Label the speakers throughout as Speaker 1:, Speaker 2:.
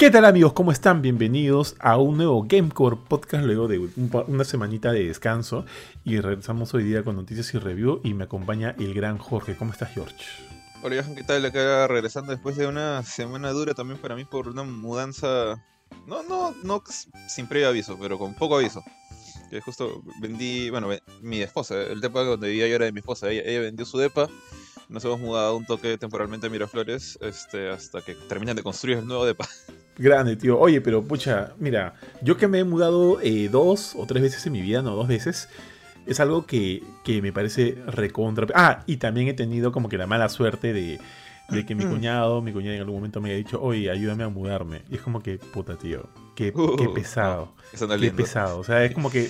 Speaker 1: ¿Qué tal amigos? ¿Cómo están? Bienvenidos a un nuevo Gamecore podcast luego de una semanita de descanso y regresamos hoy día con noticias y review y me acompaña el gran Jorge. ¿Cómo estás George?
Speaker 2: Hola Johan, ¿qué tal? Acá regresando después de una semana dura también para mí por una mudanza, no, no, no sin previo aviso, pero con poco aviso. Que justo vendí, bueno, mi esposa, el depa donde vivía yo era de mi esposa, ella, vendió su depa nos hemos mudado un toque temporalmente a Miraflores este, hasta que terminan de construir el nuevo depa.
Speaker 1: Grande, tío. Oye, pero pucha, mira, yo que me he mudado eh, dos o tres veces en mi vida, no dos veces, es algo que, que me parece recontra. Ah, y también he tenido como que la mala suerte de, de que mi cuñado, mi cuñada en algún momento me haya dicho, oye, ayúdame a mudarme. Y es como que, puta, tío, qué, qué uh, pesado. qué pesado. O sea, es como que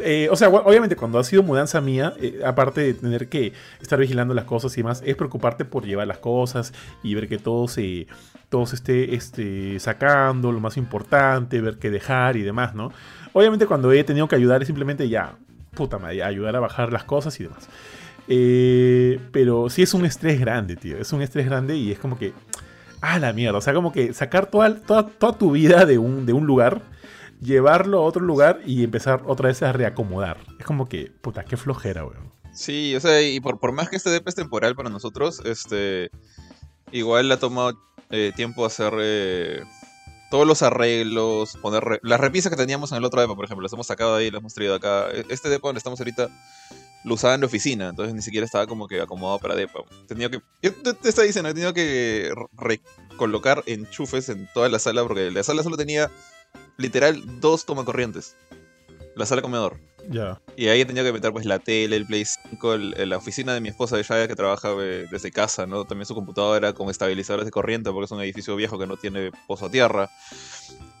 Speaker 1: eh, o sea, obviamente cuando ha sido mudanza mía, eh, aparte de tener que estar vigilando las cosas y demás, es preocuparte por llevar las cosas y ver que todo se, todo esté este, sacando, lo más importante, ver qué dejar y demás, ¿no? Obviamente cuando he tenido que ayudar es simplemente ya, puta madre, ayudar a bajar las cosas y demás. Eh, pero sí es un estrés grande, tío. Es un estrés grande y es como que... Ah, la mierda. O sea, como que sacar toda, toda, toda tu vida de un, de un lugar llevarlo a otro lugar y empezar otra vez a reacomodar. Es como que, puta, qué flojera, weón.
Speaker 2: Sí, o sea, y por, por más que este DP es temporal para nosotros, este. Igual ha tomado eh, tiempo hacer eh, todos los arreglos, poner las repisas que teníamos en el otro DEPA, por ejemplo, las hemos sacado de ahí, las hemos traído acá. E, este DEPA donde estamos ahorita lo usaba en la oficina, entonces ni siquiera estaba como que acomodado para DEPA. Tenía que. Yo te, estaba diciendo, he tenido que recolocar enchufes en toda la sala, porque la sala solo tenía literal dos tomacorrientes. La sala comedor.
Speaker 1: Ya.
Speaker 2: Y ahí he tenido que meter pues la tele, el Play 5, la oficina de mi esposa ella que trabaja eh, desde casa, ¿no? También su computadora con estabilizadores de corriente porque es un edificio viejo que no tiene pozo a tierra.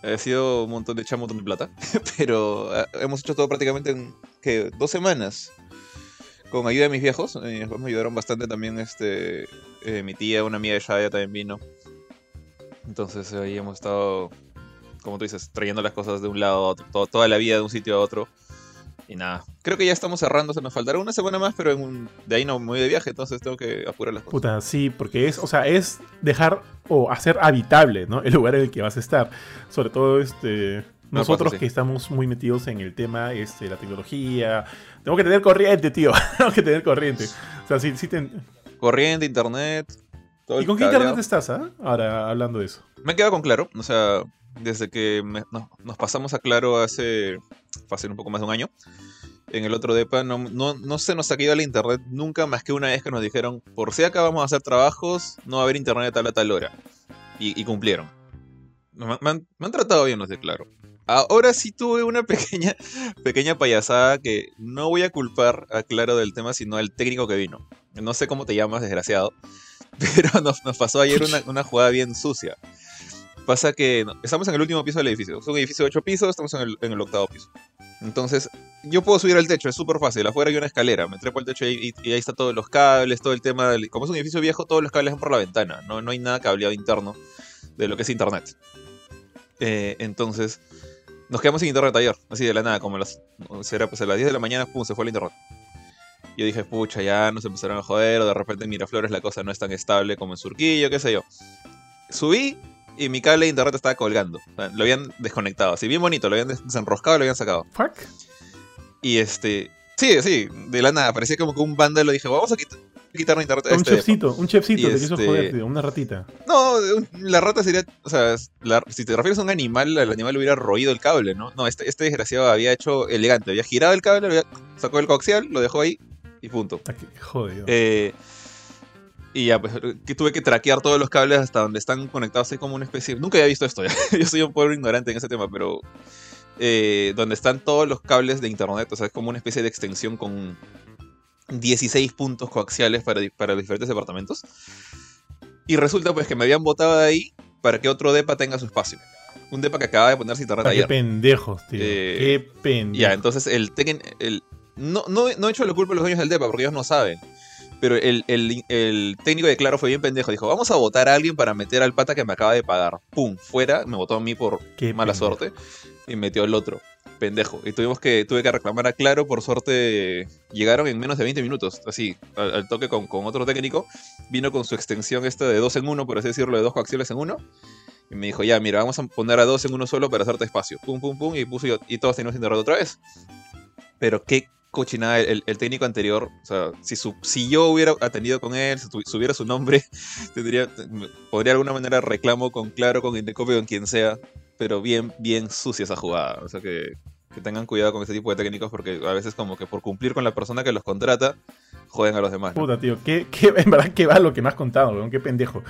Speaker 2: Ha sido un montón de echar un montón de plata, pero ah, hemos hecho todo prácticamente en ¿qué? dos semanas. Con ayuda de mis viejos, mis viejos me ayudaron bastante también, este, eh, mi tía, una amiga de Shaya también vino. Entonces ahí hemos estado como tú dices, trayendo las cosas de un lado a otro, toda la vida de un sitio a otro. Y nada, creo que ya estamos cerrando, se nos faltará una semana más, pero de ahí no me voy de viaje, entonces tengo que apurar las cosas.
Speaker 1: Puta, sí, porque es, o sea, es dejar o hacer habitable, ¿no? El lugar en el que vas a estar. Sobre todo, este, nosotros que estamos muy metidos en el tema, este, la tecnología. Tengo que tener corriente, tío. tengo que tener corriente. O sea, sí, sí
Speaker 2: Corriente, internet.
Speaker 1: ¿Y con qué internet estás, ah? Ahora, hablando de eso.
Speaker 2: Me he quedado con claro, o sea, desde que nos pasamos a Claro hace fácil un poco más de un año. En el otro DEPA no, no, se nos ha caído el internet nunca más que una vez que nos dijeron, por si acá vamos a hacer trabajos, no va a haber internet a tal a tal hora. Y, cumplieron. Me, han, tratado bien los de Claro. Ahora sí tuve una pequeña, pequeña payasada que no voy a culpar a Claro del tema, sino al técnico que vino. No sé cómo te llamas, desgraciado. Pero nos, pasó ayer una, una jugada bien sucia. Pasa que estamos en el último piso del edificio. Es un edificio de 8 pisos, estamos en el, octavo piso. Entonces, yo puedo subir al techo, es súper fácil. Afuera hay una escalera, me trepo al techo y, ahí está todos los cables, todo el tema. como es un edificio viejo, todos los cables van por la ventana. No, no hay nada cableado interno de lo que es internet. Eh, entonces, nos quedamos sin internet ayer, así de la nada, como las, será pues a las 10 de la mañana, pum, se fue el internet. Yo dije, pucha, ya nos empezaron a joder, o de repente en Miraflores la cosa no es tan estable como en Surquillo, qué sé yo. Subí, y mi cable de internet estaba colgando. lo habían desconectado. Así bien bonito, lo habían desenroscado y lo habían sacado.
Speaker 1: Fuck.
Speaker 2: Y este. Sí, sí, de la nada. Parecía como que un vándalo dijo: Vamos a quitar. Quitar internet.
Speaker 1: Un este chefcito, un chefcito te quiso este joder, tío, una ratita.
Speaker 2: No, la rata sería. O sea, si te refieres a un animal, el animal hubiera roído el cable, ¿no? No, este, este desgraciado había hecho elegante. Había girado el cable, había, sacó el coaxial, lo dejó ahí y punto.
Speaker 1: Jodido.
Speaker 2: Eh, y ya, pues, que tuve que traquear todos los cables hasta donde están conectados. Es como una especie. Nunca había visto esto ya. Yo soy un pobre ignorante en ese tema, pero. Eh, donde están todos los cables de internet. O sea, es como una especie de extensión con 16 puntos coaxiales para, para los diferentes departamentos. Y resulta, pues, que me habían botado de ahí para que otro DEPA tenga su espacio. Un DEPA que acaba de ponerse internet ayer.
Speaker 1: Qué pendejos, tío. Eh, qué pendejos.
Speaker 2: Ya, entonces el, el no, no, no he hecho la culpa a los dueños del DEPA porque ellos no saben. Pero el, técnico de Claro fue bien pendejo. Dijo, vamos a votar a alguien para meter al pata que me acaba de pagar. Pum, fuera. Me votó a mí por Qué mala suerte. Y metió al otro. Pendejo. Y tuvimos que, tuve que reclamar a Claro. Por suerte, llegaron en menos de 20 minutos. Así, al, toque con, otro técnico. Vino con su extensión esta de dos en uno, por así decirlo, de dos coaxiales en uno. Y me dijo, ya, mira, vamos a poner a dos en uno solo para hacerte espacio. Pum, pum, pum, y puso yo, y todos teníamos internet otra vez. Pero qué cochinada el, el técnico anterior. O sea, si, su, si yo hubiera atendido con él, si subiera su nombre, tendría, podría de alguna manera reclamo con Claro, con Indecopio, con quien sea. Pero bien, bien sucia esa jugada. O sea que, que tengan cuidado con ese tipo de técnicos porque a veces como que por cumplir con la persona que los contrata, joden a los demás.
Speaker 1: ¿no? Puta, tío, ¿qué, qué, en verdad qué va lo que me has contado, weón, qué pendejo.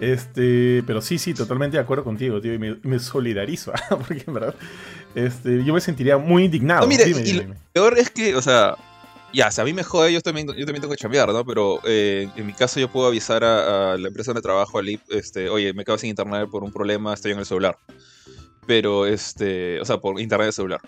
Speaker 1: Este, pero sí, sí, totalmente de acuerdo contigo, tío, y me, me solidarizo, porque en verdad, este, yo me sentiría muy indignado.
Speaker 2: No, mire,
Speaker 1: Dime, dime,
Speaker 2: lo peor es que, o sea, ya, sea, a mí me jode, yo también, yo también tengo que chambear, ¿no? Pero eh, en mi caso yo puedo avisar a, a la empresa donde trabajo, al IP, este, oye, me quedo sin internet por un problema, estoy en el celular. Pero, este, o sea, por internet de celular.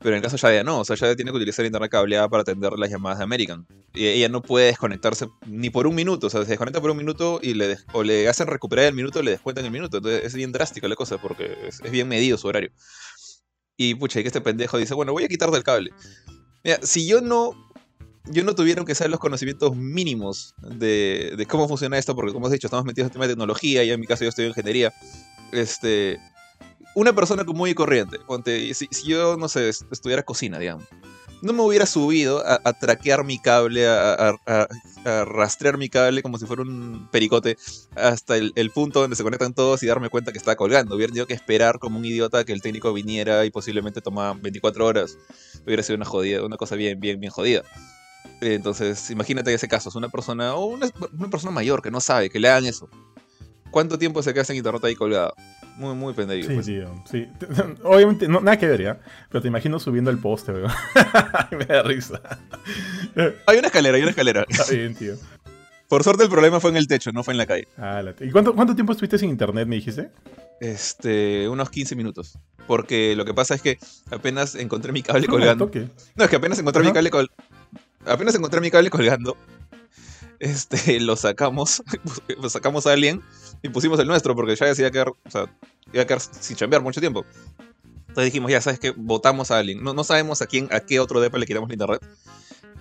Speaker 2: Pero en el caso de Shadia no, o sea, Shadia tiene que utilizar internet cableada para atender las llamadas de American. Y ella no puede desconectarse ni por un minuto, o sea, se desconecta por un minuto y le o le hacen recuperar el minuto o le descuentan el minuto. Entonces es bien drástica la cosa porque es, es bien medido su horario. Y pucha, y que este pendejo dice, bueno, voy a quitar del cable. Mira, si yo no, yo no tuviera que saber los conocimientos mínimos de, de cómo funciona esto, porque como has dicho, estamos metidos en tema de tecnología, y en mi caso yo estoy en ingeniería, este, una persona común y corriente, ponte, si, si yo, no sé, est- estudiara cocina, digamos, no me hubiera subido a, traquear mi cable, a, rastrear mi cable como si fuera un pericote hasta el, punto donde se conectan todos y darme cuenta que estaba colgando. Hubiera tenido que esperar como un idiota que el técnico viniera y posiblemente tomaba 24 horas. Hubiera sido una jodida, una cosa bien, bien, bien jodida. Entonces, imagínate ese caso, es una persona, o una, persona mayor que no sabe, que le hagan eso. ¿Cuánto tiempo se queda en internet ahí colgado? Muy, muy pendejo.
Speaker 1: Sí,
Speaker 2: pues.
Speaker 1: tío, sí. Obviamente, no, nada que ver, ¿ya? Pero te imagino subiendo el poste, weón. me da risa.
Speaker 2: Hay una escalera, hay una escalera.
Speaker 1: Está bien, tío.
Speaker 2: Por suerte el problema fue en el techo, no fue en la calle.
Speaker 1: Ah, la ¿Y cuánto, cuánto tiempo estuviste sin internet, me dijiste?
Speaker 2: Este, unos 15 minutos. Porque lo que pasa es que apenas encontré mi cable colgando. No, es que apenas encontré mi cable col- Apenas encontré mi cable colgando. Este, lo sacamos. lo sacamos a alguien y pusimos el nuestro porque ya decía quedar. O sea, iba a quedar sin chambear mucho tiempo. Entonces dijimos, ya sabes que votamos a alguien. No, no sabemos a quién, a qué otro depa le quitamos la internet.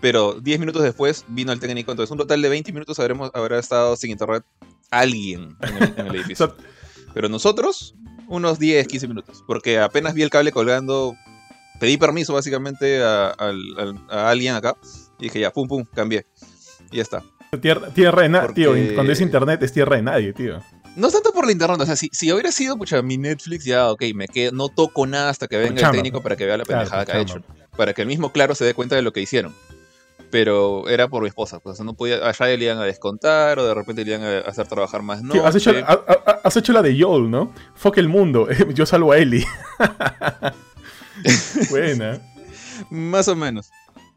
Speaker 2: Pero 10 minutos después vino el técnico. Entonces, un total de 20 minutos habremos, habrá estado sin internet alguien en el, en el edificio. Pero nosotros, unos 10, 15 minutos. Porque apenas vi el cable colgando, pedí permiso básicamente a, a alguien acá. Y dije, ya, pum, pum, cambié. Y ya está.
Speaker 1: Tierra, tierra de nadie, tío. Cuando es internet es tierra de nadie, tío.
Speaker 2: No es tanto por la internet, o sea, si, si hubiera sido, pucha, mi Netflix, ya, ok, me quedo, no toco nada hasta que venga el técnico para que vea la pendejada que ha hecho. Para que el mismo Claro se dé cuenta de lo que hicieron. Pero era por mi esposa, pues o sea, no podía, allá le iban a descontar o de repente le iban a hacer trabajar más
Speaker 1: Tío, has, hecho,
Speaker 2: noche.
Speaker 1: ha- ha- has hecho la de Joel, ¿no? Fuck el mundo. Yo salvo a Ellie. Buena.
Speaker 2: Más o menos.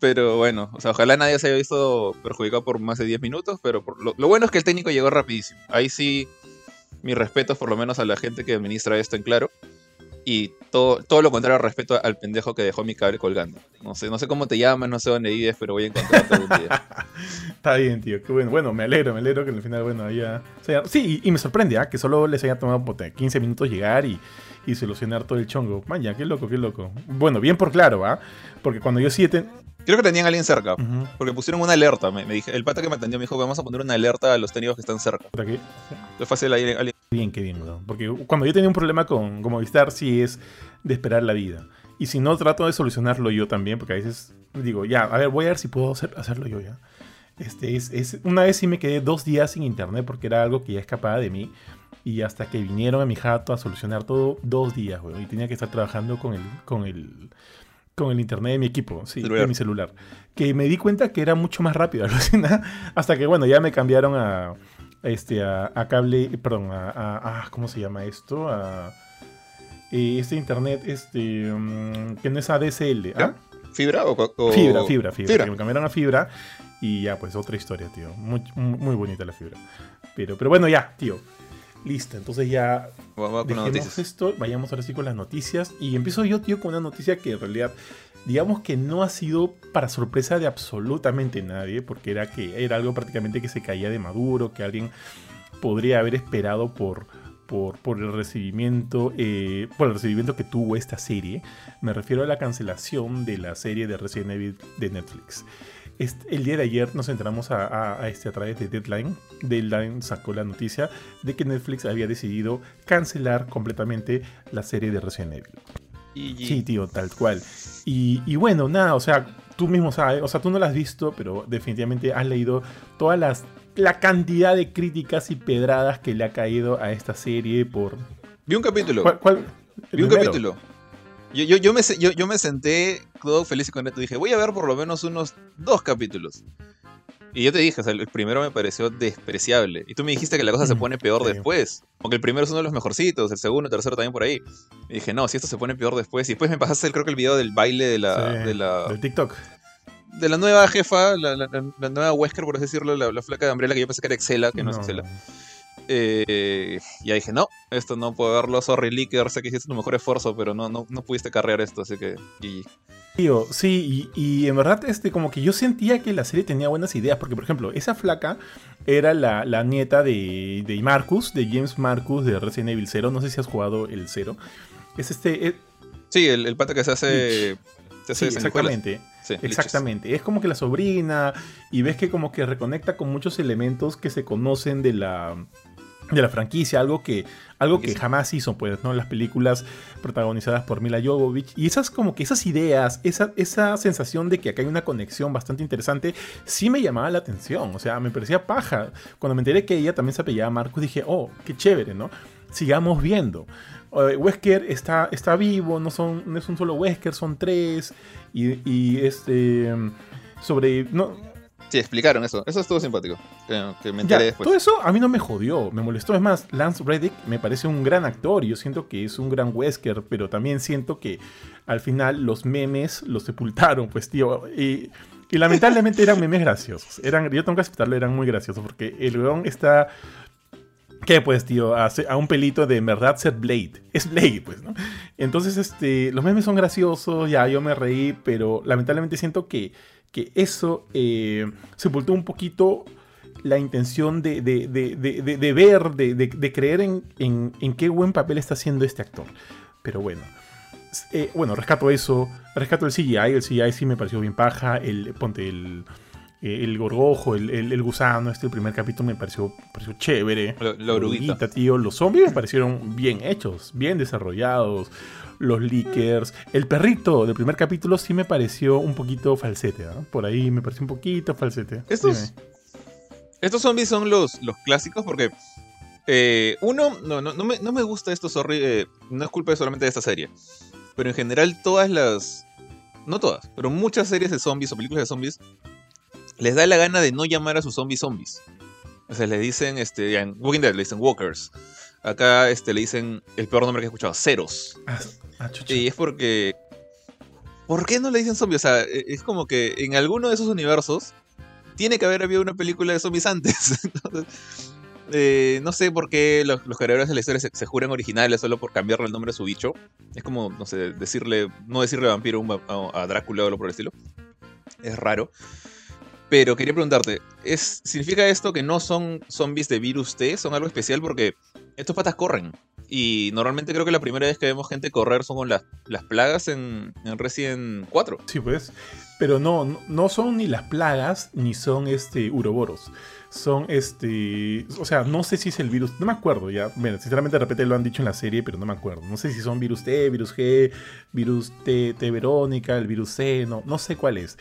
Speaker 2: Pero bueno, o sea, ojalá nadie se haya visto perjudicado por más de 10 minutos, pero por lo, lo bueno es que el técnico llegó rapidísimo. Ahí sí, mis respetos por lo menos a la gente que administra esto en claro. Y todo, todo lo contrario respeto al pendejo que dejó mi cable colgando. No sé, no sé cómo te llamas, no sé dónde vives, pero voy a encontrarte algún día.
Speaker 1: Está bien, tío. Qué bueno. Bueno, me alegro, me alegro que al final, bueno, haya. sí, y, me sorprende, ¿ah? Que solo les haya tomado puta, 15 minutos llegar y, y solucionar todo el chongo. Vaya, qué loco, qué loco. Bueno, bien por claro, ¿ah? Porque cuando yo sí he ten-
Speaker 2: Creo que tenían a alguien cerca, porque pusieron una alerta. Me, me dije, el pata que me atendió me dijo, vamos a poner una alerta a los técnicos que están cerca.
Speaker 1: Qué-
Speaker 2: Es fácil alguien,
Speaker 1: Qué bien, qué bien, weón. Porque cuando yo tenía un problema con, con Movistar, sí es de esperar la vida. Y si no, trato de solucionarlo yo también, porque a veces digo, ya, a ver, voy a ver si puedo hacer- hacerlo yo ya. Este, es, es- una vez sí me quedé dos días sin internet porque era algo que ya escapaba de mí. Y hasta que vinieron a mi jato a solucionar todo, dos días, weón. Y tenía que estar trabajando con el, con el, con el internet de mi equipo, sí,
Speaker 2: Celular.
Speaker 1: de mi celular. Que me di cuenta que era mucho más rápido. Hasta que, bueno, ya me cambiaron a, este, a, a cable, perdón, a, a- a- ¿cómo se llama esto? A eh, este internet, este, mm, que no es ADSL, ¿ah?
Speaker 2: ¿Fibra o-
Speaker 1: Fibra, fibra, fibra,
Speaker 2: Fibra.
Speaker 1: Que me cambiaron a fibra y ya, pues otra historia, tío. Muy, muy bonita la fibra. Pero, pero bueno, ya, tío. Listo, entonces ya
Speaker 2: Vamos con las
Speaker 1: esto, vayamos ahora sí con las noticias. Y empiezo yo, tío, con una noticia que en realidad, digamos que no ha sido para sorpresa de absolutamente nadie, porque era que era algo prácticamente que se caía de maduro, que alguien podría haber esperado por, por, por el recibimiento, eh, por el recibimiento que tuvo esta serie. Me refiero a la cancelación de la serie de Resident Evil de Netflix. El día de ayer nos enteramos a, este, a través de Deadline. Deadline sacó la noticia de que Netflix había decidido cancelar completamente la serie de Resident Evil. Sí, tío, tal cual. Y, y, bueno, nada, o sea, tú mismo sabes, o sea, tú no la has visto, pero definitivamente has leído todas las la cantidad de críticas y pedradas que le ha caído a esta serie por...
Speaker 2: Vi un capítulo. ¿Cuál? Vi un capítulo. Yo, yo, yo, me, yo, yo me senté todo feliz y contento. Dije, voy a ver por lo menos unos dos capítulos. Y yo te dije, o sea, el primero me pareció despreciable. Y tú me dijiste que la cosa se mm, pone peor después. Aunque el primero es uno de los mejorcitos, el segundo, el tercero también por ahí. Y dije, no, si esto se pone peor después. Y después me pasaste, creo que el video del baile de la. de la
Speaker 1: del TikTok
Speaker 2: de la nueva jefa, la, nueva Wesker, por así decirlo, la, flaca de Umbrella, que yo pensé que era Excela, que no, es Excela. Eh, ya dije, no, esto no puedo verlo, sorry Licker, sé que hiciste tu mejor esfuerzo, pero no, no, no pudiste carrear esto, así que
Speaker 1: Tío, sí, y, en verdad, este, como que yo sentía que la serie tenía buenas ideas, porque por ejemplo, esa flaca era la, nieta de, de, Marcus, de James Marcus de Resident Evil 0, no sé si has jugado el 0. Es este...
Speaker 2: sí, el, el pata que se hace...
Speaker 1: sí, exactamente. Exactamente. Es como que la sobrina y ves que como que reconecta con muchos elementos que se conocen de la de la franquicia, algo que algo que jamás hizo, pues, ¿no? Las películas protagonizadas por Mila Jovovich y esas como que esas ideas, esa, esa sensación de que acá hay una conexión bastante interesante, sí me llamaba la atención, o sea, me parecía paja. Cuando me enteré que ella también se apellidaba Marcos, dije, "Oh, qué chévere, ¿no?" Sigamos viendo. Wesker está, está vivo, no, son, no es un solo Wesker, son tres. Y, este. Sobre. No,
Speaker 2: sí, explicaron eso. Eso estuvo simpático. Que, me enteré después.
Speaker 1: Todo eso a mí no me jodió, me molestó. Es más, Lance Reddick me parece un gran actor. Y yo siento que es un gran Wesker, pero también siento que al final los memes los sepultaron, pues, tío. Y. lamentablemente eran memes graciosos. Eran, yo tengo que aceptarlo, eran muy graciosos. Porque el weón está ¿Qué pues, tío? A, a, un pelito de en verdad ser Blade. Es Blade, pues, ¿no? Entonces, este, los memes son graciosos, ya yo me reí, pero lamentablemente siento que, que eso eh, sepultó un poquito la intención de, de, de, de ver, de, creer en, en, en, qué buen papel está haciendo este actor. Pero bueno. Eh, bueno, rescato eso. Rescato el CGI. El CGI sí me pareció bien paja. El, ponte el eh, el gorgojo, el, el, gusano, este el primer capítulo me pareció, pareció chévere.
Speaker 2: La, oruguita.
Speaker 1: tío. Los zombies me parecieron bien hechos, bien desarrollados. Los leakers. El perrito del primer capítulo sí me pareció un poquito falsete. Por ahí me pareció un poquito falsete.
Speaker 2: Estos, estos zombies son los, los clásicos porque... Eh, uno, no, no, no, me, no me gusta esto, sorry, eh, no es culpa solamente de esta serie. Pero en general todas las... No todas, pero muchas series de zombies o películas de zombies les da la gana de no llamar a sus zombies zombies. O sea, le dicen, este, en Walking Dead le dicen walkers. Acá este, le dicen el peor nombre que he escuchado, ceros. Ah, ah y es porque... ¿Por qué no le dicen zombies? O sea, e, es como que en alguno de esos universos tiene que haber habido una película de zombies antes. Eh, no sé por qué los, los creadores de la historia se, juran originales solo por cambiarle el nombre a su bicho. Es como, no sé, decirle, no decirle vampiro a, a Drácula o algo por el estilo. Es raro. Pero quería preguntarte, ¿es, ¿significa esto que no son zombies de virus T? ¿Son algo especial? Porque estos patas corren. Y normalmente creo que la primera vez que vemos gente correr son con las, las plagas en, en, Resident 4.
Speaker 1: Sí, pues. Pero no, no son ni las plagas ni son este uroboros. Son este. O sea, no sé si es el virus. No me acuerdo ya. Bueno, sinceramente de repente lo han dicho en la serie, pero no me acuerdo. No sé si son virus T, virus G, virus T, T Verónica, el virus C, no, no sé cuál es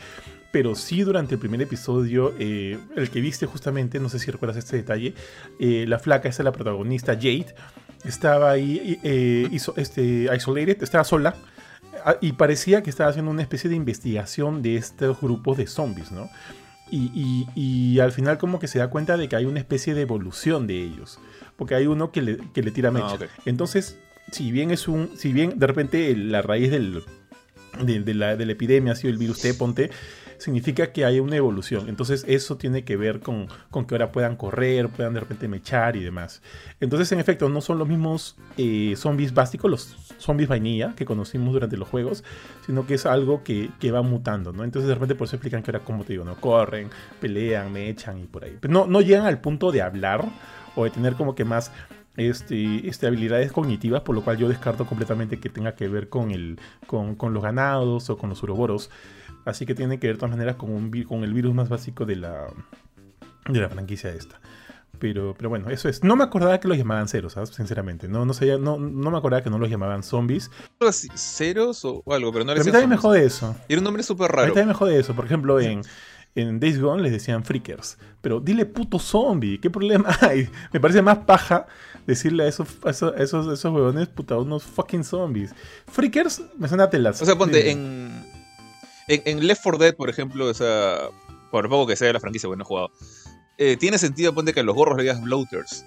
Speaker 1: pero sí durante el primer episodio, eh, el que viste justamente, no sé si recuerdas este detalle, eh, la flaca, esta es la protagonista, Jade, estaba ahí eh, hizo, este, isolated, estaba sola, y parecía que estaba haciendo una especie de investigación de estos grupos de zombies, ¿no? Y, al final como que se da cuenta de que hay una especie de evolución de ellos, porque hay uno que le, que le tira ah, mecha. Entonces, si bien es un, si bien de repente la raíz del, de, la, de la epidemia ha sido el virus T, ponte, significa que hay una evolución. Entonces eso tiene que ver con, que ahora puedan correr, puedan de repente mechar y demás. Entonces en efecto no son los mismos eh, zombies básicos, los zombies vainilla que conocimos durante los juegos, sino que es algo que, va mutando, ¿no? Entonces de repente por eso explican que ahora, como te digo, no corren, pelean, mechan y por ahí. Pero no, no llegan al punto de hablar o de tener como que más este, este, habilidades cognitivas, por lo cual yo descarto completamente que tenga que ver con, el, con, con los ganados o con los uroboros. Así que tiene que ver de todas maneras con, un, con el virus más básico de la, de la franquicia esta. Pero, pero bueno, eso es. No me acordaba que los llamaban ceros, ¿sabes? Sinceramente. No, no, sé, no, no me acordaba que no los llamaban zombies.
Speaker 2: ¿Ceros o algo? Pero no
Speaker 1: les A mí también me jode eso.
Speaker 2: Era un nombre súper raro. A
Speaker 1: mí también me jode eso. Por ejemplo, en, en Days Gone les decían freakers. Pero dile puto zombie. ¿Qué problema hay? Me parece más paja decirle a esos, esos, esos, huevones, puta, unos fucking zombies. Freakers me suena a telas.
Speaker 2: O sea, ponte, en, en, Left 4 Dead, por ejemplo, o sea, por poco que sea de la franquicia, bueno, no he jugado eh, tiene sentido, ponte que a los gorros le digas bloaters.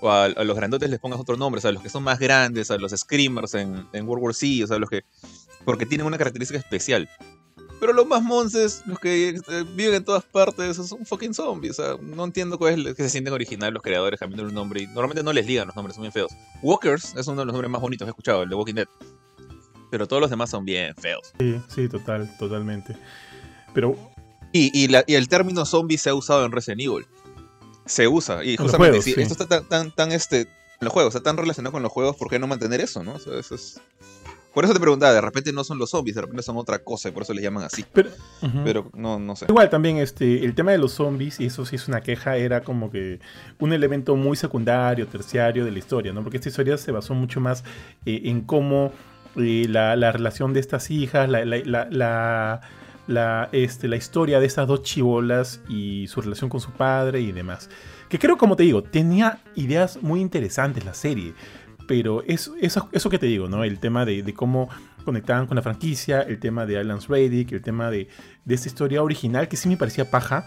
Speaker 2: O a, los grandotes les pongas otro nombre, o sea, a los que son más grandes, a los screamers en, World War C, o sea, los que. Porque tienen una característica especial. Pero los más monces, los que eh, viven en todas partes, son fucking zombies. O sea, no entiendo cuál es el que se sienten original los creadores cambiando el nombre. Y normalmente no les digan los nombres, son bien feos. Walkers es uno de los nombres más bonitos que he escuchado, el de Walking Dead. Pero todos los demás son bien feos.
Speaker 1: Sí, sí, total, totalmente. Pero
Speaker 2: y, el término zombie se ha usado en Resident Evil. Se usa. Y justamente, si esto está tan, tan, este, en los juegos, está tan relacionado con los juegos, ¿por qué no mantener eso, no? eso es... Por eso te preguntaba, de repente no son los zombies, de repente son otra cosa, y por eso les llaman así. Pero, Pero no, no sé.
Speaker 1: Igual también este, el tema de los zombies, y eso sí es una queja, era como que un elemento muy secundario, terciario de la historia, ¿no? Porque esta historia se basó mucho más eh, en cómo la, la, relación de estas hijas, la, la este, la historia de esas dos chivolas y su relación con su padre y demás. Que creo, como te digo, tenía ideas muy interesantes la serie. Pero eso, eso, eso que te digo, ¿no? El tema de, cómo conectaban con la franquicia, el tema de Alan's Radic, el tema de, de esta historia original que sí me parecía paja.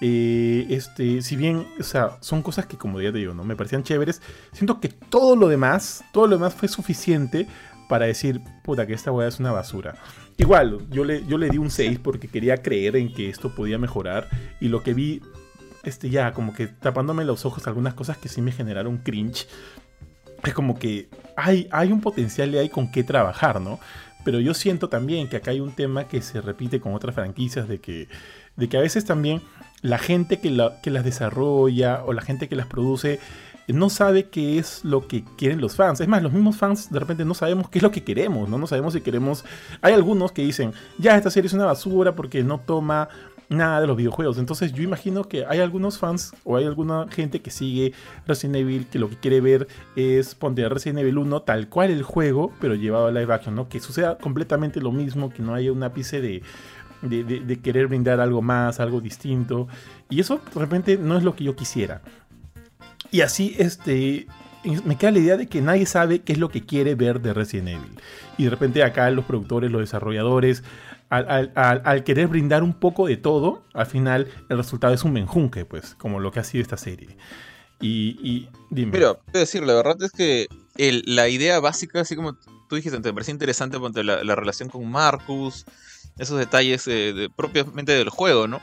Speaker 1: Eh, este, si bien, o sea, son cosas que como ya te digo, ¿no? Me parecían chéveres. Siento que todo lo demás, todo lo demás fue suficiente para decir, puta, que esta weá es una basura. Igual, yo le, yo le di un 6 porque quería creer en que esto podía mejorar. Y lo que vi, este ya, como que tapándome los ojos algunas cosas que sí me generaron cringe. Es como que hay, hay un potencial y hay con qué trabajar, ¿no? Pero yo siento también que acá hay un tema que se repite con otras franquicias de que, de que a veces también la gente que, la, que las desarrolla o la gente que las produce no sabe qué es lo que quieren los fans. Es más, los mismos fans de repente no sabemos qué es lo que queremos, ¿no? No sabemos si queremos... Hay algunos que dicen, ya, esta serie es una basura porque no toma nada de los videojuegos. Entonces yo imagino que hay algunos fans o hay alguna gente que sigue Resident Evil que lo que quiere ver es poner Resident Evil 1 tal cual el juego, pero llevado a live action, ¿no? Que suceda completamente lo mismo, que no haya un ápice de, de, de, querer brindar algo más, algo distinto. Y eso de repente no es lo que yo quisiera. Y así, este, me queda la idea de que nadie sabe qué es lo que quiere ver de Resident Evil. Y de repente acá los productores, los desarrolladores, al, querer brindar un poco de todo, al final el resultado es un menjunque, pues, como lo que ha sido esta serie. Y, y dime.
Speaker 2: Pero, quiero decir, la verdad es que la idea básica, así como tú dijiste, me parece interesante la, la relación con Marcus, esos detalles eh, propiamente del juego, ¿no?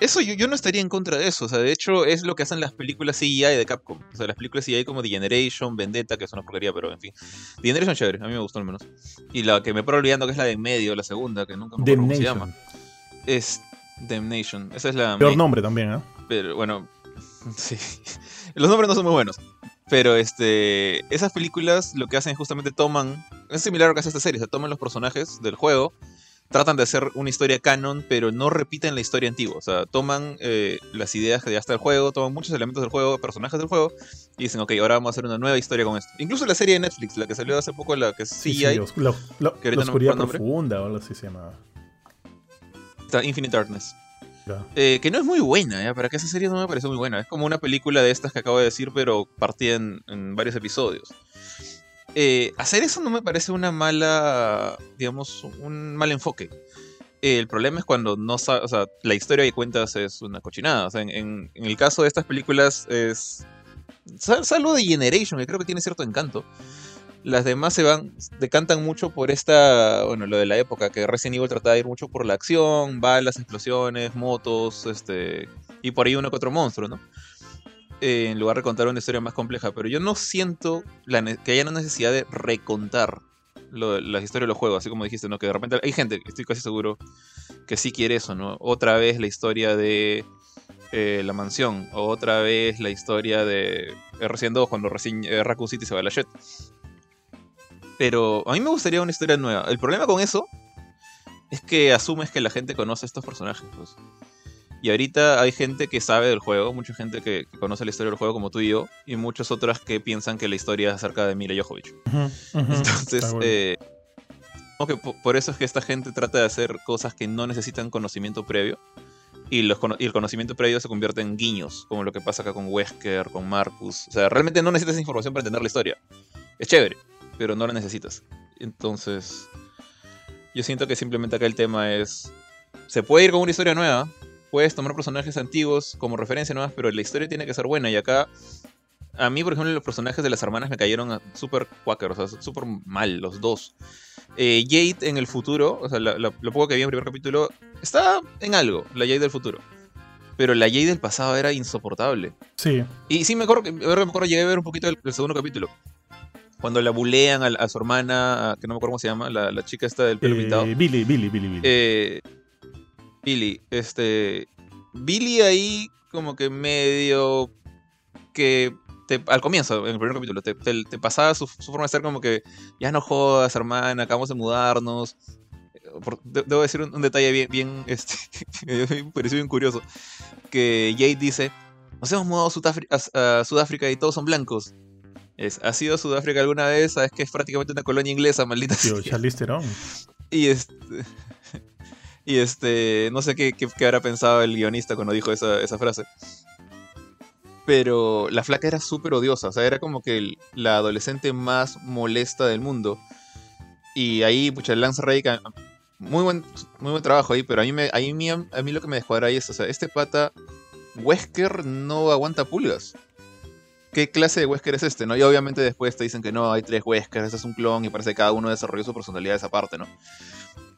Speaker 2: Eso yo, no estaría en contra de eso. O sea, de hecho, es lo que hacen las películas CGI de Capcom. O sea, las películas CGI como The Generation, Vendetta, que es una porquería, pero en fin. The Generation chévere, a mí me gustó al menos. Y la que me paro olvidando, que es la de en medio, la segunda, que nunca me acuerdo cómo se llama. Es Damnation. Esa es la.
Speaker 1: Peor nombre también, ¿eh?
Speaker 2: Pero bueno, sí. Los nombres no son muy buenos. Pero este, esas películas lo que hacen es justamente toman. Es similar a lo que hace esta serie. O sea, toman los personajes del juego tratan de hacer una historia canon, pero no repiten la historia antigua. O sea, toman eh, las ideas que ya está el juego, toman muchos elementos del juego, personajes del juego, y dicen, ok, ahora vamos a hacer una nueva historia con esto. Incluso la serie de Netflix, la que salió hace poco, la que sí, sí, hay.
Speaker 1: la, oscuridad profunda o algo así se llama.
Speaker 2: Está Infinite Darkness. Eh, que no es muy buena, ¿eh? para que esa serie no me parece muy buena. Es como una película de estas que acabo de decir, pero partida en varios episodios. Eh, hacer eso no me parece una mala, digamos, un mal enfoque. el problema es cuando no sabes, o sea, la historia que cuentas es una cochinada. O sea, en, el caso de estas películas es... Salvo de Generation, que creo que tiene cierto encanto. Las demás se van, decantan mucho por esta, bueno, lo de la época, que Resident Evil trataba de ir mucho por la acción, balas, explosiones, motos, este, y por ahí uno que otro monstruo, ¿no? En lugar de contar una historia más compleja. Pero yo no siento que haya una necesidad de recontar las historias de los juegos, así como dijiste, ¿no? Que de repente hay gente, estoy casi seguro, que sí quiere eso, ¿no? Otra vez la historia de eh, la mansión, o otra vez la historia de Resident 2 cuando recién eh, Raccoon City se va a la shit. Pero a mí me gustaría una historia nueva. El problema con eso es que asumes que la gente conoce a estos personajes. Pues. Y ahorita hay gente que sabe del juego, mucha gente que, conoce la historia del juego como tú y yo, y muchas otras que piensan que la historia es acerca de Mila Jovovich. Entonces, eh, por eso es que esta gente trata de hacer cosas que no necesitan conocimiento previo. Y, los, y, el conocimiento previo se convierte en guiños, como lo que pasa acá con Wesker, con Marcus. O sea, realmente no necesitas información para entender la historia. Es chévere, pero no la necesitas. Entonces, yo siento que simplemente acá el tema es... Se puede ir con una historia nueva, puedes tomar personajes antiguos como referencia nuevas, pero la historia tiene que ser buena. Y acá, a mí, por ejemplo, los personajes de las hermanas me cayeron súper quacker, o sea, súper mal, los dos. Eh, Jade en el futuro, o sea, lo poco que vi en el primer capítulo, está en algo, la Jade del futuro. Pero la Jade del pasado era insoportable.
Speaker 1: Sí.
Speaker 2: Y sí, me acuerdo, me acuerdo, llegué a ver un poquito del, segundo capítulo. Cuando la bulean a, su hermana, que no me acuerdo cómo se llama, la, chica esta del pelo
Speaker 1: eh,
Speaker 2: pintado.
Speaker 1: Billy, Billy, Billy, Billy.
Speaker 2: Eh, Billy, este. Billy ahí, como que medio. que. al comienzo, en el primer capítulo, te, pasaba su, forma de ser como que. Ya no jodas, hermana, acabamos de mudarnos. debo decir un, detalle bien, bien este, me pareció bien curioso. Que Jade dice: Nos hemos mudado a, Sudáfrica y todos son blancos. Es, ¿Has sido Sudáfrica alguna vez? Sabes que es prácticamente una colonia inglesa, maldita
Speaker 1: Tío, Charlize
Speaker 2: Y este. Y este, no sé qué, qué, habrá pensado el guionista cuando dijo esa, esa frase. Pero la flaca era súper odiosa, o sea, era como que la adolescente más molesta del mundo. Y ahí, pucha, Lance Rey, muy buen, muy buen trabajo ahí, pero a mí, me, a mí, a mí lo que me descuadra ahí es, o sea, este pata, Wesker no aguanta pulgas. ¿Qué clase de Wesker es este? ¿no? Y obviamente después te dicen que no, hay tres Weskers, este es un clon y parece que cada uno desarrolló su personalidad esa parte, ¿no?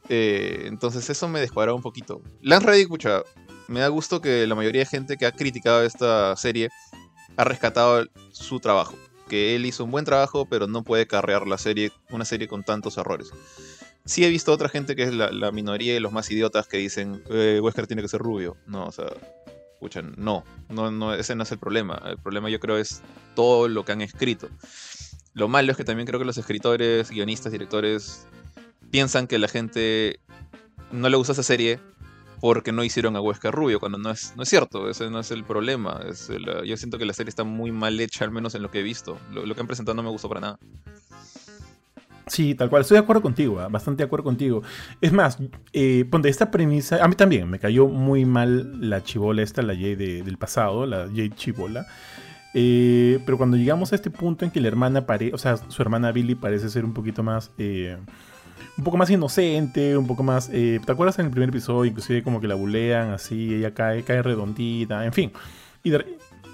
Speaker 2: Eh, entonces eso me descuadra un poquito. Lance Reddick, pucha, me da gusto que la mayoría de gente que ha criticado esta serie ha rescatado su trabajo. Que él hizo un buen trabajo, pero no puede carrear la serie, una serie con tantos errores. Sí he visto otra gente que es la, minoría y los más idiotas que dicen, eh, Wesker tiene que ser rubio. No, o sea, escuchan, no, no, no, ese no es el problema. El problema yo creo es todo lo que han escrito. Lo malo es que también creo que los escritores, guionistas, directores piensan que la gente no le gusta esa serie porque no hicieron a Huesca rubio, cuando no es, no es cierto, ese no es el problema. Es yo siento que la serie está muy mal hecha, al menos en lo que he visto. Lo, que han presentado no me gustó para nada.
Speaker 1: Sí, tal cual, estoy de acuerdo contigo, ¿ah? bastante de acuerdo contigo. Es más, eh, ponte esta premisa, a mí también me cayó muy mal la chivola esta, la Jade del pasado, la Jade chivola. Eh, pero cuando llegamos a este punto en que la hermana parece, o sea, su hermana Billy parece ser un poquito más... Eh, un poco más inocente, un poco más... Eh, ¿Te acuerdas en el primer episodio? Inclusive como que la bulean así, ella cae, cae redondita, en fin. Y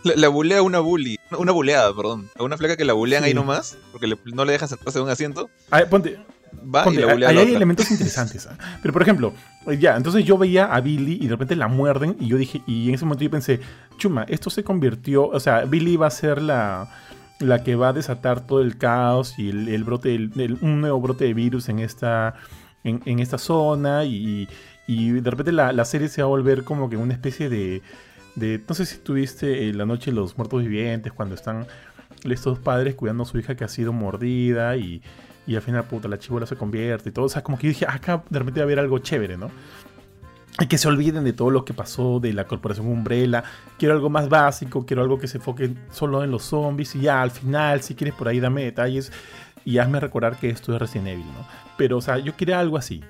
Speaker 2: la, bulea una bully, una buleada, perdón. A una flaca que la bulean ahí nomás, porque no le dejan sentarse en un asiento.
Speaker 1: ponte, Va y la bulea ahí hay elementos interesantes. ¿ah? Pero por ejemplo, ya, entonces yo veía a Billy y de repente la muerden y yo dije, y en ese momento yo pensé, chuma, esto se convirtió, o sea, Billy va a ser la la que va a desatar todo el caos y el, brote, un nuevo brote de virus en esta, en, esta zona y, de repente la, serie se va a volver como que una especie de, de no sé si tuviste La Noche de los Muertos Vivientes cuando están estos padres cuidando a su hija que ha sido mordida y, y al final puta la chivola se convierte y todo, o sea, como que dije, acá de repente va a haber algo chévere, ¿no? Y que se olviden de todo lo que pasó de la corporación Umbrella. Quiero algo más básico, quiero algo que se enfoque solo en los zombies y ya al final, si quieres por ahí, dame detalles y hazme recordar que esto es Resident Evil, ¿no? Pero, o sea, yo quería algo así.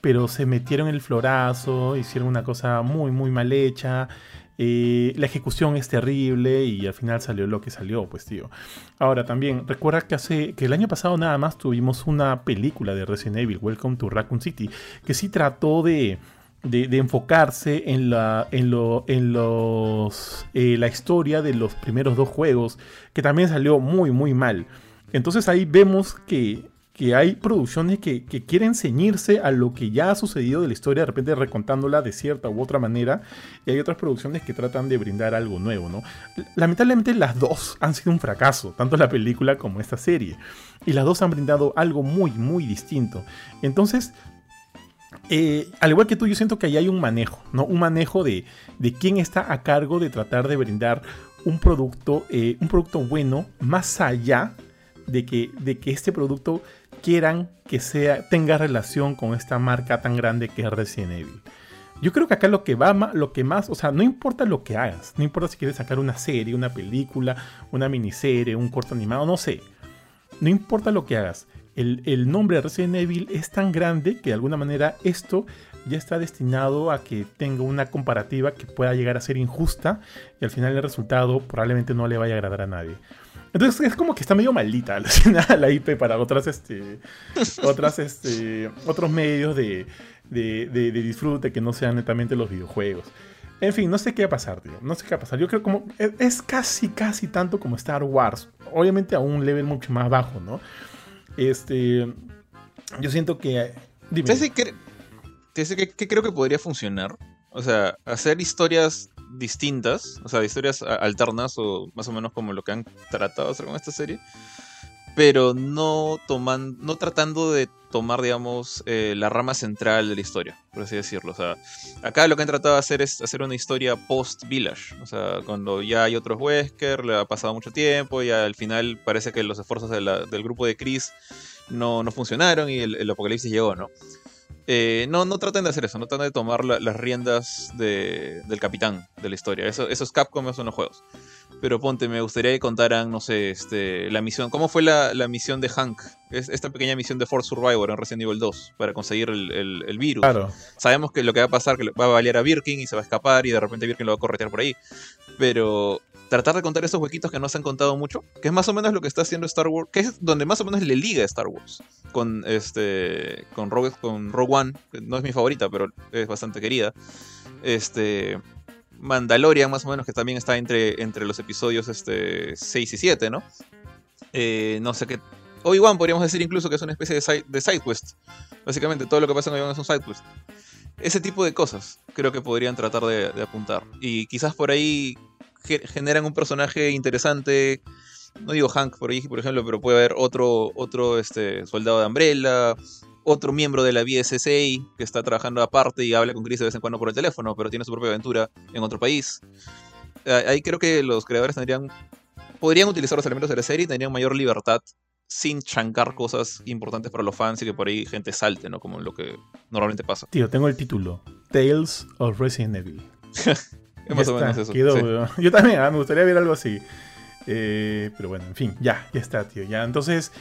Speaker 1: Pero se metieron el florazo, hicieron una cosa muy, muy mal hecha. Eh, la ejecución es terrible y al final salió lo que salió, pues tío. Ahora también, recuerda que hace que el año pasado nada más tuvimos una película de Resident Evil, Welcome to Raccoon City, que sí trató de, de, enfocarse en la, en en los, eh, la historia de los primeros dos juegos, que también salió muy, muy mal. Entonces ahí vemos que, que hay producciones que, que, quieren ceñirse a lo que ya ha sucedido de la historia, de repente recontándola de cierta u otra manera, y hay otras producciones que tratan de brindar algo nuevo, ¿no? Lamentablemente las dos han sido un fracaso, tanto la película como esta serie, y las dos han brindado algo muy, muy distinto. Entonces, eh, al igual que tú, yo siento que ahí hay un manejo, ¿no? Un manejo de, de quién está a cargo de tratar de brindar un producto, eh, un producto bueno, más allá de que, de que este producto quieran que sea, tenga relación con esta marca tan grande que es Resident Evil. Yo creo que acá lo que va lo que más, o sea, no importa lo que hagas, no importa si quieres sacar una serie, una película, una miniserie, un corto animado, no sé. No importa lo que hagas. El, el nombre de Resident Evil es tan grande que de alguna manera esto ya está destinado a que tenga una comparativa que pueda llegar a ser injusta y al final el resultado probablemente no le vaya a agradar a nadie. Entonces es como que está medio maldita la IP para otras, este, otras, este, otros medios de, de, disfrute que no sean netamente los videojuegos. En fin, no sé qué va a pasar, tío. No sé qué va a pasar. Yo creo como es casi, casi tanto como Star Wars. Obviamente a un level mucho más bajo, ¿no? Este, yo siento que...
Speaker 2: Dime. ¿Qué creo que podría funcionar? O sea, hacer historias distintas, o sea, historias alternas o más o menos como lo que han tratado de hacer con esta serie, pero no toman, no tratando de tomar, digamos, eh, la rama central de la historia, por así decirlo. O sea, acá lo que han tratado de hacer es hacer una historia post-Village. O sea, cuando ya hay otros Wesker, le ha pasado mucho tiempo, y al final parece que los esfuerzos del grupo de Chris no, no funcionaron y el apocalipsis llegó, ¿no? Eh, no, no traten de hacer eso, no traten de tomar las riendas del capitán de la historia. Eso, eso es Capcom, esos son los juegos. Pero ponte, me gustaría que contaran, no sé, este, la misión. ¿Cómo fue la, misión de Hank? Es, esta pequeña misión de Force Survivor en Resident Evil 2 para conseguir el, virus. Sabemos que lo que va a pasar que va a balear a Birkin y se va a escapar y de repente Birkin lo va a corretear por ahí. Pero tratar de contar esos huequitos que no se han contado mucho, que es más o menos lo que está haciendo Star Wars, que es donde más o menos le liga a Star Wars con este con Rogue, con Rogue One, que no es mi favorita, pero es bastante querida. Este Mandalorian más o menos que también está entre, entre los episodios este 6 y 7, ¿no? Eh, no sé qué Obi-Wan podríamos decir incluso que es una especie de side, de side quest. Básicamente todo lo que pasa en Obi-Wan es un side quest. Ese tipo de cosas creo que podrían tratar de, de apuntar. Y quizás por ahí generan un personaje interesante. No digo Hank por ahí, por ejemplo, pero puede haber otro, otro este, soldado de Umbrella, otro miembro de la BSSA que está trabajando aparte y habla con Chris de vez en cuando por el teléfono, pero tiene su propia aventura en otro país. Ahí creo que los creadores tendrían. Podrían utilizar los elementos de la serie y tendrían mayor libertad sin chancar cosas importantes para los fans y que por ahí gente salte, ¿no? Como lo que normalmente pasa.
Speaker 1: Tío, tengo el título: Tales of Resident Evil.
Speaker 2: más o menos eso.
Speaker 1: Yo también, ah, me gustaría ver algo así. Eh, pero bueno, en fin, ya, ya está, tío. Ya, entonces,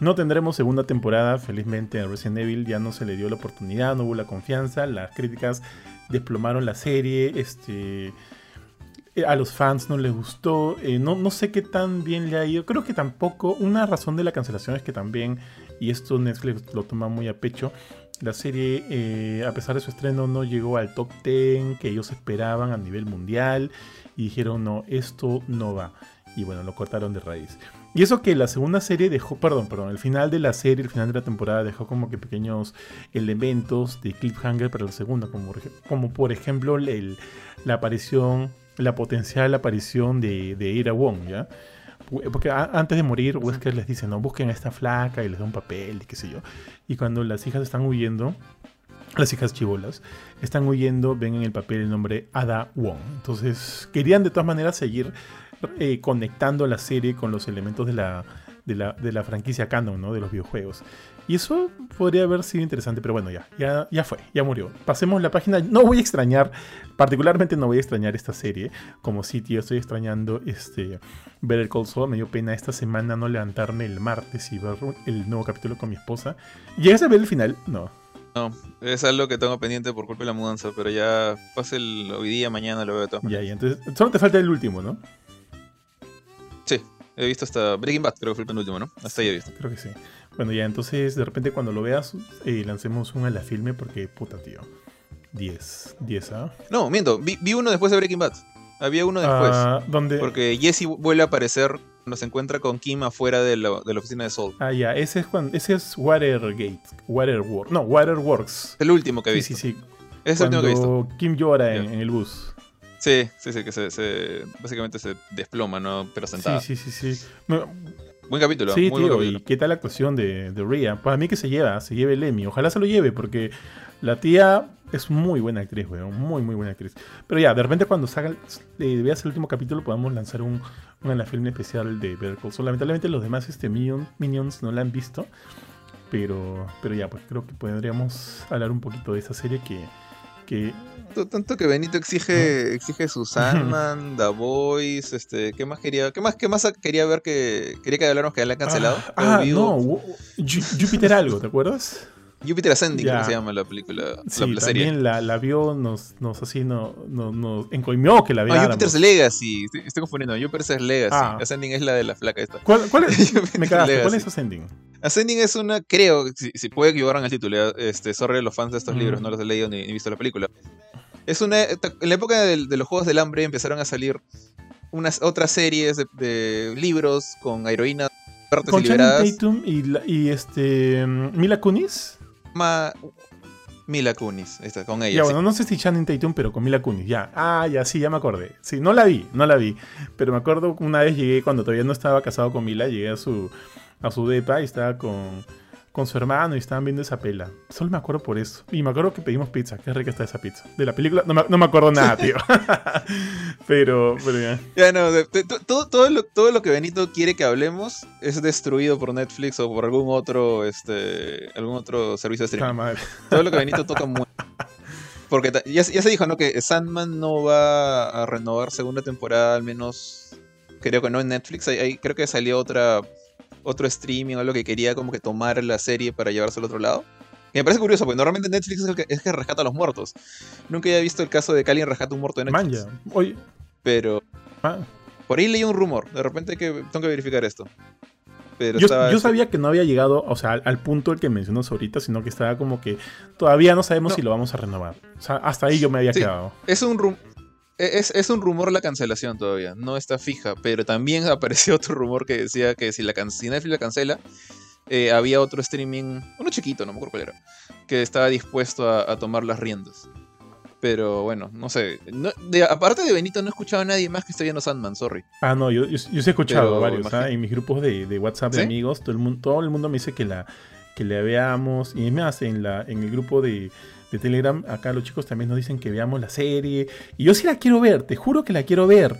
Speaker 1: no tendremos segunda temporada, felizmente, a Resident Evil. Ya no se le dio la oportunidad, no hubo la confianza. Las críticas desplomaron la serie. Este. Eh, a los fans no les gustó. Eh, no, no sé qué tan bien le ha ido. Creo que tampoco. Una razón de la cancelación es que también. Y esto Netflix lo toma muy a pecho la serie, eh, a pesar de su estreno, no llegó al top 10 que ellos esperaban a nivel mundial y dijeron, no, esto no va. Y bueno, lo cortaron de raíz. Y eso que la segunda serie dejó, perdón, perdón, el final de la serie, el final de la temporada dejó como que pequeños elementos de cliffhanger para la segunda, como, por ejemplo la aparición, la potencial aparición de, de Ira Wong, ¿ya? Porque antes de morir, Wesker les dice, no, busquen a esta flaca y les da un papel y qué sé yo. Y cuando las hijas están huyendo, las hijas chivolas, están huyendo, ven en el papel el nombre Ada Wong. Entonces, querían de todas maneras seguir eh, conectando la serie con los elementos de la, de la, de la franquicia canon, ¿no? De los videojuegos. Y eso podría haber sido interesante, pero bueno, ya, ya, ya fue, ya murió. Pasemos la página. No voy a extrañar, particularmente no voy a extrañar esta serie. Como sitio, estoy extrañando este ver el Cold Soul. Me dio pena esta semana no levantarme el martes y ver el nuevo capítulo con mi esposa. ¿Llegas a ver el final? No.
Speaker 2: No, es algo que tengo pendiente por culpa de la mudanza, pero ya pase el hoy día, mañana lo veo todo.
Speaker 1: Ya, ya, entonces solo te falta el último, ¿no?
Speaker 2: Sí, he visto hasta Breaking Bad, creo que fue el penúltimo, ¿no? Hasta ahí he visto.
Speaker 1: Creo que sí. Bueno, ya, entonces de repente cuando lo veas, eh, lancemos un a la filme porque, puta, tío. 10. 10, ¿ah?
Speaker 2: No, miento. Vi, uno después de Breaking Bad. Había uno después. Ah,
Speaker 1: ¿Dónde?
Speaker 2: Porque Jesse vuelve a aparecer cuando se encuentra con Kim afuera de la, de la oficina de Soul.
Speaker 1: Ah, ya. Ese es, cuando, ese es Watergate. Waterworks. No, Waterworks.
Speaker 2: El último que he visto.
Speaker 1: Sí, sí, sí.
Speaker 2: Es el último que he visto.
Speaker 1: Kim llora en, el bus.
Speaker 2: Sí, sí, sí, que se, básicamente se desploma, ¿no? Pero sentada.
Speaker 1: Sí, sí, sí, sí.
Speaker 2: Buen capítulo.
Speaker 1: Sí,
Speaker 2: muy
Speaker 1: tío, y qué tal la actuación de, de Rhea. Para mí que se lleva, se lleve el Emmy. Ojalá se lo lleve, porque la tía es muy buena actriz, weón. Muy, muy buena actriz. Pero ya, de repente cuando salga, eh, veas el último capítulo, podamos lanzar un, un la film especial de Better Lamentablemente los demás este, Minions no la han visto. Pero, pero ya, pues creo que podríamos hablar un poquito de esa serie que, que
Speaker 2: tanto que Benito exige exige su Sandman, The Voice, este, ¿qué más quería? ¿Qué más qué más quería ver que quería que habláramos que le han cancelado?
Speaker 1: Ah, ah no, Júpiter algo, ¿te acuerdas?
Speaker 2: Jupiter Ascending, ¿cómo se llama la película?
Speaker 1: Sí, la, serie. también la, la, vio, nos, nos así, no, no, nos encoimió que la viéramos.
Speaker 2: Ah, Jupiter's Legacy, estoy, estoy confundiendo, Jupiter's Legacy. Ah. Ascending es la de la flaca esta.
Speaker 1: ¿Cuál, cuál es? Me cagaste, ¿cuál es Ascending?
Speaker 2: Ascending es una, creo, si, si puede equivocar el título, este, sorry los fans de estos libros, no los he leído ni, ni, visto la película. Es una, en la época de, de, los Juegos del Hambre empezaron a salir unas otras series de, de libros con heroínas
Speaker 1: con Channing Tatum y, y este Mila Kunis
Speaker 2: Mila Kunis, está, con ella.
Speaker 1: Ya, bueno, no sé si Channing Tatum, pero con Mila Kunis, ya. Ah, ya, sí, ya me acordé. Sí, no la vi, no la vi. Pero me acuerdo una vez llegué, cuando todavía no estaba casado con Mila, llegué a su, a su depa y estaba con, con su hermano y estaban viendo esa pela. Solo me acuerdo por eso. Y me acuerdo que pedimos pizza. Qué rica está esa pizza. De la película no me, no me acuerdo nada, tío. pero, pero ya.
Speaker 2: Ya no, todo, todo, lo, todo lo que Benito quiere que hablemos es destruido por Netflix o por algún otro, este, algún otro servicio de streaming. Todo lo que Benito toca muy... Porque ya, ya, se dijo, ¿no? Que Sandman no va a renovar segunda temporada, al menos creo que no en Netflix. Ahí, creo que salió otra otro streaming o algo que quería como que tomar la serie para llevarse al otro lado. Y me parece curioso, porque normalmente Netflix es el que, es que rescata a los muertos. Nunca había visto el caso de que alguien rescata un muerto de Netflix.
Speaker 1: Oye.
Speaker 2: Pero. Ah. Por ahí leí un rumor. De repente que, tengo que verificar esto.
Speaker 1: Pero yo, yo sabía que no había llegado, o sea, al, punto el que mencionas ahorita, sino que estaba como que todavía no sabemos si lo vamos a renovar. O sea, hasta ahí yo me había quedado.
Speaker 2: Es un, e-, es, un rumor la cancelación todavía, no está fija, pero también apareció otro rumor que decía que si, la si Netflix la cancela, eh, había otro streaming, uno chiquito, no me acuerdo cuál era, que estaba dispuesto a, tomar las riendas. Pero bueno, no sé. aparte de Benito, no he escuchado a nadie más que esté viendo Sandman, sorry.
Speaker 1: Ah, no, yo, yo, sí he escuchado a varios. ¿ah? En mis grupos de, WhatsApp de amigos, todo el, mundo, todo el mundo me dice que la que le veamos. Y es más, en, la, en el grupo de, de Telegram, acá los chicos también nos dicen que veamos la serie. Y yo sí la quiero ver, te juro que la quiero ver.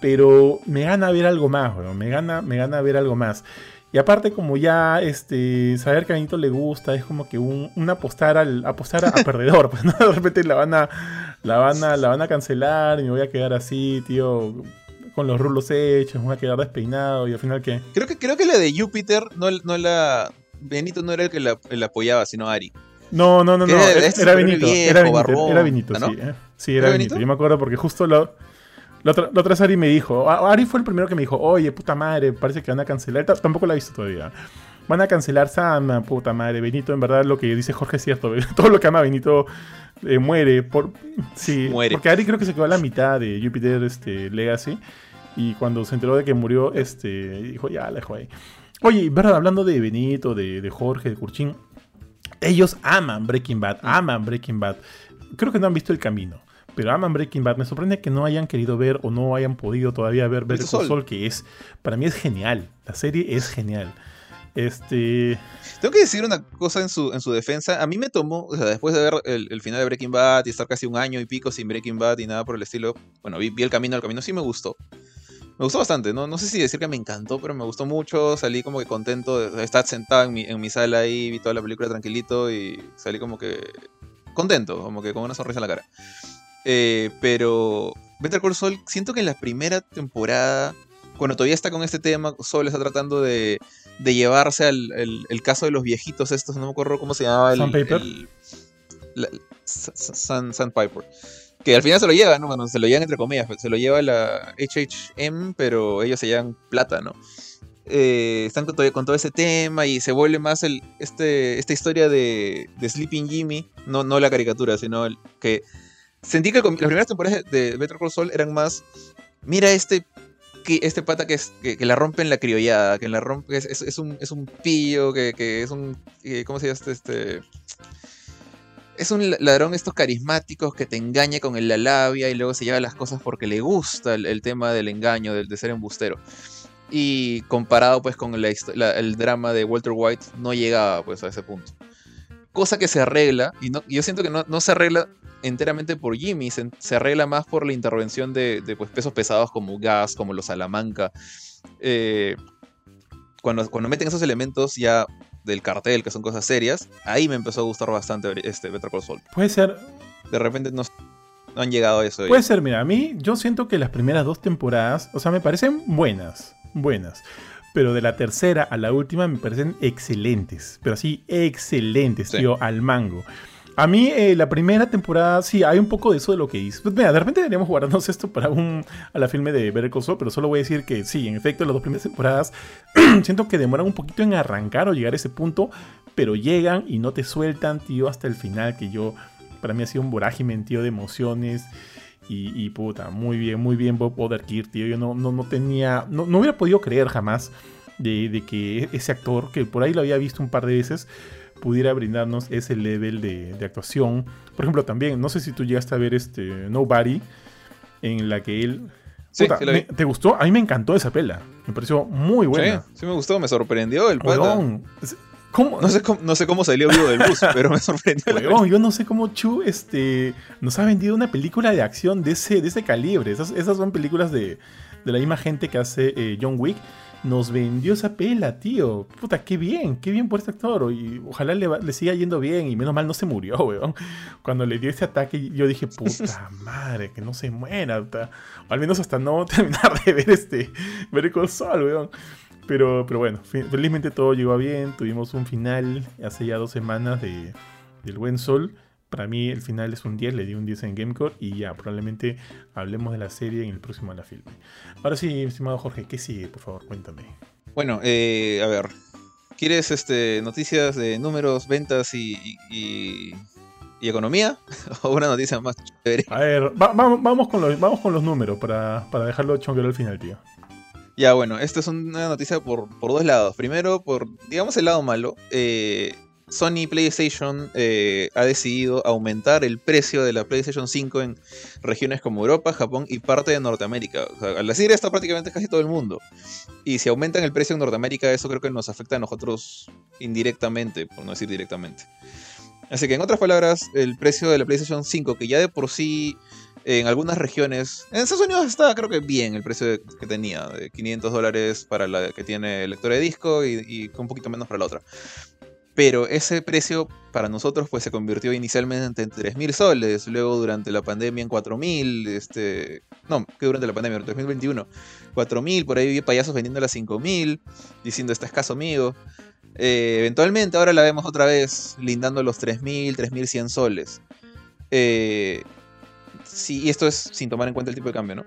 Speaker 1: Pero me gana ver algo más, me gana, me gana ver algo más. Y aparte, como ya este, saber que a Benito le gusta, es como que un, apostar al apostar a, perdedor. Pues, De repente la van a, la van a, la van a cancelar y me voy a quedar así, tío, con los rulos hechos, me voy a quedar despeinado y al final qué.
Speaker 2: Creo que, creo que la de Júpiter no, no la. Benito no era el que la, la apoyaba, sino Ari.
Speaker 1: No, no, no, no. Era, era, Benito, era, Benito. era Benito. sí. Eh. Sí, era, Benito? Yo me acuerdo porque justo lo, la otra, la otra Ari me dijo. Ari fue el primero que me dijo, oye, puta madre, parece que van a cancelar. tampoco la he visto todavía. Van a cancelar Sama, puta madre. Benito, en verdad, lo que dice Jorge es cierto. Todo lo que ama Benito eh, muere. Por, sí, muere. Porque Ari creo que se quedó a la mitad de Jupiter este, Legacy. Y cuando se enteró de que murió, este, dijo, ya, la dejó ahí. Oye, verdad, hablando de Benito, de, de Jorge, de Curchín, ellos aman Breaking Bad, aman Breaking Bad. Creo que no han visto el camino, pero aman Breaking Bad. Me sorprende que no hayan querido ver o no hayan podido todavía ver Better Call Saul, que es, para mí es genial. La serie es genial. Este.
Speaker 2: Tengo que decir una cosa en su, en su defensa. A mí me tomó, o sea, después de ver el, final de Breaking Bad y estar casi un año y pico sin Breaking Bad y nada por el estilo, bueno, vi, vi el camino, el camino sí me gustó. Me gustó bastante, ¿no? No sé si decir que me encantó, pero me gustó mucho. Salí como que contento de estar sentado en mi, en mi sala ahí, vi toda la película tranquilito y salí como que contento, como que con una sonrisa en la cara. Eh, pero Better Call Saul, siento que en la primera temporada, cuando todavía está con este tema, Saul está tratando de, de llevarse al el, caso de los viejitos estos, no me acuerdo cómo se llamaba. El,
Speaker 1: Sandpaper.
Speaker 2: Sandpiper. Que al final se lo lleva, ¿no? Bueno, se lo llevan entre comillas, se lo lleva la HHM, pero ellos se llevan plata, ¿no? Eh, están con todo, ese tema y se vuelve más este, esta historia de, de Sleeping Jimmy, no, la caricatura, sino que sentí que las primeras temporadas de Better Call Saul eran más, mira este este pata que, la rompe en la criollada, que la rompe, es, un, es un pillo, que, que es un, eh, ¿cómo se llama este? este es un ladrón estos carismáticos que te engaña con la labia y luego se lleva las cosas porque le gusta el, tema del engaño, del, de ser embustero. Y comparado pues con el drama de Walter White, no llegaba pues a ese punto. Cosa que se arregla, y, yo siento que no, se arregla enteramente por Jimmy, se, arregla más por la intervención de, pues, pesos pesados como Gas, como los Salamanca. Eh, cuando, cuando meten esos elementos ya del cartel, que son cosas serias, ahí me empezó a gustar bastante este Better Call Saul.
Speaker 1: Puede ser.
Speaker 2: De repente no, han llegado a eso.
Speaker 1: Puede ser, mira, a mí yo siento que las primeras dos temporadas, o sea, me parecen buenas, buenas. Pero de la tercera a la última me parecen excelentes. Pero así, excelentes, tío, al mango. A mí, eh, la primera temporada, sí, hay un poco de eso de lo que dices. Pues mira, de repente deberíamos guardarnos esto para un, a la filme de Better pero solo voy a decir que sí, en efecto, las dos primeras temporadas siento que demoran un poquito en arrancar o llegar a ese punto, pero llegan y no te sueltan, tío, hasta el final, que yo, para mí ha sido un vorágine, tío, de emociones. Y, puta, muy bien, muy bien Bob Odenkirk, tío. Yo no, no, no tenía, no, no, hubiera podido creer jamás de, de que ese actor, que por ahí lo había visto un par de veces, pudiera brindarnos ese level de, actuación. Por ejemplo, también, no sé si tú llegaste a ver este Nobody, en la que él... ¿Te gustó? A mí me encantó esa pela. Me pareció muy buena.
Speaker 2: Sí, me gustó, me sorprendió el ¿Cómo? No, sé cómo, no sé cómo salió vivo del bus, pero me sorprendió.
Speaker 1: yo no sé cómo Chu este, nos ha vendido una película de acción de ese, de ese calibre. Esas, esas son películas de, de la misma gente que hace eh, John Wick nos vendió esa pela, tío. Puta, qué bien, qué bien por este actor. Y ojalá le, siga yendo bien. Y menos mal no se murió, weón. Cuando le dio ese ataque, yo dije, puta madre, que no se muera. O al menos hasta no terminar de ver este. Ver el sol, weón. Pero, pero bueno, felizmente todo llegó bien. Tuvimos un final hace ya dos semanas de, del buen sol. Para mí el final es un 10, le di un 10 en Gamecore y ya, probablemente hablemos de la serie en el próximo a la filme. Ahora sí, estimado Jorge, ¿qué sigue? Por favor, cuéntame.
Speaker 2: Bueno, eh, a ver, ¿quieres este, noticias de números, ventas y, y, economía? ¿O una noticia más
Speaker 1: chévere? A ver, vamos, con los, vamos con los números para, para dejarlo chonguero al final, tío.
Speaker 2: Ya, bueno, esta es una noticia por, por dos lados. Primero, por, digamos, el lado malo. Eh, Sony PlayStation eh, ha decidido aumentar el precio de la PlayStation 5 en regiones como Europa, Japón y parte de Norteamérica. Al decir esto prácticamente casi todo el mundo. Y si aumentan el precio en Norteamérica, eso creo que nos afecta a nosotros indirectamente, por no decir directamente. Así que en otras palabras, el precio de la PlayStation 5, que ya de por sí en algunas regiones, en Estados Unidos está creo que bien el precio que tenía, de 500 dólares para la que tiene lector de disco y, y un poquito menos para la otra. Pero ese precio para nosotros pues se convirtió inicialmente en 3.000 soles, luego durante la pandemia en 4.000, este, no, que durante la pandemia, en 2021, 4.000, por ahí vi payasos vendiendo a 5.000, diciendo está escaso amigo. Eh, eventualmente ahora la vemos otra vez lindando los 3.000, 3.100 soles. Eh, sí, y esto es sin tomar en cuenta el tipo de cambio, ¿no?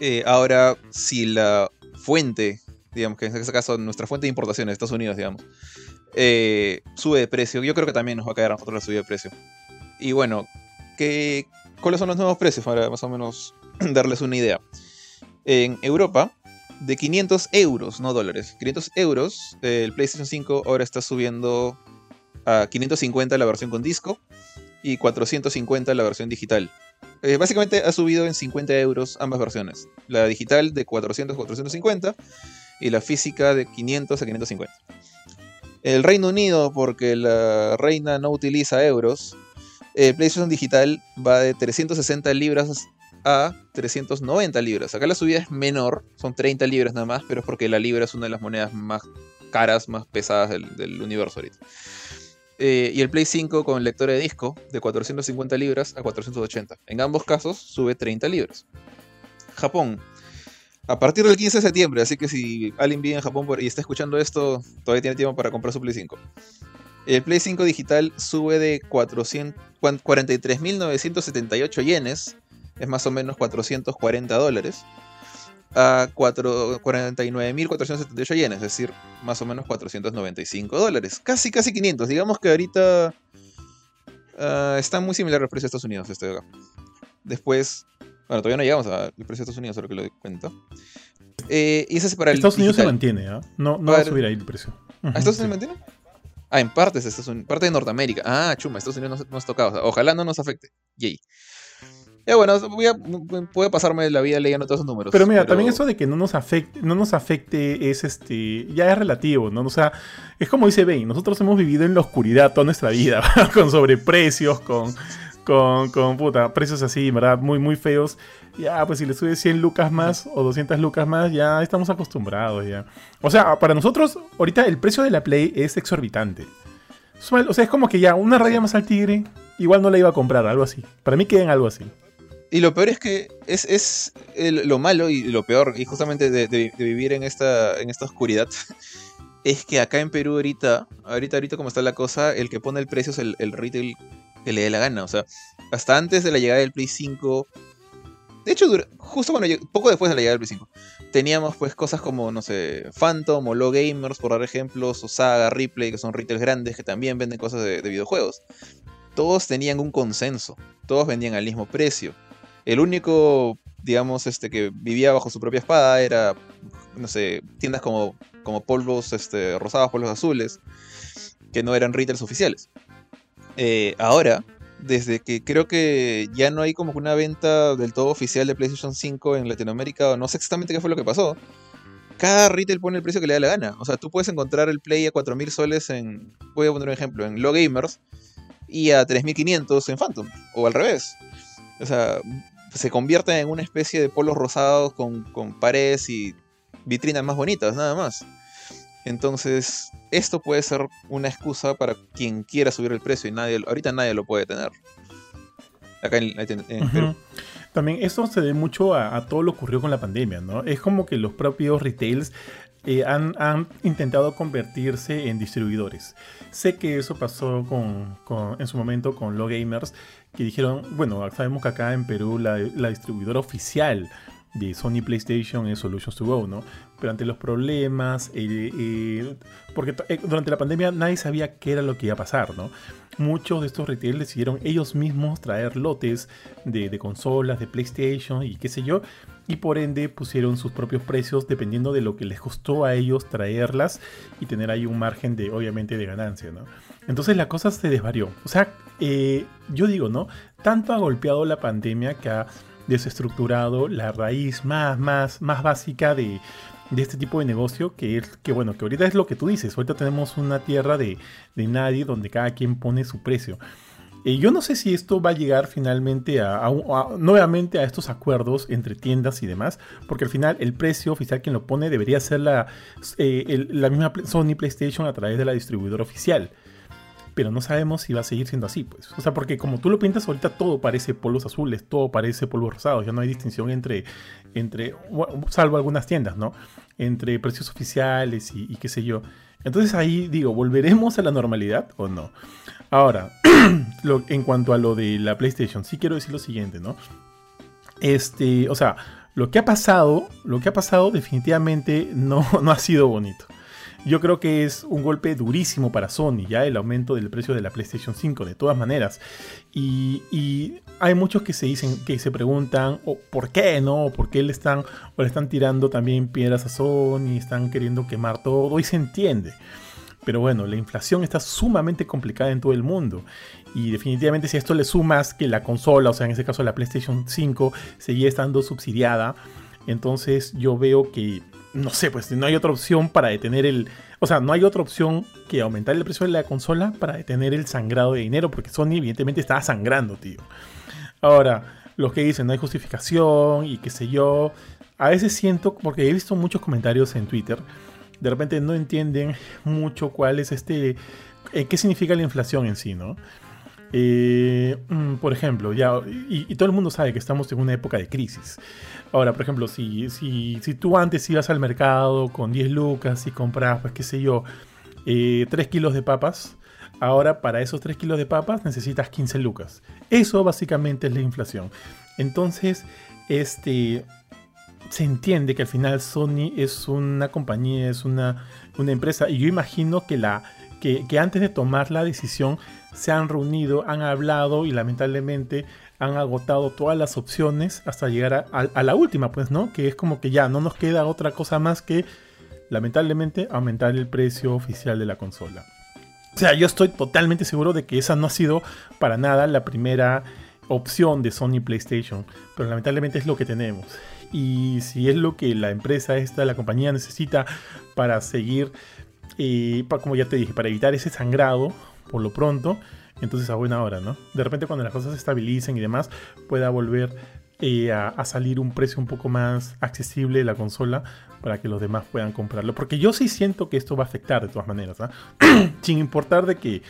Speaker 2: Eh, ahora, si la fuente, digamos que en este caso nuestra fuente de importación de Estados Unidos, digamos, eh, sube de precio. Yo creo que también nos va a caer a la subida de precio. Y bueno, ¿qué, ¿cuáles son los nuevos precios? Para más o menos darles una idea. En Europa, de 500 euros, no dólares, 500 euros, el PlayStation 5 ahora está subiendo a 550 la versión con disco y 450 la versión digital. Eh, básicamente ha subido en 50 euros ambas versiones. La digital de 400 a 450 y la física de 500 a 550. El Reino Unido, porque la reina no utiliza euros, el PlayStation Digital va de 360 libras a 390 libras. Acá la subida es menor, son 30 libras nada más, pero es porque la libra es una de las monedas más caras, más pesadas del, universo ahorita. Eh, y el Play 5 con lector de disco de 450 libras a 480. En ambos casos sube 30 libras. Japón, a partir del 15 de septiembre, así que si alguien vive en Japón y está escuchando esto, todavía tiene tiempo para comprar su Play 5. El Play 5 digital sube de 43.978 yenes, es más o menos 440 dólares, a 49.478 yenes, es decir, más o menos 495 dólares. Casi, casi 500. Digamos que ahorita uh, está muy similar al precio de Estados Unidos este de acá. Después bueno, todavía no llegamos al precio de Estados Unidos, solo que lo doy cuenta.
Speaker 1: Eh, y ese es para el Estados Unidos se mantiene, ¿ah? No, no va a subir ahí el precio.
Speaker 2: ¿A Estados Unidos se mantiene? Ah, en partes de Estados Unidos, parte de Norteamérica. Ah, chuma, Estados Unidos no, nos tocado. O sea, ojalá no nos afecte. Yay. Ya bueno, voy a, pasarme la vida leyendo todos esos números.
Speaker 1: Pero mira, también eso de que no nos afecte, no nos afecte es este, ya es relativo, ¿no? O sea, es como dice Ben, nosotros hemos vivido en la oscuridad toda nuestra vida, con sobreprecios, con con, con puta, precios así, ¿verdad? Muy, muy feos. Ya, pues si le sube 100 lucas más o 200 lucas más, ya estamos acostumbrados ya. O sea, para nosotros, ahorita el precio de la Play es exorbitante. O sea, es como que ya una raya más al tigre, igual no la iba a comprar, algo así. Para mí queda algo así.
Speaker 2: Y lo peor es que es, es lo malo y lo peor, y justamente de, vivir en esta, en esta oscuridad, es que acá en Perú ahorita, ahorita, ahorita como está la cosa, el que pone el precio es el, el retail que le dé la gana. O sea, hasta antes de la llegada del Play 5, de hecho, justo cuando poco después de la llegada del Play 5, teníamos pues cosas como, no sé, Phantom o Low Gamers, por dar ejemplos, o Saga, Replay, que son retails grandes que también venden cosas de, videojuegos. Todos tenían un consenso, todos vendían al mismo precio. El único, digamos, este que vivía bajo su propia espada era, no sé, tiendas como, como polvos este, rosados, polvos azules, que no eran retails oficiales. Eh, ahora, desde que creo que ya no hay como una venta del todo oficial de PlayStation 5 en Latinoamérica, o no sé exactamente qué fue lo que pasó. Cada retail pone el precio que le da la gana. O sea, tú puedes encontrar el Play a 4.000 soles en, voy a poner un ejemplo, en Low Gamers y a 3.500 en Phantom, o al revés. O sea, se convierte en una especie de polos rosados con, con paredes y vitrinas más bonitas, nada más. Entonces, esto puede ser una excusa para quien quiera subir el precio y nadie, ahorita nadie lo puede tener. Acá en, Perú.
Speaker 1: También esto se debe mucho a, todo lo que ocurrió con la pandemia, ¿no? Es como que los propios retails eh, han, intentado convertirse en distribuidores. Sé que eso pasó con, en su momento con Low Gamers, que dijeron, bueno, sabemos que acá en Perú la, la distribuidora oficial de Sony PlayStation es Solutions to Go, ¿no? Pero ante los problemas, eh, eh, porque eh, durante la pandemia nadie sabía qué era lo que iba a pasar, ¿no? Muchos de estos retailers decidieron ellos mismos traer lotes de, consolas, de PlayStation y qué sé yo, y por ende pusieron sus propios precios dependiendo de lo que les costó a ellos traerlas y tener ahí un margen de, obviamente, de ganancia, ¿no? Entonces la cosa se desvarió. O sea, yo digo, ¿no? Tanto ha golpeado la pandemia que ha desestructurado la raíz más, más, más básica de, este tipo de negocio, que es que bueno, que ahorita es lo que tú dices, ahorita tenemos una tierra de, nadie donde cada quien pone su precio. Eh, yo no sé si esto va a llegar finalmente a, nuevamente a estos acuerdos entre tiendas y demás, porque al final el precio oficial quien lo pone debería ser la, eh, la misma Sony PlayStation a través de la distribuidora oficial pero no sabemos si va a seguir siendo así, pues. O sea, porque como tú lo pintas ahorita todo parece polvos azules, todo parece polvos rosados, ya no hay distinción entre, entre salvo algunas tiendas, ¿no? Entre precios oficiales y, qué sé yo. Entonces ahí digo, ¿volveremos a la normalidad o no? Ahora, en cuanto a lo de la PlayStation, sí quiero decir lo siguiente, ¿no? Este, o sea, lo que ha pasado, lo que ha pasado definitivamente no, no ha sido bonito. Yo creo que es un golpe durísimo para Sony, ya el aumento del precio de la PlayStation 5, de todas maneras. Y, hay muchos que se dicen, que se preguntan, o ¿por qué no? ¿Por qué le están, o le están tirando también piedras a Sony? Están queriendo quemar todo, y se entiende. Pero bueno, la inflación está sumamente complicada en todo el mundo. Y definitivamente si a esto le sumas que la consola, o sea, en este caso la PlayStation 5, seguía estando subsidiada, entonces yo veo que no sé, pues no hay otra opción para detener el... O sea, no hay otra opción que aumentar el precio de la consola para detener el sangrado de dinero, porque Sony evidentemente estaba sangrando, tío. Ahora, los que dicen no hay justificación y qué sé yo, a veces siento, porque he visto muchos comentarios en Twitter, de repente no entienden mucho cuál es este... Eh, qué significa la inflación en sí, ¿no? Mm, por ejemplo, ya, y, todo el mundo sabe que estamos en una época de crisis. Ahora, por ejemplo, si, si, si tú antes ibas al mercado con 10 lucas y compras, pues qué sé yo, 3 eh, kilos de papas, ahora para esos 3 kilos de papas necesitas 15 lucas. Eso básicamente es la inflación. Entonces, este, se entiende que al final Sony es una compañía, es una, una empresa, y yo imagino que, la, que, que antes de tomar la decisión se han reunido, han hablado y lamentablemente han agotado todas las opciones hasta llegar a, la última, pues, ¿no? Que es como que ya no nos queda otra cosa más que, lamentablemente, aumentar el precio oficial de la consola. O sea, yo estoy totalmente seguro de que esa no ha sido para nada la primera opción de Sony PlayStation, pero lamentablemente es lo que tenemos. Y si es lo que la empresa esta, la compañía necesita para seguir, eh, como ya te dije, para evitar ese sangrado, por lo pronto, Entonces a buena hora, ¿no? De repente cuando las cosas se estabilicen y demás, pueda volver eh, a, salir un precio un poco más accesible de la consola para que los demás puedan comprarlo. Porque yo sí siento que esto va a afectar de todas maneras, ¿ah? Sin importar de que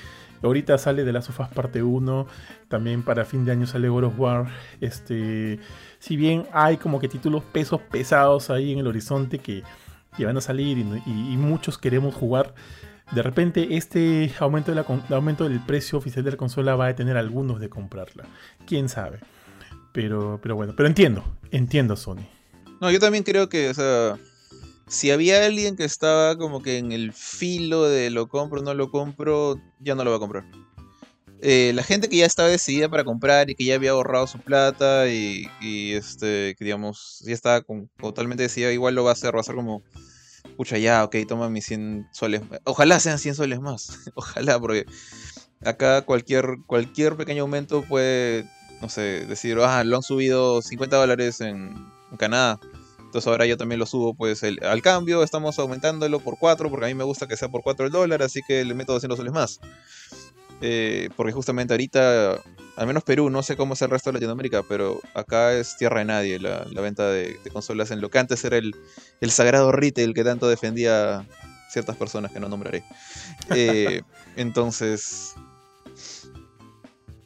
Speaker 1: ahorita sale de las sofás parte 1, también para fin de año sale God of War. Este, si bien hay como que títulos pesos pesados ahí en el horizonte que, van a salir y, muchos queremos jugar, de repente este aumento, de la, aumento del precio oficial de la consola va a detener a algunos de comprarla. Quién sabe. Pero, pero bueno, pero entiendo, entiendo Sony.
Speaker 2: No, yo también creo que, o sea, si había alguien que estaba como que en el filo de lo compro no lo compro, ya no lo va a comprar. Eh, la gente que ya estaba decidida para comprar y que ya había ahorrado su plata y, este, que digamos, ya estaba totalmente decidida, igual lo va a hacer, va a ser como, pucha, ya, ok, toma mis 100 soles. Ojalá sean 100 soles más, ojalá, porque acá cualquier, cualquier pequeño aumento puede no sé, decir, ah, lo han subido 50 dólares en, Canadá. Entonces ahora yo también lo subo pues al cambio, estamos aumentándolo por 4 porque a mí me gusta que sea por 4 el dólar, así que le meto 200 soles más. Eh, porque justamente ahorita, al menos Perú, no sé cómo es el resto de Latinoamérica, pero acá es tierra de nadie la, venta de, consolas en lo que antes era el, el sagrado retail que tanto defendía ciertas personas que no nombraré. Eh, entonces,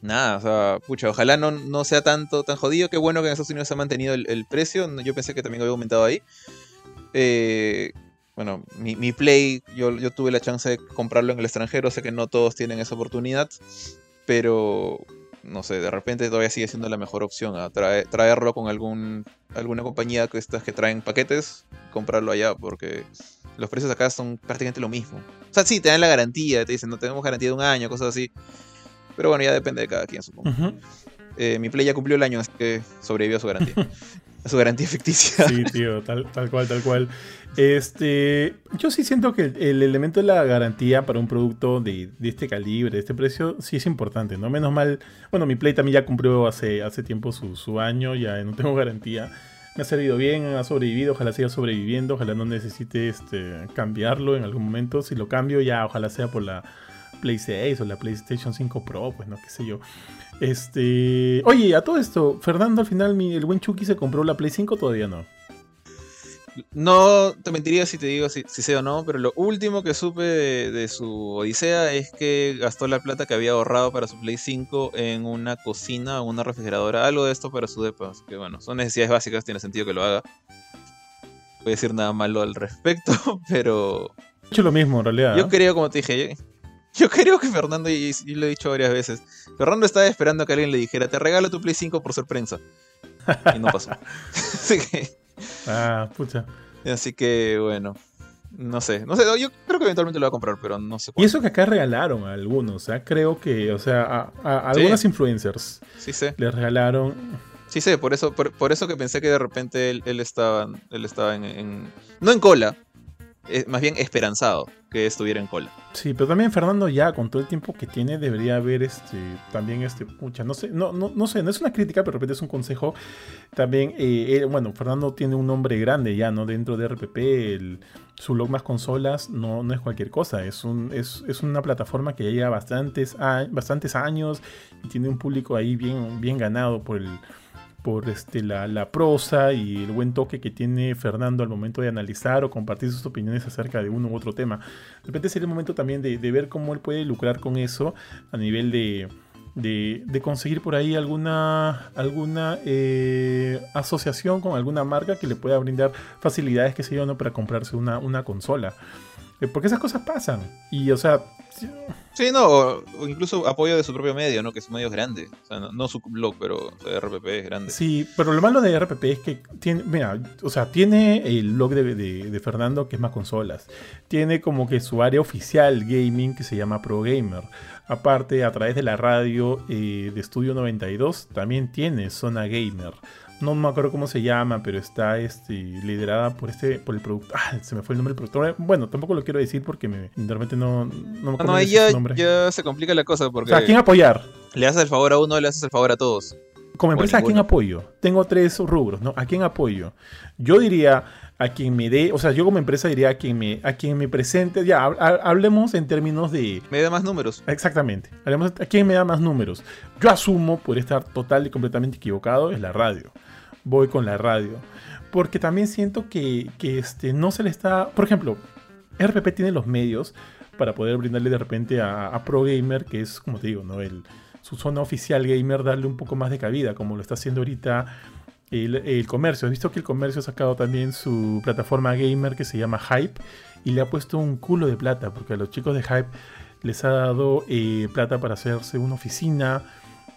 Speaker 2: nada, o sea, pucha, ojalá no, no sea tanto tan jodido. Qué bueno que en Estados Unidos se ha mantenido el, precio. Yo pensé que también había aumentado ahí. Eh, bueno, mi, Play, yo, yo tuve la chance de comprarlo en el extranjero. Sé que no todos tienen esa oportunidad. Pero, no sé, de repente todavía sigue siendo la mejor opción. A traerlo con algún, alguna compañía que estas que traen paquetes, comprarlo allá. Porque los precios acá son prácticamente lo mismo. O sea, sí, te dan la garantía. Te dicen, no tenemos garantía de un año, cosas así pero bueno, ya depende de cada quien, supongo. Eh, mi Play ya cumplió el año, así que sobrevivió a su garantía. a su garantía ficticia.
Speaker 1: Sí, tío, tal, cual, tal cual. Este, yo sí siento que el elemento de la garantía para un producto de, este calibre, de este precio, sí es importante, ¿no? Menos mal, bueno, mi Play también ya cumplió hace, hace tiempo su, su año, ya no tengo garantía. Me ha servido bien, ha sobrevivido, ojalá siga sobreviviendo, ojalá no necesite este, cambiarlo en algún momento. Si lo cambio, ya ojalá sea por la Play 6 o la PlayStation 5 Pro, pues no, qué sé yo. Este. Oye, a todo esto, Fernando, al final, el buen Chucky se compró la Play 5 todavía no.
Speaker 2: No te mentiría si te digo si, sé o no, pero lo último que supe de, su odisea es que gastó la plata que había ahorrado para su Play 5 en una cocina una refrigeradora, algo de esto para su depa. Así que bueno, son necesidades básicas, tiene sentido que lo haga. No voy a decir nada malo al respecto, pero.
Speaker 1: He hecho lo mismo en realidad.
Speaker 2: Yo creo, como te dije, yo creo que Fernando, y, lo he dicho varias veces, Fernando estaba esperando que alguien le dijera, te regalo tu Play 5 por ser prensa. Y no pasó. así que...
Speaker 1: Ah, pucha.
Speaker 2: Así que, bueno. No sé, no sé, yo creo que eventualmente lo va a comprar, pero no sé
Speaker 1: Y eso que acá regalaron a algunos, o sea, creo que, o sea, a, algunas influencers
Speaker 2: sí sé.
Speaker 1: les regalaron.
Speaker 2: Sí sé, por eso, por, eso que pensé que de repente él, estaba, él estaba en, no en cola, eh, más bien esperanzado que estuviera en cola.
Speaker 1: Sí, pero también Fernando ya con todo el tiempo que tiene debería haber este también este pucha, no sé, no, no, no sé, no es una crítica, pero de repente es un consejo. También, eh, bueno, Fernando tiene un nombre grande ya, ¿no? Dentro de RPP, el, su log más consolas no, no es cualquier cosa, es, un, es, es una plataforma que ya lleva bastantes, bastantes años y tiene un público ahí bien, bien ganado por el por este, la, prosa y el buen toque que tiene Fernando al momento de analizar o compartir sus opiniones acerca de uno u otro tema. De repente sería el momento también de, ver cómo él puede lucrar con eso a nivel de, de, conseguir por ahí alguna, alguna eh, asociación con alguna marca que le pueda brindar facilidades, que se yo, ¿no? para comprarse una, una consola. Eh, porque esas cosas pasan. Y, o sea,
Speaker 2: Sí, no, o, incluso apoyo de su propio medio, ¿no? Que su medio es grande. O sea, no, su blog, pero RPP es grande.
Speaker 1: Sí, pero lo malo de RPP es que tiene, mira, o sea, tiene el blog de, Fernando que es más consolas. Tiene como que su área oficial gaming que se llama Pro Gamer. Aparte, a través de la radio eh, de Estudio 92, también tiene Zona Gamer no me acuerdo cómo se llama, pero está este, liderada por este, por el productor. Ah, se me fue el nombre del productor. Bueno, tampoco lo quiero decir porque me, realmente no, no me
Speaker 2: acuerdo. No, ahí ya, ya, se complica la cosa porque.
Speaker 1: O sea, ¿a quién apoyar?
Speaker 2: Le haces el favor a uno, le haces el favor a todos.
Speaker 1: Como empresa, ¿a quién apoyo? Tengo tres rubros, ¿no? ¿A quién apoyo? Yo diría a quien me dé, o sea, yo como empresa diría a quien me, a quien me presente, ya, hablemos en términos de...
Speaker 2: Me da más números.
Speaker 1: Exactamente, hablemos a quien me da más números. Yo asumo, por estar total y completamente equivocado, es la radio. Voy con la radio. Porque también siento que, que este, no se le está, por ejemplo, RPP tiene los medios para poder brindarle de repente a, Pro Gamer, que es, como te digo, ¿no? El, su zona oficial gamer, darle un poco más de cabida, como lo está haciendo ahorita el, comercio. Has visto que el comercio ha sacado también su plataforma gamer que se llama Hype y le ha puesto un culo de plata, porque a los chicos de Hype les ha dado eh, plata para hacerse una oficina.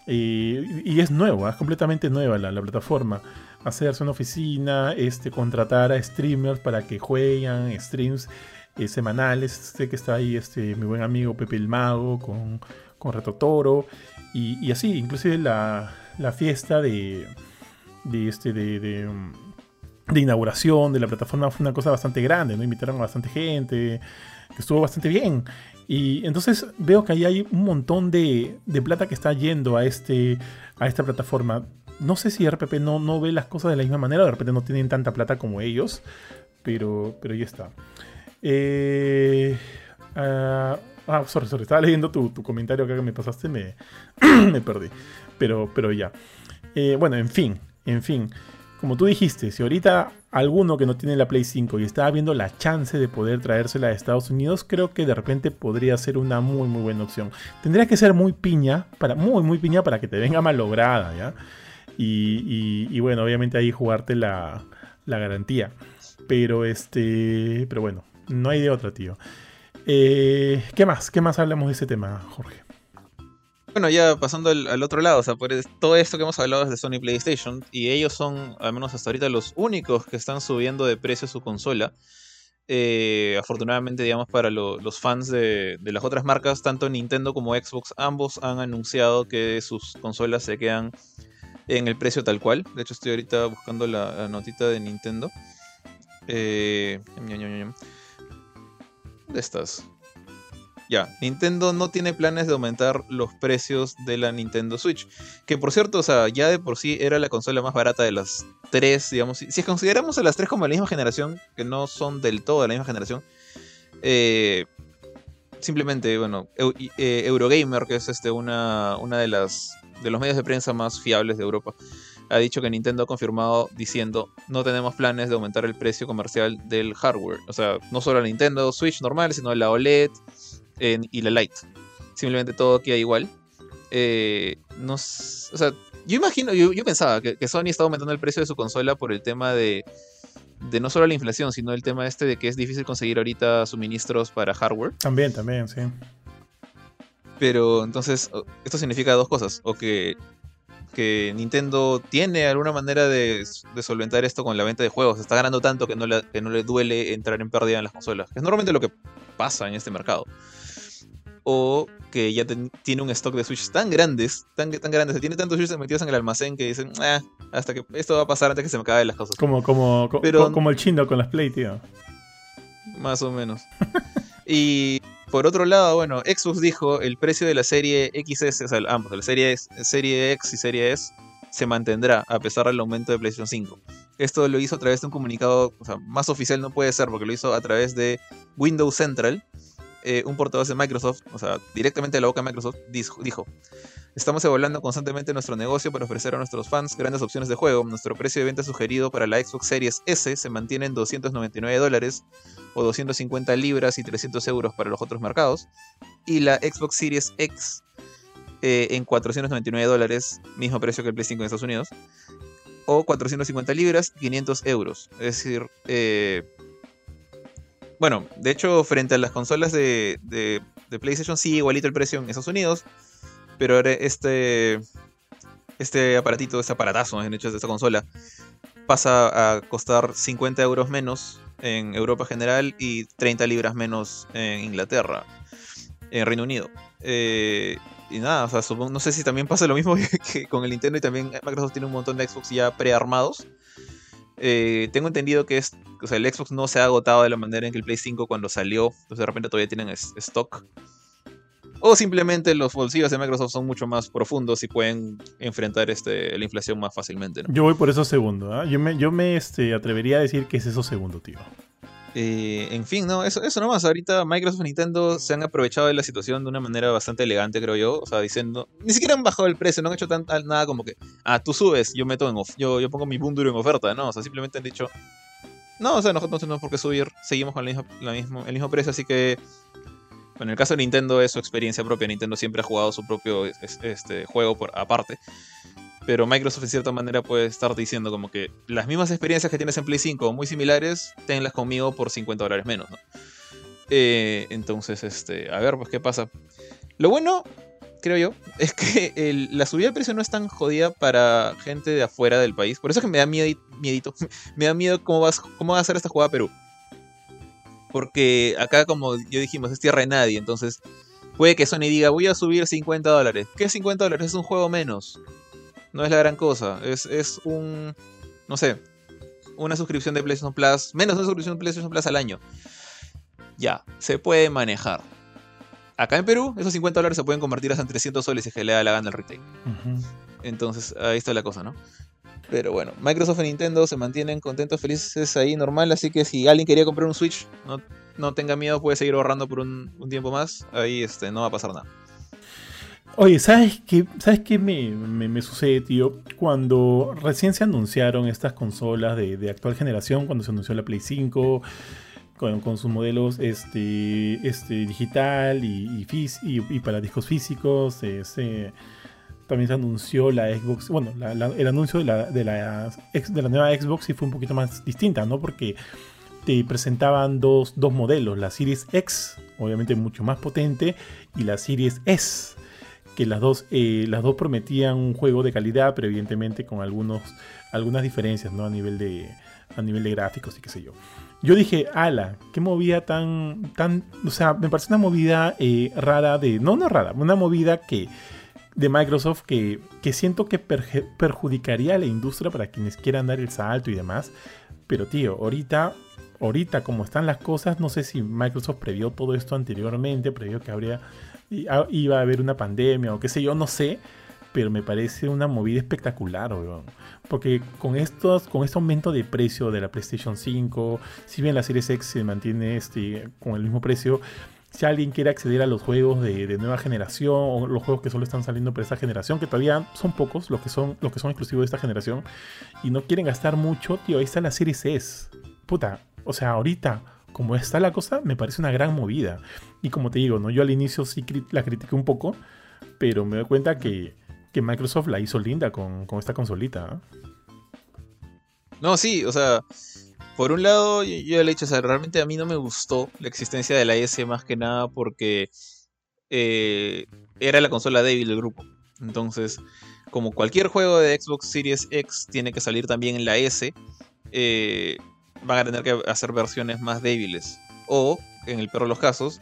Speaker 1: Y es nueva, es completamente nueva la, la, plataforma. Hacerse una oficina, este, contratar a streamers para que jueguen streams eh, semanales. Sé que está ahí este, mi buen amigo Pepe el Mago con, con Reto Toro. Y, así, inclusive la, fiesta de, de, este, de, de, inauguración de la plataforma fue una cosa bastante grande, ¿no? Invitaron a bastante gente, que estuvo bastante bien. Y entonces veo que ahí hay un montón de, de plata que está yendo a, este, a esta plataforma. No sé si RPP no, no ve las cosas de la misma manera, de repente no tienen tanta plata como ellos, pero, pero ya está. Eh, ah, ah, sorry, sorry. Estaba leyendo tu, comentario acá que me pasaste, me, me perdí. Pero, pero ya. Eh, bueno, en fin, en fin. Como tú dijiste, si ahorita alguno que no tiene la Play 5 y está viendo la chance de poder traérsela a Estados Unidos, creo que de repente podría ser una muy muy buena opción. Tendría que ser muy piña, para, muy muy piña para que te venga malograda, ¿ya? Y, y, bueno, obviamente ahí jugarte la, la garantía. Pero este, pero bueno, no hay de otra, tío. Eh, ¿Qué más? ¿Qué más hablamos de ese tema, Jorge?
Speaker 2: Bueno, ya pasando al, otro lado, o sea, por todo esto que hemos hablado es de Sony PlayStation, y ellos son, al menos hasta ahorita, los únicos que están subiendo de precio su consola. Eh, afortunadamente, digamos, para los fans de, de, las otras marcas, tanto Nintendo como Xbox, ambos han anunciado que sus consolas se quedan en el precio tal cual. De hecho, estoy ahorita buscando la, notita de Nintendo. Eh, de estas. Ya, Nintendo no tiene planes de aumentar los precios de la Nintendo Switch. Que por cierto, o sea, ya de por sí era la consola más barata de las tres, digamos. Si, consideramos a las tres como la misma generación, que no son del todo de la misma generación, eh, simplemente, bueno, eh, Eurogamer, que es este, una, de las de los medios de prensa más fiables de Europa, ha dicho que Nintendo ha confirmado diciendo no tenemos planes de aumentar el precio comercial del hardware. O sea, no solo la Nintendo Switch normal, sino la OLED y la Lite. Simplemente todo queda igual. Eh, o sea, yo imagino, yo, pensaba que, Sony estaba aumentando el precio de su consola por el tema de, de no solo la inflación, sino el tema este de que es difícil conseguir ahorita suministros para hardware.
Speaker 1: También, también, sí.
Speaker 2: Pero entonces, esto significa dos cosas. O que que Nintendo tiene alguna manera de, solventar esto con la venta de juegos. Está ganando tanto que no, le, no le duele entrar en pérdida en las consolas. es normalmente lo que pasa en este mercado. O que ya tiene un stock de Switch tan grandes, tan, tan grandes, tiene tantos Switches metidos en el almacén que dicen, ah, hasta que esto va a pasar antes que se me acaben las cosas.
Speaker 1: Como, como, Pero, como el chino con las Play, tío.
Speaker 2: Más o menos. y por otro lado, bueno, Xbox dijo el precio de la serie XS, o sea, ambos, la serie, serie X y serie S, se mantendrá a pesar del aumento de PlayStation 5. Esto lo hizo a través de un comunicado, o sea, más oficial no puede ser porque lo hizo a través de Windows Central, eh, un portavoz de Microsoft, o sea, directamente de la boca de Microsoft, dijo, estamos evaluando constantemente nuestro negocio para ofrecer a nuestros fans grandes opciones de juego. Nuestro precio de venta sugerido para la Xbox Series S se mantiene en 299 dólares o 250 libras y 300 euros para los otros mercados. Y la Xbox Series X eh, en 499 dólares, mismo precio que el Play 5 en Estados Unidos. O 450 libras, 500 euros. Es decir, eh, bueno, de hecho, frente a las consolas de, de, PlayStation, sí, igualito el precio en Estados Unidos. Pero este, este aparatito, este aparatazo, en hecho de esta consola, pasa a costar 50 euros menos en Europa general y 30 libras menos en Inglaterra, en Reino Unido. Eh, y nada, o sea, no sé si también pasa lo mismo que con el Nintendo y también Microsoft tiene un montón de Xbox ya prearmados. Eh, tengo entendido que es, o sea, el Xbox no se ha agotado de la manera en que el Play 5 cuando salió, entonces de repente todavía tienen stock. O simplemente los bolsillos de Microsoft son mucho más profundos y pueden enfrentar este, la inflación más fácilmente.
Speaker 1: Yo voy por eso segundo. ¿ah? Yo me, yo me este, atrevería a decir que es eso segundo, tío.
Speaker 2: Eh, en fin, no, eso, eso nomás. Ahorita Microsoft y Nintendo se han aprovechado de la situación de una manera bastante elegante, creo yo. O sea, diciendo. Ni siquiera han bajado el precio, no han hecho tan, nada como que. Ah, tú subes, yo meto en yo, yo pongo mi bundle en oferta, ¿no? O sea, simplemente han dicho. No, o sea, nosotros no tenemos por qué subir, seguimos con la mismo, el mismo precio, así que. Bueno, en el caso de Nintendo es su experiencia propia. Nintendo siempre ha jugado su propio este, juego por aparte pero Microsoft en cierta manera puede estar diciendo como que las mismas experiencias que tienes en Play 5 muy similares, tenlas conmigo por 50 dólares menos, ¿no? Eh, entonces, este, a ver, pues qué pasa. Lo bueno, creo yo, es que la subida de precio no es tan jodida para gente de afuera del país. Por eso es que me da miedo, miedito, me da miedo cómo, vas, cómo va a ser esta jugada Perú. Porque acá, como yo dijimos, es tierra de nadie, entonces puede que Sony diga, voy a subir 50 dólares. ¿Qué 50 dólares? Es un juego menos no es la gran cosa. Es, es un, no sé, una suscripción de PlayStation Plus, menos una suscripción de PlayStation Plus al año. Ya, se puede manejar. Acá en Perú, esos 50 dólares se pueden convertir hasta en 300 soles si que le da la gana el retail. Entonces, ahí está la cosa, ¿no? Pero bueno, Microsoft y Nintendo se mantienen contentos, felices ahí, normal. Así que si alguien quería comprar un Switch, no, no tenga miedo, puede seguir ahorrando por un, un tiempo más. Ahí este, no va a pasar nada.
Speaker 1: Oye, ¿sabes qué, ¿sabes qué me, sucede, tío? Cuando recién se anunciaron estas consolas de, actual generación, cuando se anunció la Play 5, con, sus modelos este, este, digital y, y, para discos físicos, también se anunció la Xbox, bueno, el anuncio de la, de, la, de la nueva Xbox sí fue un poquito más distinta, ¿no? Porque te presentaban dos, dos modelos, la Series X, obviamente mucho más potente, y la Series S que las dos, eh, las dos prometían un juego de calidad, pero evidentemente con algunos, algunas diferencias ¿no? a, nivel de, a nivel de gráficos y qué sé yo. Yo dije, ala, qué movida tan, tan, o sea, me parece una movida eh, rara de, no, no rara, una movida que de Microsoft que, que siento que perjudicaría a la industria para quienes quieran dar el salto y demás. Pero tío, ahorita, ahorita como están las cosas, no sé si Microsoft previó todo esto anteriormente, previó que habría iba a haber una pandemia o qué sé yo, no sé, pero me parece una movida espectacular, Porque con, estos, con este aumento de precio de la PlayStation 5, si bien la Series X se mantiene este, con el mismo precio, si alguien quiere acceder a los juegos de, nueva generación o los juegos que solo están saliendo para esta generación, que todavía son pocos los que son, los que son exclusivos de esta generación, y no quieren gastar mucho, tío, ahí está la Series S. Puta, o sea, ahorita como está la cosa, me parece una gran movida. Y como te digo, ¿no? yo al inicio sí la critiqué un poco, pero me doy cuenta que, Microsoft la hizo linda con, esta consolita.
Speaker 2: No, sí, o sea, por un lado, yo, le he dicho, o sea, realmente a mí no me gustó la existencia de la S más que nada porque eh, era la consola débil del grupo. Entonces, como cualquier juego de Xbox Series X tiene que salir también en la S, eh, van a tener que hacer versiones más débiles. O, en el peor de los casos,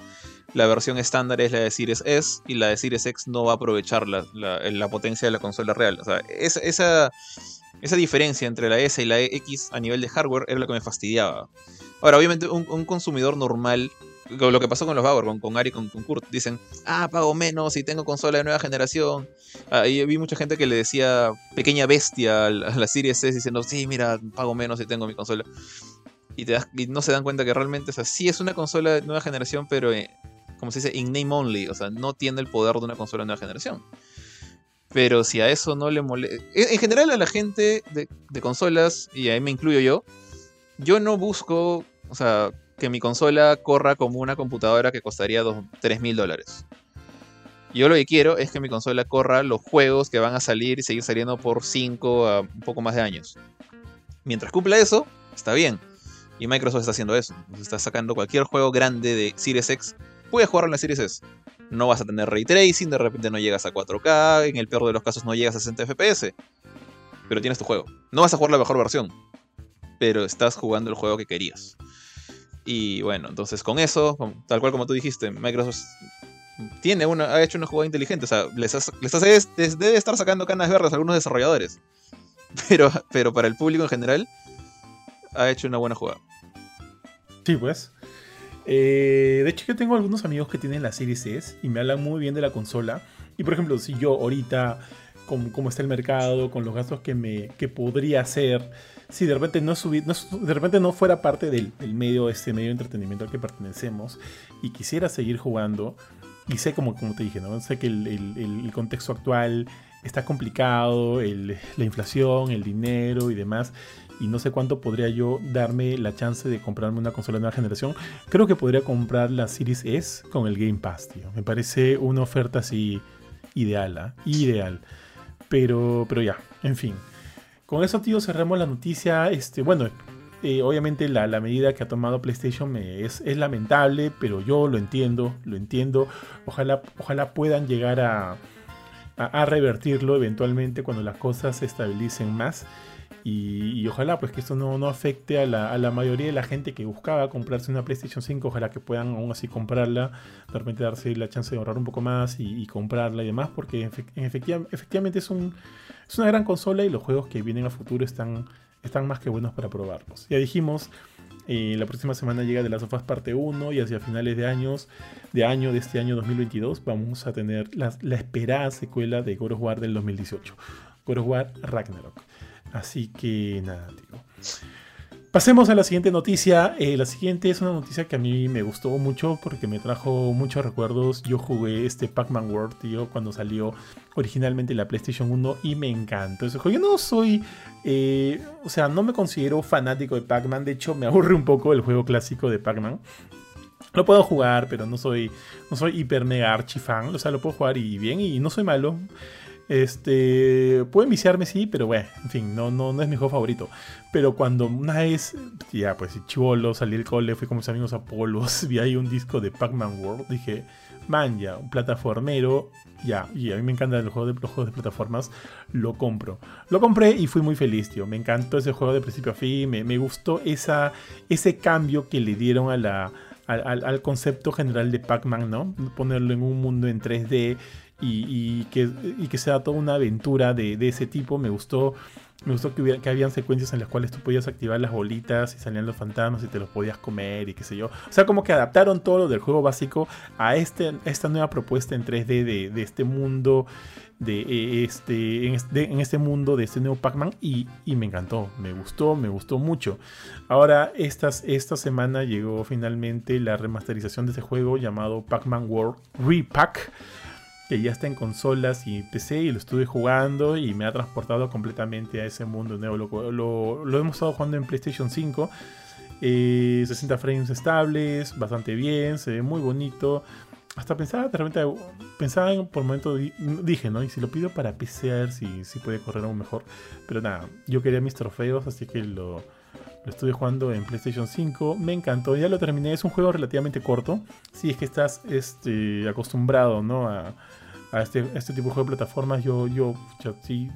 Speaker 2: la versión estándar es la de Series S y la de Series X no va a aprovechar la, la, potencia de la consola real. O sea, esa, esa diferencia entre la S y la X a nivel de hardware era lo que me fastidiaba. Ahora, obviamente, un, consumidor normal lo que pasó con los Bauer, con, con Ari, con, con, Kurt, dicen, ah, pago menos y tengo consola de nueva generación. Ah, y vi mucha gente que le decía pequeña bestia a la, Series S diciendo, sí, mira, pago menos y tengo mi consola y, te no se dan cuenta que realmente, o sea, sí es una consola de nueva generación, pero eh, como se dice, in name only, o sea, no tiene el poder de una consola de nueva generación. Pero si a eso no le molesta... En, general a la gente de, consolas, y ahí me incluyo yo, yo no busco, o sea, que mi consola corra como una computadora que costaría 3 mil dólares. Yo lo que quiero es que mi consola corra los juegos que van a salir y seguir saliendo por 5 a un poco más de años. Mientras cumpla eso, está bien. Y Microsoft está haciendo eso. Está sacando cualquier juego grande de Series X. Puedes jugarlo en la Series S. No vas a tener ray tracing, de repente no llegas a 4K, en el peor de los casos no llegas a 60 FPS. Pero tienes tu juego. No vas a jugar la mejor versión. Pero estás jugando el juego que querías. Y bueno, entonces con eso, tal cual como tú dijiste, Microsoft tiene una, ha hecho una jugada inteligente. O sea, les, les, debe estar sacando canas verdes a algunos desarrolladores. Pero, pero para el público en general, ha hecho una buena jugada.
Speaker 1: Sí, pues. Eh, de hecho, yo tengo algunos amigos que tienen la Series S y me hablan muy bien de la consola. Y por ejemplo, si yo ahorita, como, está el mercado, con los gastos que, me, que podría hacer, si de repente no, de repente no fuera parte del, medio, este medio de entretenimiento al que pertenecemos y quisiera seguir jugando, y sé como, como te dije, ¿no? sé que el, contexto actual está complicado, la inflación, el dinero y demás y no sé cuánto podría yo darme la chance de comprarme una consola de nueva generación. Creo que podría comprar la Series S con el Game Pass, tío. Me parece una oferta así ideal, ¿ah? ideal. Pero, pero ya, en fin. Con eso, tío, cerramos la noticia. Este, bueno, eh, obviamente la, medida que ha tomado PlayStation es, es, lamentable, pero yo lo entiendo, lo entiendo. Ojalá, ojalá puedan llegar a, a revertirlo eventualmente cuando las cosas se estabilicen más. Y, ojalá pues que esto no, no afecte a la, a la, mayoría de la gente que buscaba comprarse una PlayStation 5, ojalá que puedan aún así comprarla, de repente darse la chance de ahorrar un poco más y, comprarla y demás, porque efectivamente es, un, es una gran consola y los juegos que vienen a futuro están, están más que buenos para probarlos. Ya dijimos, eh, la próxima semana llega The Last of Us parte 1 y hacia finales de años de año de este año 2022 vamos a tener la, la esperada secuela de God of War del 2018, God of War Ragnarok. Así que nada, tío. Pasemos a la siguiente noticia. Eh, la siguiente es una noticia que a mí me gustó mucho porque me trajo muchos recuerdos. Yo jugué este Pac-Man World, tío, cuando salió originalmente la PlayStation 1 y me encantó ese juego. Yo no soy, eh, o sea, no me considero fanático de Pac-Man. De hecho, me aburre un poco el juego clásico de Pac-Man. Lo puedo jugar, pero no soy, no soy hiper mega archi fan. O sea, lo puedo jugar y bien y no soy malo. Este, puede viciarme, sí, pero bueno, en fin, no, no, no es mi juego favorito. Pero cuando una vez, ya pues chivolo, salí del cole, fui con mis amigos a Polos, vi ahí un disco de Pac-Man World, dije, man, ya, un plataformero, ya, y a mí me encantan los juegos, de, los juegos de plataformas, lo compro. Lo compré y fui muy feliz, tío. Me encantó ese juego de principio a fin, me, me gustó esa, ese cambio que le dieron a la, al, concepto general de Pac-Man, ¿no? Ponerlo en un mundo en 3D y, que, que, sea toda una aventura de, ese tipo. Me gustó, me gustó que, hubiera, que habían secuencias en las cuales tú podías activar las bolitas y salían los fantasmas y te los podías comer y qué sé yo. O sea, como que adaptaron todo lo del juego básico a este, esta nueva propuesta en 3D de, este mundo. De eh, este, en, este, mundo de este nuevo Pac-Man y, me encantó, me gustó, me gustó mucho. Ahora, estas, esta semana llegó finalmente la remasterización de este juego llamado Pac-Man World Repack que ya está en consolas y PC y lo estuve jugando y me ha transportado completamente a ese mundo nuevo. Lo, hemos estado jugando en PlayStation 5. 60 eh, frames estables, bastante bien, se ve muy bonito. Hasta pensaba, de repente, pensaba por un momento, dije, ¿no? Y si lo pido para PC, a ver si, si puede correr aún mejor. Pero nada, yo quería mis trofeos, así que lo, lo estuve jugando en PlayStation 5. Me encantó, ya lo terminé. Es un juego relativamente corto. Si es que estás este, acostumbrado, ¿no? A este, este tipo de juego de plataformas, yo, yo sí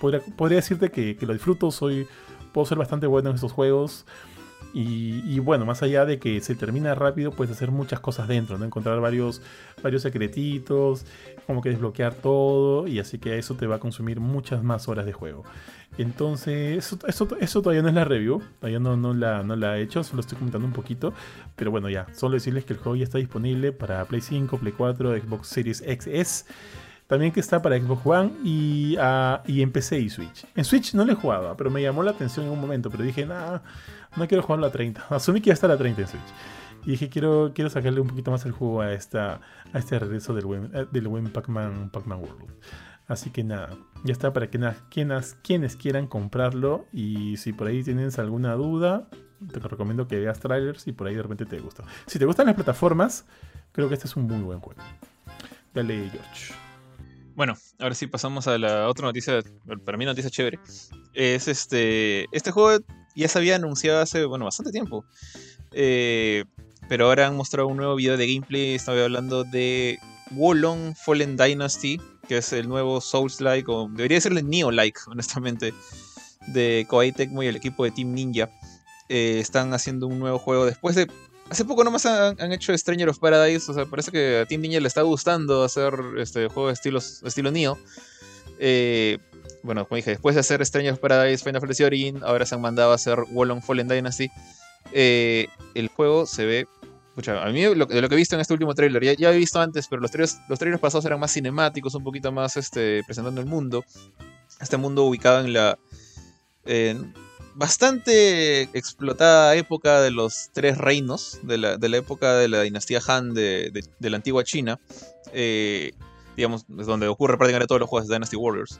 Speaker 1: podría, podría decirte que, que, lo disfruto, soy, puedo ser bastante bueno en estos juegos. Y, bueno, más allá de que se termina rápido, puedes hacer muchas cosas dentro, ¿no? Encontrar varios, varios secretitos, como que desbloquear todo, y así que eso te va a consumir muchas más horas de juego. Entonces, eso, eso, todavía no es la review, todavía no, la, no la he hecho, solo estoy comentando un poquito. Pero bueno, ya, solo decirles que el juego ya está disponible para Play 5, Play 4, Xbox Series XS. También que está para Xbox One y, uh, y en PC y Switch. En Switch no le he jugado, pero me llamó la atención en un momento, pero dije, nada, no quiero jugarlo a 30. Asumí que ya está a 30 en Switch. Y dije, quiero, quiero sacarle un poquito más el juego a, esta, a este regreso del buen, eh, del buen Pac-Man Pac World. Así que nada, ya está para que quienes, quienes quieran comprarlo. Y si por ahí tienes alguna duda, te recomiendo que veas trailers y por ahí de repente te gusta. Si te gustan las plataformas, creo que este es un muy buen juego. Dale, George.
Speaker 2: Bueno, ahora sí pasamos a la otra noticia, para mí noticia chévere. Es este, este juego ya se había anunciado hace, bueno, bastante tiempo. Eh, pero ahora han mostrado un nuevo video de gameplay. Estaba hablando de Wolong Fallen Dynasty, que es el nuevo Souls-like, o debería serle Neo-like, honestamente, de Koei Tecmo y el equipo de Team Ninja. Eh, están haciendo un nuevo juego después de... Hace poco nomás han, hecho Stranger of Paradise, o sea, parece que a Team Ninja le está gustando hacer este juego de estilo, estilo Neo. Eh, bueno, como dije, después de hacer Stranger of Paradise, Final Fantasy Origin, ahora se han mandado a hacer Wolong Fallen Dynasty. Eh, el juego se ve Escucha, a mí de lo que he visto en este último tráiler, ya, ya he visto antes, pero los trailers, los trailers pasados eran más cinemáticos, un poquito más este, presentando el mundo. Este mundo ubicado en la bastante explotada época de los tres reinos, de la, de la época de la dinastía Han de, de- de la antigua China. eh, digamos, es donde ocurre prácticamente todos los juegos de Dynasty Warriors.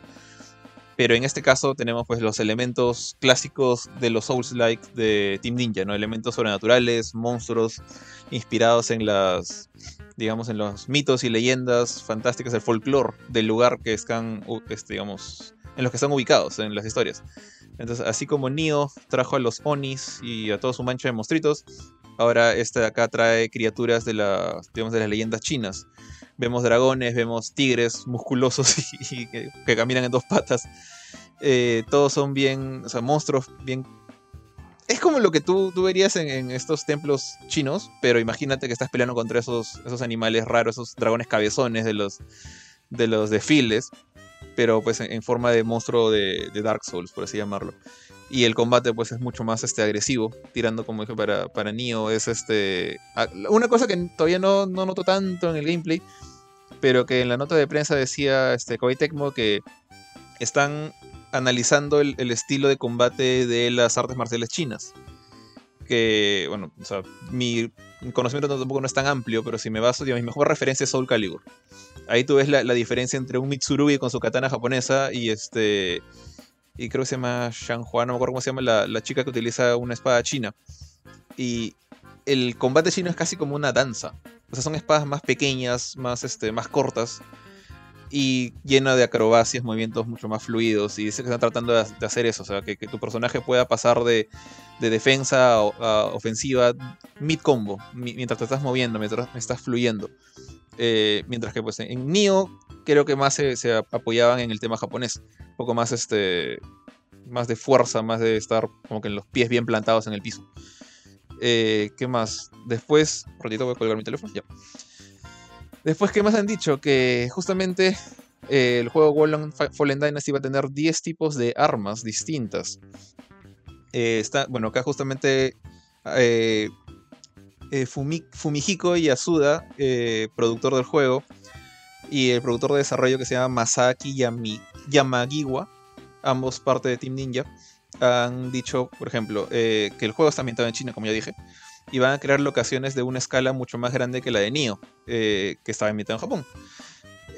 Speaker 2: Pero en este caso tenemos pues los elementos clásicos de los Souls-like de Team Ninja, ¿no? Elementos sobrenaturales, monstruos inspirados en las digamos en los mitos y leyendas fantásticas del folclore del lugar que están este, digamos en los que están ubicados en las historias. Entonces, así como Nioh trajo a los Onis y a toda su mancha de monstruitos, ahora este de acá trae criaturas de las digamos de las leyendas chinas. Vemos dragones, vemos tigres musculosos y, que, que caminan en dos patas. Eh, todos son bien, o sea, monstruos bien... Es como lo que tú, tú verías en, en estos templos chinos, pero imagínate que estás peleando contra esos, esos animales raros, esos dragones cabezones de los, de los desfiles, pero pues en, en forma de monstruo de, de Dark Souls, por así llamarlo. Y el combate pues es mucho más este, agresivo, tirando como dije para, para Nioh, es este... Una cosa que todavía no, no noto tanto en el gameplay, pero que en la nota de prensa decía este, Koei Tecmo que están analizando el, el estilo de combate de las artes marciales chinas. Que, bueno, o sea, mi conocimiento tampoco no es tan amplio, pero si me baso, digamos, mi mejor referencia es Soul Calibur. Ahí tú ves la, la diferencia entre un Mitsurugi con su katana japonesa y este. Y creo que se llama Shanghua, no me acuerdo cómo se llama la, la chica que utiliza una espada china. Y el combate chino es casi como una danza. O sea, son espadas más pequeñas, más, este, más cortas y llena de acrobacias, movimientos mucho más fluidos. Y dice que están tratando de, hacer eso, o sea, que, que tu personaje pueda pasar de, de defensa a, a ofensiva mid combo, mi- mientras te estás moviendo, mientras estás fluyendo. Eh, mientras que pues en Nioh creo que más se, apoyaban en el tema japonés, un poco más este más de fuerza, más de estar como que en los pies bien plantados en el piso. Eh, ¿Qué más? Después, un ratito voy a colgar mi teléfono, ya. Después, ¿qué más han dicho? Que justamente eh, el juego Wallon Fallen Dynasty va a tener 10 tipos de armas distintas. Está, bueno, acá justamente eh, Fumi- Fumihiko Yasuda, eh, productor del juego, y el productor de desarrollo que se llama Masaki Yami- Yamagiwa, ambos parte de Team Ninja, han dicho, por ejemplo, eh, que el juego está ambientado en China, como ya dije, y van a crear locaciones de una escala mucho más grande que la de Nioh, eh, que estaba ambientada en Japón.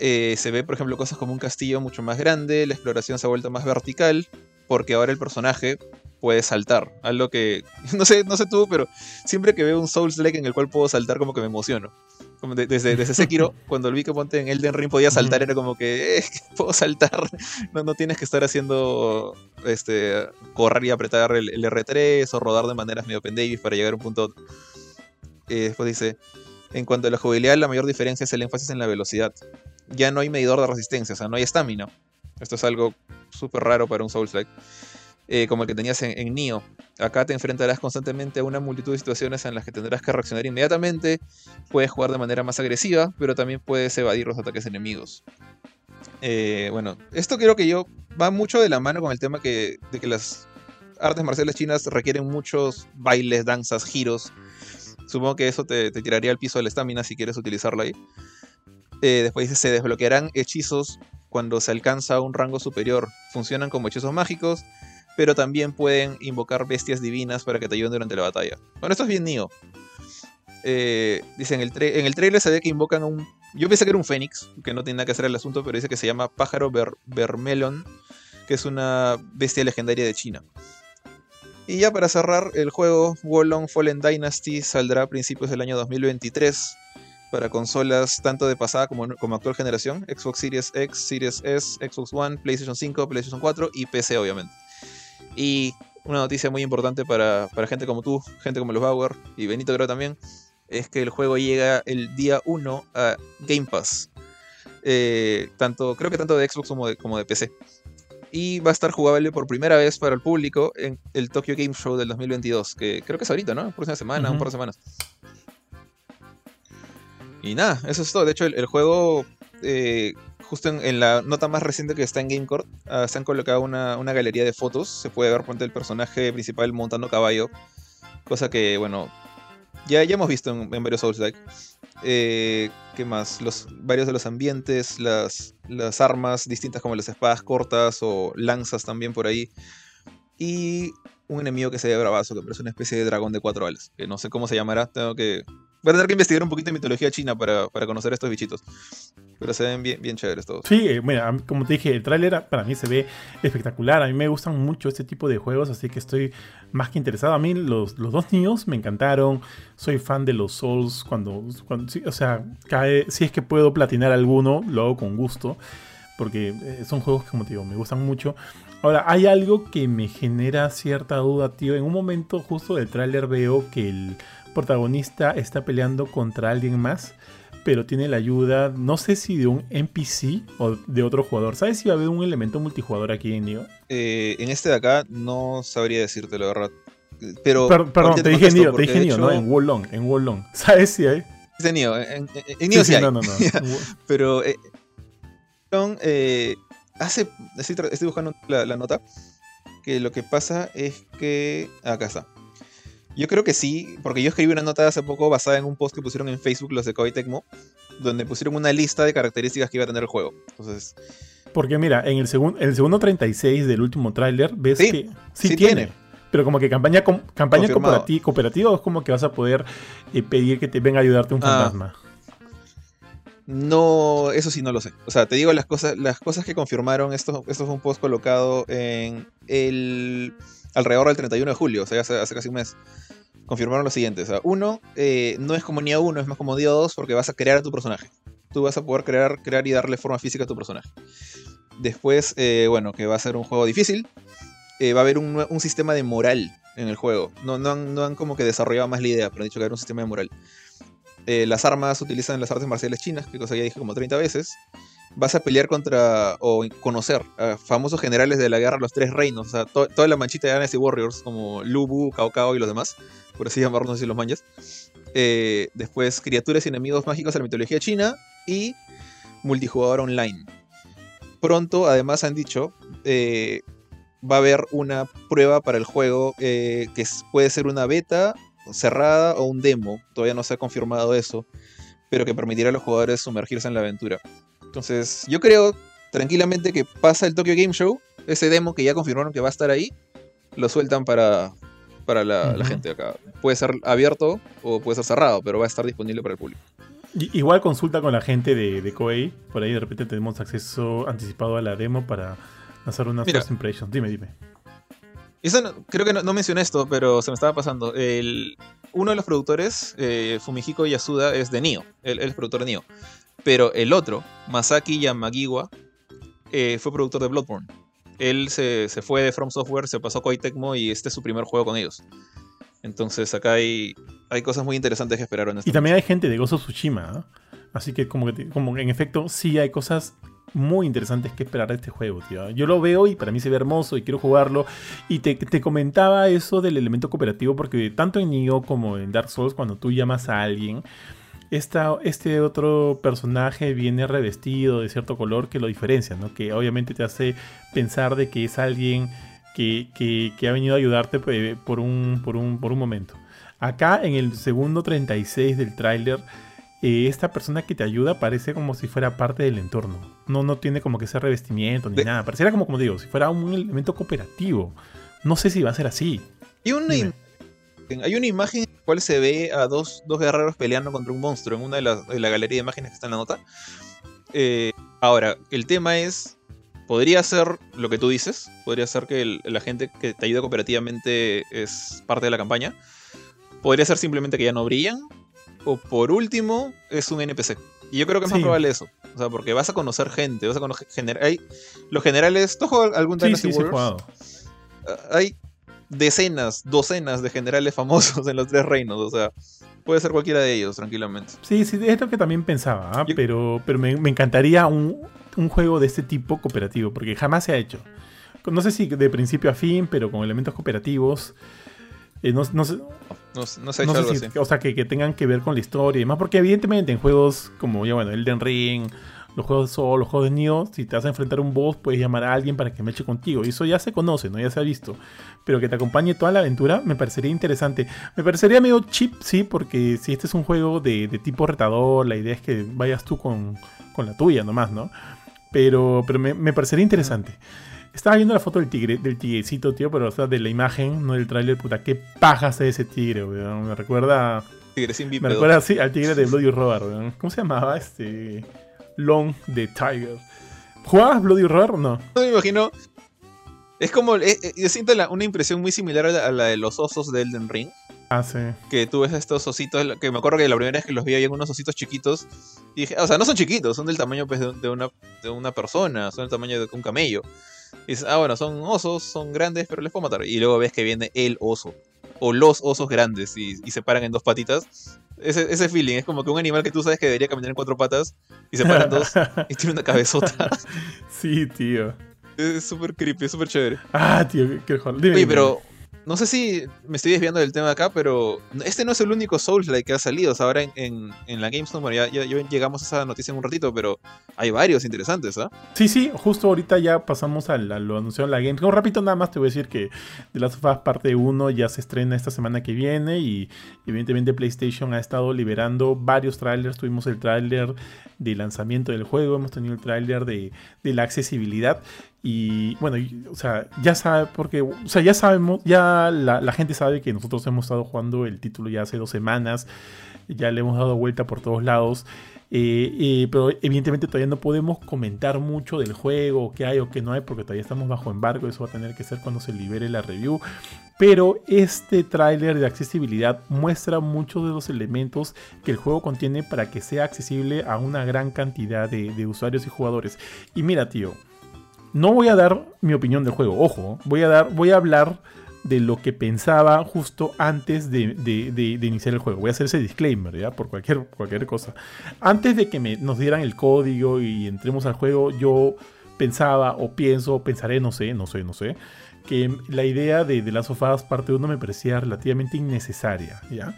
Speaker 2: Se ve, por ejemplo, cosas como un castillo mucho más grande, la exploración se ha vuelto más vertical, porque ahora el personaje puede saltar. Algo que, no sé, no sé tú, pero siempre que veo un Souls-like en el cual puedo saltar, como que me emociono. Como de- desde, desde Sekiro, cuando vi que ponte en Elden Ring podía saltar, era como que, eh, puedo saltar. No, no tienes que estar haciendo, este, correr y apretar el, el R3 o rodar de maneras medio pendavis para llegar a un punto. Eh, después dice, en cuanto a la jugabilidad, la mayor diferencia es el énfasis en la velocidad. Ya no hay medidor de resistencia, o sea, no hay estamina. Esto es algo súper raro para un Souls-like. Eh, como el que tenías en, en. Acá te enfrentarás constantemente a una multitud de situaciones en las que tendrás que reaccionar inmediatamente. Puedes jugar de manera más agresiva, pero también puedes evadir los ataques enemigos. Eh, bueno, esto creo que yo va mucho de la mano con el tema de que las artes marciales chinas requieren muchos bailes, danzas, giros. Supongo que eso te, te tiraría al piso de la estamina si quieres utilizarlo ahí. Eh, después dice, se desbloquearán hechizos cuando se alcanza un rango superior. Funcionan como hechizos mágicos, pero también pueden invocar bestias divinas para que te ayuden durante la batalla. Bueno, esto es bien Nioh. Eh, dice, en el, en el trailer se ve que invocan a un... Yo pensé que era un fénix, que no tiene nada que hacer el asunto, pero dice que se llama Pájaro Vermelon, que es una bestia legendaria de China. Y ya para cerrar, el juego Wolong Fallen Dynasty saldrá a principios del año 2023 para consolas tanto de pasada como, como actual generación, Xbox Series X, Series S, Xbox One, PlayStation 5, PlayStation 4 y PC obviamente. Y una noticia muy importante para, para gente como tú, gente como los Bauer y Benito creo también, es que el juego llega el día 1 a Game Pass. Eh, tanto, creo que tanto de Xbox como de, como de PC. Y va a estar jugable por primera vez para el público en el Tokyo Game Show del 2022, que creo que es ahorita, ¿no? Próxima semana, un par de semanas. Y nada, eso es todo. De hecho, el, el juego, eh, justo en, en la nota más reciente que está en GameCore, ah, se han colocado una, una galería de fotos. Se puede ver ponte el personaje principal montando caballo. Cosa que, bueno, ya, ya hemos visto en, varios Souls-like. Eh, ¿Qué más? Los, varios de los ambientes, las, las armas distintas como las espadas cortas o lanzas también por ahí. Y un enemigo que se ve bravazo, que parece una especie de dragón de cuatro alas. Que no sé cómo se llamará, tengo que Voy a tener que investigar un poquito de mitología china para, conocer estos bichitos. Pero se ven bien, bien chéveres todos.
Speaker 1: Sí, eh, mira, como te dije, el tráiler para mí se ve espectacular. A mí me gustan mucho este tipo de juegos, así que estoy más que interesado. A mí los, los dos niños me encantaron. Soy fan de los Souls cuando... cuando o sea, si es que puedo platinar alguno, lo hago con gusto. Porque eh, son juegos que, como te digo, me gustan mucho. Ahora, hay algo que me genera cierta duda, tío. En un momento justo del tráiler veo que el protagonista está peleando contra alguien más, pero tiene la ayuda, no sé si de un NPC o de otro jugador. ¿Sabes si va a haber un elemento multijugador aquí en Nioh?
Speaker 2: Eh, en este de acá no sabría decirte la verdad. Pero,
Speaker 1: perdón, te dije Nioh, te dije Nioh, ¿no? En Wolong, en Wolong. ¿Sabes si hay?
Speaker 2: De Nioh, en, en, sí, hay. No, no, no. pero eh, eh, hace, estoy, buscando la, la nota, que lo que pasa es que... Acá está. Yo creo que sí, porque yo escribí una nota hace poco basada en un post que pusieron en Facebook los de Koei Tecmo, donde pusieron una lista de características que iba a tener el juego. Entonces.
Speaker 1: Porque mira, en el, el segundo 36 del último tráiler ves que sí, tiene. Pero como que campaña, campaña cooperativa, es como que vas a poder eh, pedir que te venga a ayudarte un ah. fantasma.
Speaker 2: No, eso sí no lo sé. O sea, te digo las cosas, las cosas que confirmaron. Esto, esto fue un post colocado en el alrededor del 31 de julio, o sea, hace, casi un mes, confirmaron lo siguiente. O sea, uno, eh, no es como Nia 1, es más como Nia 2 porque vas a crear a tu personaje. Tú vas a poder crear, crear y darle forma física a tu personaje. Después, eh, bueno, que va a ser un juego difícil. Eh, va a haber un, sistema de moral en el juego. No, no, han, no han como que desarrollado más la idea, pero han dicho que va a haber un sistema de moral. las armas utilizan las artes marciales chinas, que cosa ya dije como 30 veces vas a pelear contra o conocer a famosos generales de la guerra los tres reinos, o toda la manchita de Dynasty Warriors, como Lubu, Cao Cao y los demás, por así llamarlos así los manjas. Eh, después, criaturas y enemigos mágicos de la mitología china y multijugador online. Pronto, además, han dicho, eh, va a haber una prueba para el juego eh, que puede ser una beta cerrada o un demo, todavía no se ha confirmado eso, pero que permitirá a los jugadores sumergirse en la aventura. Entonces, yo creo tranquilamente que pasa el Tokyo Game Show, ese demo que ya confirmaron que va a estar ahí, lo sueltan para, para la, gente acá. Puede ser abierto o puede ser cerrado, pero va a estar disponible para el público.
Speaker 1: Igual consulta con la gente de, de Koei, por ahí de repente tenemos acceso anticipado a la demo para hacer unas first impressions. Dime, dime.
Speaker 2: creo que no, mencioné esto, pero se me estaba pasando. El, uno de los productores, eh, Fumihiko Yasuda, es de Nioh. Él, él es productor de Nioh. Pero el otro, Masaki Yamagiwa, eh, fue productor de Bloodborne. Él se, fue de From Software, se pasó a Koei Tecmo y este es su primer juego con ellos. Entonces acá hay, hay cosas muy interesantes que esperaron.
Speaker 1: Y también hay gente de Gozo Tsushima. ¿eh? Así que como, como en efecto sí hay cosas muy interesantes que esperar de este juego, tío. Yo lo veo y para mí se ve hermoso y quiero jugarlo. Y te, te comentaba eso del elemento cooperativo porque tanto en Nioh como en Dark Souls, cuando tú llamas a alguien este otro personaje viene revestido de cierto color que lo diferencia, ¿no? Que obviamente te hace pensar de que es alguien que, ha venido a ayudarte pues, por un, por, un, por un momento. Acá en el segundo 36 del tráiler, eh, esta persona que te ayuda parece como si fuera parte del entorno. No, no tiene como que ese revestimiento ni nada. Pareciera como, como digo, si fuera un elemento cooperativo. No sé si va a ser así.
Speaker 2: Y una, hay una imagen en la cual se ve a dos, guerreros peleando contra un monstruo en una de las la galería de imágenes que está en la nota. Eh, ahora, el tema es, podría ser lo que tú dices, podría ser que la gente que te ayuda cooperativamente es parte de la campaña. Podría ser simplemente que ya no brillan. O por último, es un NPC. Y yo creo que es más probable eso. O sea, porque vas a conocer gente, vas a conocer... hay, los generales... ¿Tú has algún
Speaker 1: sí, sí, sí,
Speaker 2: Hay decenas, docenas de generales famosos en los tres reinos. O sea, puede ser cualquiera de ellos, tranquilamente.
Speaker 1: Sí, sí, es lo que también pensaba, ¿ah? pero, pero me, encantaría un, juego de este tipo cooperativo, porque jamás se ha hecho. No sé si de principio a fin, pero con elementos cooperativos. Eh, no, no, sé,
Speaker 2: no, se ha hecho algo así.
Speaker 1: O sea, que, tengan que ver con la historia y demás, porque evidentemente en juegos como, ya bueno, Elden Ring los juegos o los juegos de Nioh, si te vas a enfrentar a un boss, puedes llamar a alguien para que me eche contigo. Y eso ya se conoce, ¿no? Ya se ha visto. Pero que te acompañe toda la aventura me parecería interesante. Me parecería medio chip, sí, porque si este es un juego de, tipo retador, la idea es que vayas tú con, con la tuya nomás, ¿no? Pero, pero me, parecería interesante. Estaba viendo la foto del tigre, del tigrecito, tío, pero o sea, de la imagen, no del tráiler, puta, qué paja de ese tigre, weón. Me recuerda.
Speaker 2: Tigre sin
Speaker 1: Me recuerda sí, al tigre de Bloody Roar, weón. ¿Cómo se llamaba este? Long the Tiger. ¿Jugabas Bloody Roar? No.
Speaker 2: No me imagino. Es como. Eh, eh, yo siento una impresión muy similar a la, de los osos de Elden Ring.
Speaker 1: Ah, sí.
Speaker 2: Que tú ves estos ositos, que me acuerdo que la primera vez que los vi había unos ositos chiquitos. Y dije, o sea, no son chiquitos, son del tamaño pues, de, una, de una persona, son del tamaño de un camello. Y dices, ah, bueno, son osos, son grandes, pero les puedo matar. Y luego ves que viene el oso. O los osos grandes y, se paran en dos patitas. Ese, ese, feeling es como que un animal que tú sabes que debería caminar en cuatro patas y se paran dos y tiene una cabezota.
Speaker 1: sí, tío.
Speaker 2: Es súper creepy, es súper chévere.
Speaker 1: Ah, tío, qué joder.
Speaker 2: Oye, pero no sé si me estoy desviando del tema acá, pero este no es el único Souls-like que ha salido. O sea, ahora en, la Gamescom, bueno, ya, llegamos a esa noticia en un ratito, pero hay varios interesantes, ¿ah?
Speaker 1: Sí, sí, justo ahorita ya pasamos a, lo anunciado en la Gamescom. Rápido nada más te voy a decir que The Last of Us parte 1 ya se estrena esta semana que viene y evidentemente PlayStation ha estado liberando varios trailers. Tuvimos el trailer de lanzamiento del juego, hemos tenido el trailer de la accesibilidad. Y bueno, o sea, ya sabe, porque, o sea, ya sabemos, ya la, gente sabe que nosotros hemos estado jugando el título ya hace dos semanas, ya le hemos dado vuelta por todos lados, eh, eh, pero evidentemente todavía no podemos comentar mucho del juego, qué hay o qué no hay, porque todavía estamos bajo embargo, eso va a tener que ser cuando se libere la review. Pero este tráiler de accesibilidad muestra muchos de los elementos que el juego contiene para que sea accesible a una gran cantidad de, de usuarios y jugadores. Y mira, tío, no voy a dar mi opinión del juego, ojo, voy a, dar, voy a hablar de lo que pensaba justo antes de, iniciar el juego. Voy a hacer ese disclaimer, ¿ya? Por cualquier, cualquier cosa. Antes de que nos dieran el código y entremos al juego, yo pensaba o pienso, pensaré, no sé, no sé, no sé, que la idea de, de las sofadas parte 1 me parecía relativamente innecesaria, ¿ya?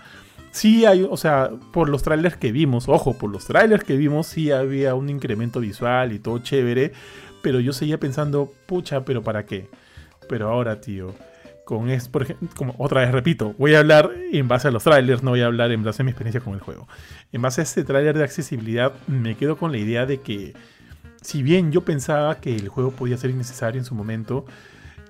Speaker 1: Sí hay, o sea, por los trailers que vimos, ojo, por los trailers que vimos sí había un incremento visual y todo chévere, pero yo seguía pensando, pucha, pero ¿para qué? Pero ahora, tío, con es, por ejemplo, como otra vez repito, voy a hablar en base a los trailers, no voy a hablar en base a mi experiencia con el juego. En base a este trailer de accesibilidad, me quedo con la idea de que, si bien yo pensaba que el juego podía ser innecesario en su momento,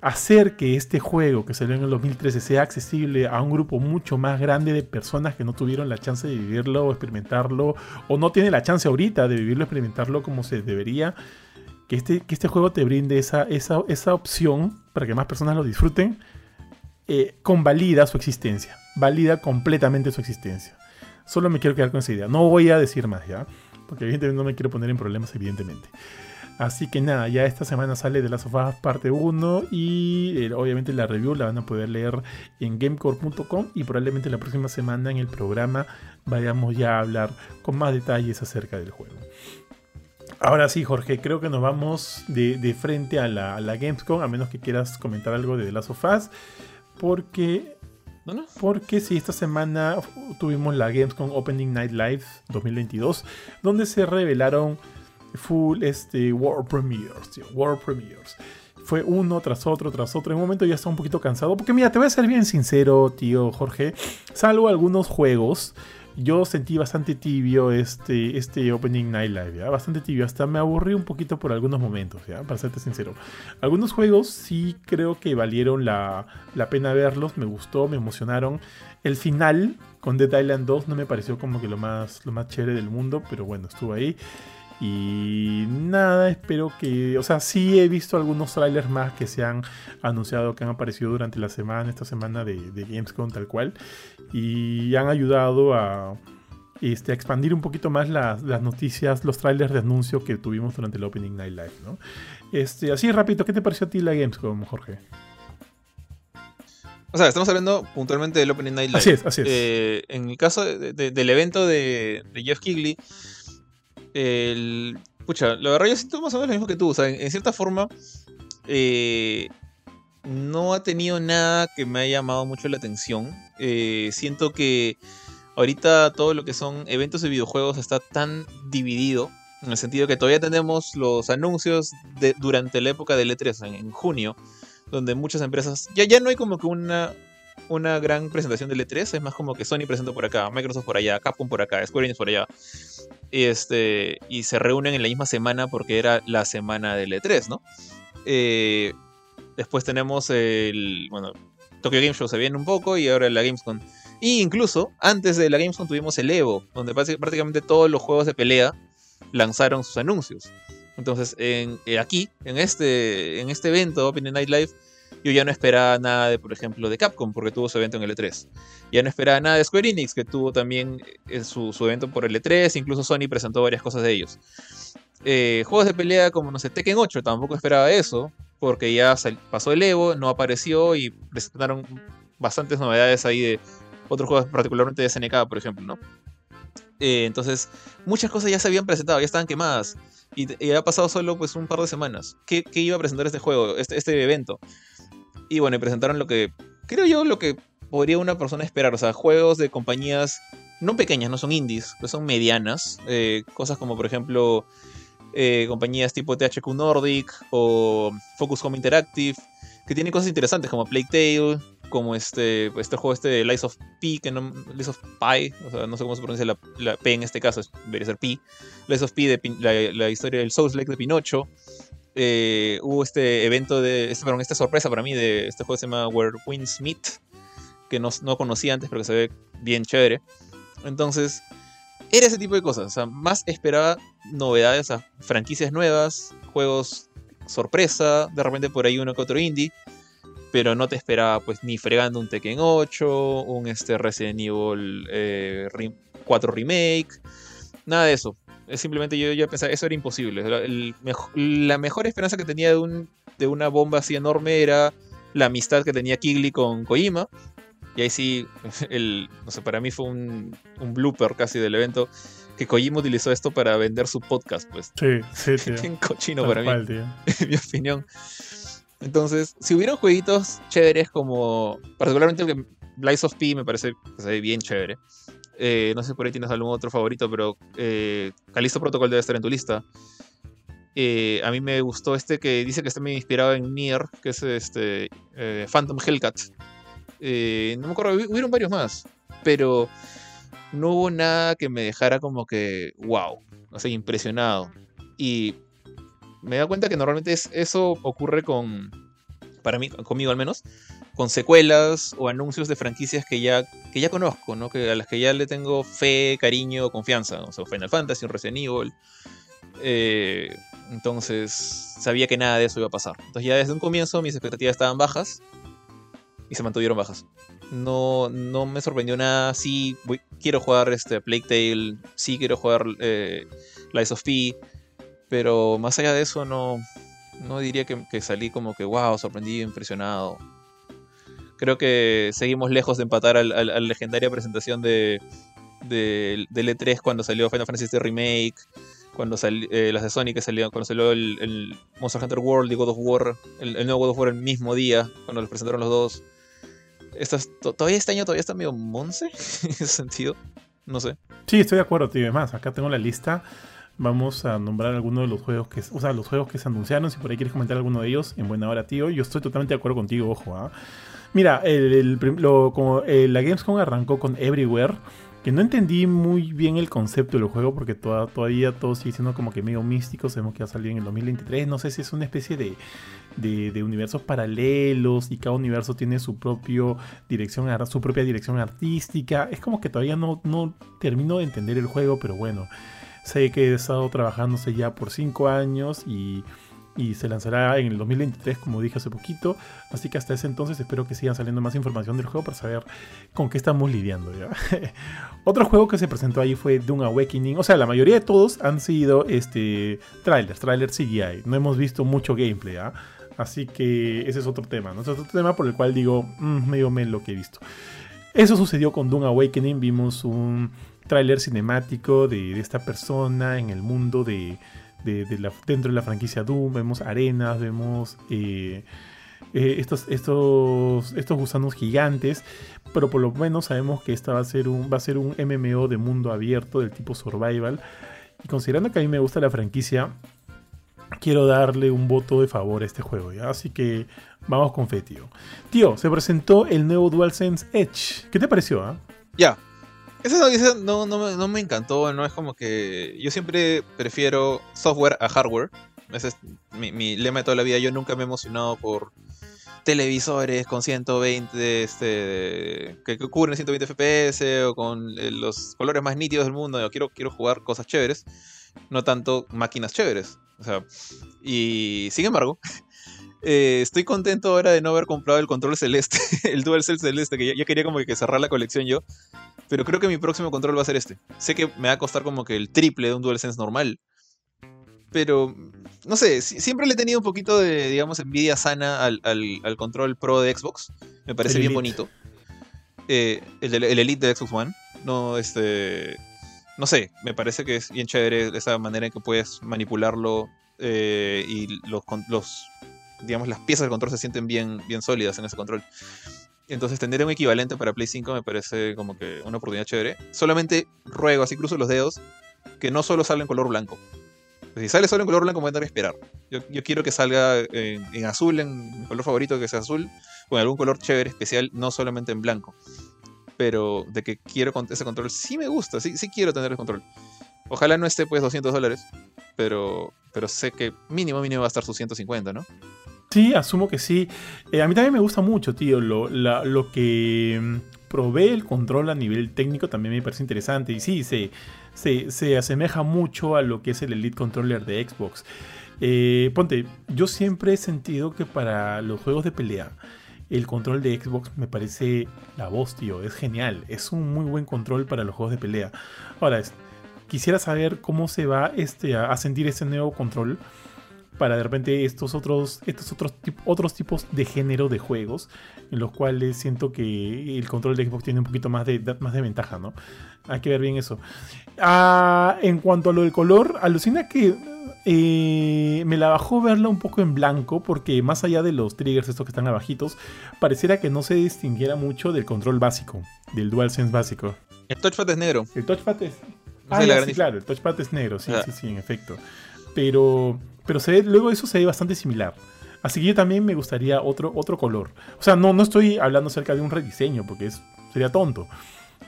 Speaker 1: hacer que este juego que salió en el 2013 sea accesible a un grupo mucho más grande de personas que no tuvieron la chance de vivirlo o experimentarlo, o no tienen la chance ahorita de vivirlo, experimentarlo como se debería, que este, que este juego te brinde esa, esa, esa opción para que más personas lo disfruten, eh, convalida su existencia, valida completamente su existencia. Solo me quiero quedar con esa idea. No voy a decir más ya, porque evidentemente no me quiero poner en problemas, evidentemente. Así que nada, ya esta semana sale de las sofás parte 1 y eh, obviamente la review la van a poder leer en gamecore.com y probablemente la próxima semana en el programa vayamos ya a hablar con más detalles acerca del juego. Ahora sí, Jorge, creo que nos vamos de, frente a la, Gamescom, a menos que quieras comentar algo de The Last of Us, porque, porque sí, esta semana tuvimos la Gamescom Opening Night Live 2022, donde se revelaron full este, World Premiers, tío, World Premiers. Fue uno tras otro, tras otro. En un momento ya estaba un poquito cansado, porque mira, te voy a ser bien sincero, tío Jorge, salvo algunos juegos yo sentí bastante tibio este, este Opening Night Live, ¿ya? bastante tibio, hasta me aburrí un poquito por algunos momentos, ¿ya? para serte sincero. Algunos juegos sí creo que valieron la, la pena verlos, me gustó, me emocionaron. El final con Dead Island 2 no me pareció como que lo más, lo más chévere del mundo, pero bueno, estuvo ahí. Y nada, espero que. O sea, sí he visto algunos trailers más que se han anunciado, que han aparecido durante la semana, esta semana de, Gamescom tal cual. Y han ayudado a, este, expandir un poquito más las, noticias, los trailers de anuncio que tuvimos durante el Opening Night Live, ¿no? Este, así rápido, ¿qué te pareció a ti la Gamescom, Jorge?
Speaker 2: O sea, estamos hablando puntualmente del Opening Night Live.
Speaker 1: Así es, así es.
Speaker 2: Eh, en el caso del evento de, de Jeff Kigley el, pucha, la verdad yo siento más o menos lo mismo que tú. O sea, en, cierta forma, eh, no ha tenido nada que me haya llamado mucho la atención. Eh, siento que ahorita todo lo que son eventos de videojuegos está tan dividido En el sentido que todavía tenemos los anuncios de, durante la época del E3, en, en junio, donde muchas empresas. Ya, ya no hay como que una, una gran presentación del E3, es más como que Sony presenta por acá, Microsoft por allá, Capcom por acá, Square Enix por allá. Este, y se reúnen en la misma semana porque era la semana del E3, ¿no? Eh, después tenemos el. Bueno, Tokyo Game Show se viene un poco y ahora la Gamescom. Y incluso antes de la Gamescom tuvimos el Evo, donde prácticamente todos los juegos de pelea lanzaron sus anuncios. Entonces, en, eh, aquí, en este, en este evento, Open Night Live, yo ya no esperaba nada de, por ejemplo, de Capcom, porque tuvo su evento en el E3. Ya no esperaba nada de Square Enix, que tuvo también eh, su, su evento por el E3, incluso Sony presentó varias cosas de ellos. Eh, juegos de pelea como, no sé, Tekken 8, tampoco esperaba eso, porque ya pasó el Evo, no apareció y presentaron bastantes novedades ahí de otros juegos, particularmente de SNK, por ejemplo, ¿no? Eh, entonces, muchas cosas ya se habían presentado, ya estaban quemadas. Y, ha pasado solo pues un par de semanas. ¿Qué, iba a presentar este juego, este, este evento? Y bueno, presentaron lo que, creo yo, lo que podría una persona esperar. O sea, juegos de compañías no pequeñas, no son indies, pues son medianas. Eh, cosas como, por ejemplo, eh, compañías tipo THQ Nordic o Focus Home Interactive, que tienen cosas interesantes como Plague Tale, como este, este juego este de Lies of P, que no, Lies of Pi, o sea, no sé cómo se pronuncia la, P en este caso, debería ser P. Lies of P, de, la, historia del Souls Lake de Pinocho. Eh, hubo este evento de, este, perdón, esta sorpresa para mí de este juego que se llama Where Winds Meet, que no, no conocía antes, pero que se ve bien chévere. Entonces, era ese tipo de cosas. O sea, más esperaba novedades, o franquicias nuevas, juegos sorpresa, de repente por ahí uno que otro indie. Pero no te esperaba pues ni fregando un Tekken 8, un este Resident Evil 4 eh, Remake, nada de eso. Simplemente yo ya pensaba, eso era imposible. La, mejor esperanza que tenía de, un, de una bomba así enorme era la amistad que tenía Kigli con Kojima. Y ahí sí, el, no sé, para mí fue un, un blooper casi del evento que Kojima utilizó esto para vender su podcast, pues.
Speaker 1: Sí, sí, sí.
Speaker 2: Bien cochino para mí, en mi opinión. Entonces, si hubieran jueguitos chéveres como, particularmente el que Lies of P me parece que se ve bien chévere. Eh, no sé por ahí tienes algún otro favorito, pero eh, Calisto Protocol debe estar en tu lista. Eh, a mí me gustó este que dice que está muy inspirado en Nier, que es este eh, Phantom Hellcat. No me acuerdo, hubieron varios más, pero no hubo nada que me dejara como que, wow, o sea, impresionado. Y me da cuenta que normalmente eso ocurre con, para mí, conmigo al menos, con secuelas o anuncios de franquicias que ya, que ya conozco, ¿no? Que, a las que ya le tengo fe, cariño, confianza. O sea, Final Fantasy, Resident Evil. Eh, entonces, sabía que nada de eso iba a pasar. Entonces, ya desde un comienzo mis expectativas estaban bajas y se mantuvieron bajas. No, no me sorprendió nada. Sí, quiero jugar este Plague Tale, sí quiero jugar eh, Lies of P, pero más allá de eso no, no diría que, salí como que wow, sorprendido, impresionado. Creo que seguimos lejos de empatar a la legendaria presentación de, de, del E3 cuando salió Final Fantasy Remake, cuando salió eh, las de Sonic que cuando salió el, Monster Hunter World y God of War, el, el, nuevo God of War el mismo día, cuando los presentaron los dos todavía este año todavía está medio monce en ese sentido. No sé.
Speaker 1: Sí, estoy de acuerdo, tío. Es más, acá tengo la lista. Vamos a nombrar algunos de los juegos que, o sea, los juegos que se anunciaron. Si por ahí quieres comentar alguno de ellos, en buena hora, tío. Yo estoy totalmente de acuerdo contigo, ojo. ¿ah? Mira, el, como, eh, la Gamescom arrancó con Everywhere que no entendí muy bien el concepto del juego porque todavía todo sigue siendo como que medio místico. Sabemos que va a salir en el 2023. No sé si es una especie de, de, universos paralelos y cada universo tiene su, propio dirección, su propia dirección artística. Es como que todavía no, no termino de entender el juego, pero bueno. Sé que he estado trabajándose ya por 5 años y y se lanzará en el 2023, como dije hace poquito. Así que hasta ese entonces espero que sigan saliendo más información del juego para saber con qué estamos lidiando. Otro juego que se presentó ahí fue Doom Awakening. O sea, la mayoría de todos han sido este, trailers, trailers CGI. No hemos visto mucho gameplay. ¿ya? Así que ese es otro tema. ¿no? es otro tema por el cual digo, mm, medio men lo que he visto. Eso sucedió con Doom Awakening. Vimos un trailer cinemático de esta persona en el mundo de dentro de la franquicia Doom, vemos arenas, vemos eh, eh, estos, estos, estos gusanos gigantes, pero por lo menos sabemos que esta va a ser un, va a ser un MMO de mundo abierto del tipo survival. Y considerando que a mí me gusta la franquicia, quiero darle un voto de favor a este juego, ¿ya? Así que vamos con fe, tío. Tío, se presentó el nuevo DualSense Edge. ¿Qué te pareció, ah?
Speaker 2: Ya. Noticia no, no, me- encantó, no es como que... Yo siempre prefiero software a hardware. Ese es mi, lema de toda la vida. Yo nunca me he emocionado por televisores con 120, este, que, cubren 120 FPS o con eh, los colores más nítidos del mundo. Yo quiero, quiero jugar cosas chéveres, no tanto máquinas chéveres. O sea, y sin embargo, eh, estoy contento ahora de no haber comprado el control celeste, el DualSense celeste, que ya, ya quería como que cerrar la colección yo. Pero creo que mi próximo control va a ser este. Sé que me va a costar como que el triple de un DualSense normal. Pero, no sé, si- siempre le he tenido un poquito de, digamos, envidia sana al, al- al control pro de Xbox. Me parece
Speaker 1: El
Speaker 2: bien
Speaker 1: Elite.
Speaker 2: bonito. Eh, el, el Elite de Xbox One. No, este. No sé, me parece que es bien chévere esa manera en que puedes manipularlo eh, y los, con- los. Digamos, las piezas del control se sienten bien, bien sólidas en ese control. Entonces, tener un equivalente para Play 5 me parece como que una oportunidad chévere. Solamente ruego, así cruzo los dedos, que no solo salga en color blanco. Si sale solo en color blanco, voy a tener que esperar. Yo, quiero que salga en, azul, en mi color favorito, que sea azul, con algún color chévere especial, no solamente en blanco. Pero de que quiero ese control, sí me gusta, sí, sí quiero tener el control. Ojalá no esté pues 200 dólares, pero sé que mínimo, mínimo va a estar sus 150, ¿no?
Speaker 1: Sí, asumo que sí. Eh, a mí también me gusta mucho, tío. Lo, lo que mm, provee el control a nivel técnico también me parece interesante. Y sí, se, se, se asemeja mucho a lo que es el Elite Controller de Xbox. Eh, ponte, yo siempre he sentido que para los juegos de pelea, el control de Xbox me parece la voz, tío. Es genial. Es un muy buen control para los juegos de pelea. Ahora, es- quisiera saber cómo se va este, a, a sentir ese nuevo control para de repente estos otros, estos otros, tip- otros tipos de género de juegos en los cuales siento que el control de Xbox tiene un poquito más de, de- más de ventaja, ¿no? Hay que ver bien eso. Ah, en cuanto a lo del color, alucina que eh, me la bajó verla un poco en blanco porque más allá de los triggers estos que están abajitos, pareciera que no se distinguiera mucho del control básico, del DualSense básico.
Speaker 2: El touchpad es negro.
Speaker 1: El touchpad es.
Speaker 2: No
Speaker 1: Ah,
Speaker 2: sé
Speaker 1: ya, sí, claro, el touchpad es negro, sí,
Speaker 2: Ah.
Speaker 1: sí, sí, en efecto. Pero, pero se ve, luego eso se ve bastante similar. Así que yo también me gustaría otro, otro color. O sea, no, no estoy hablando acerca de un rediseño, porque es, sería tonto.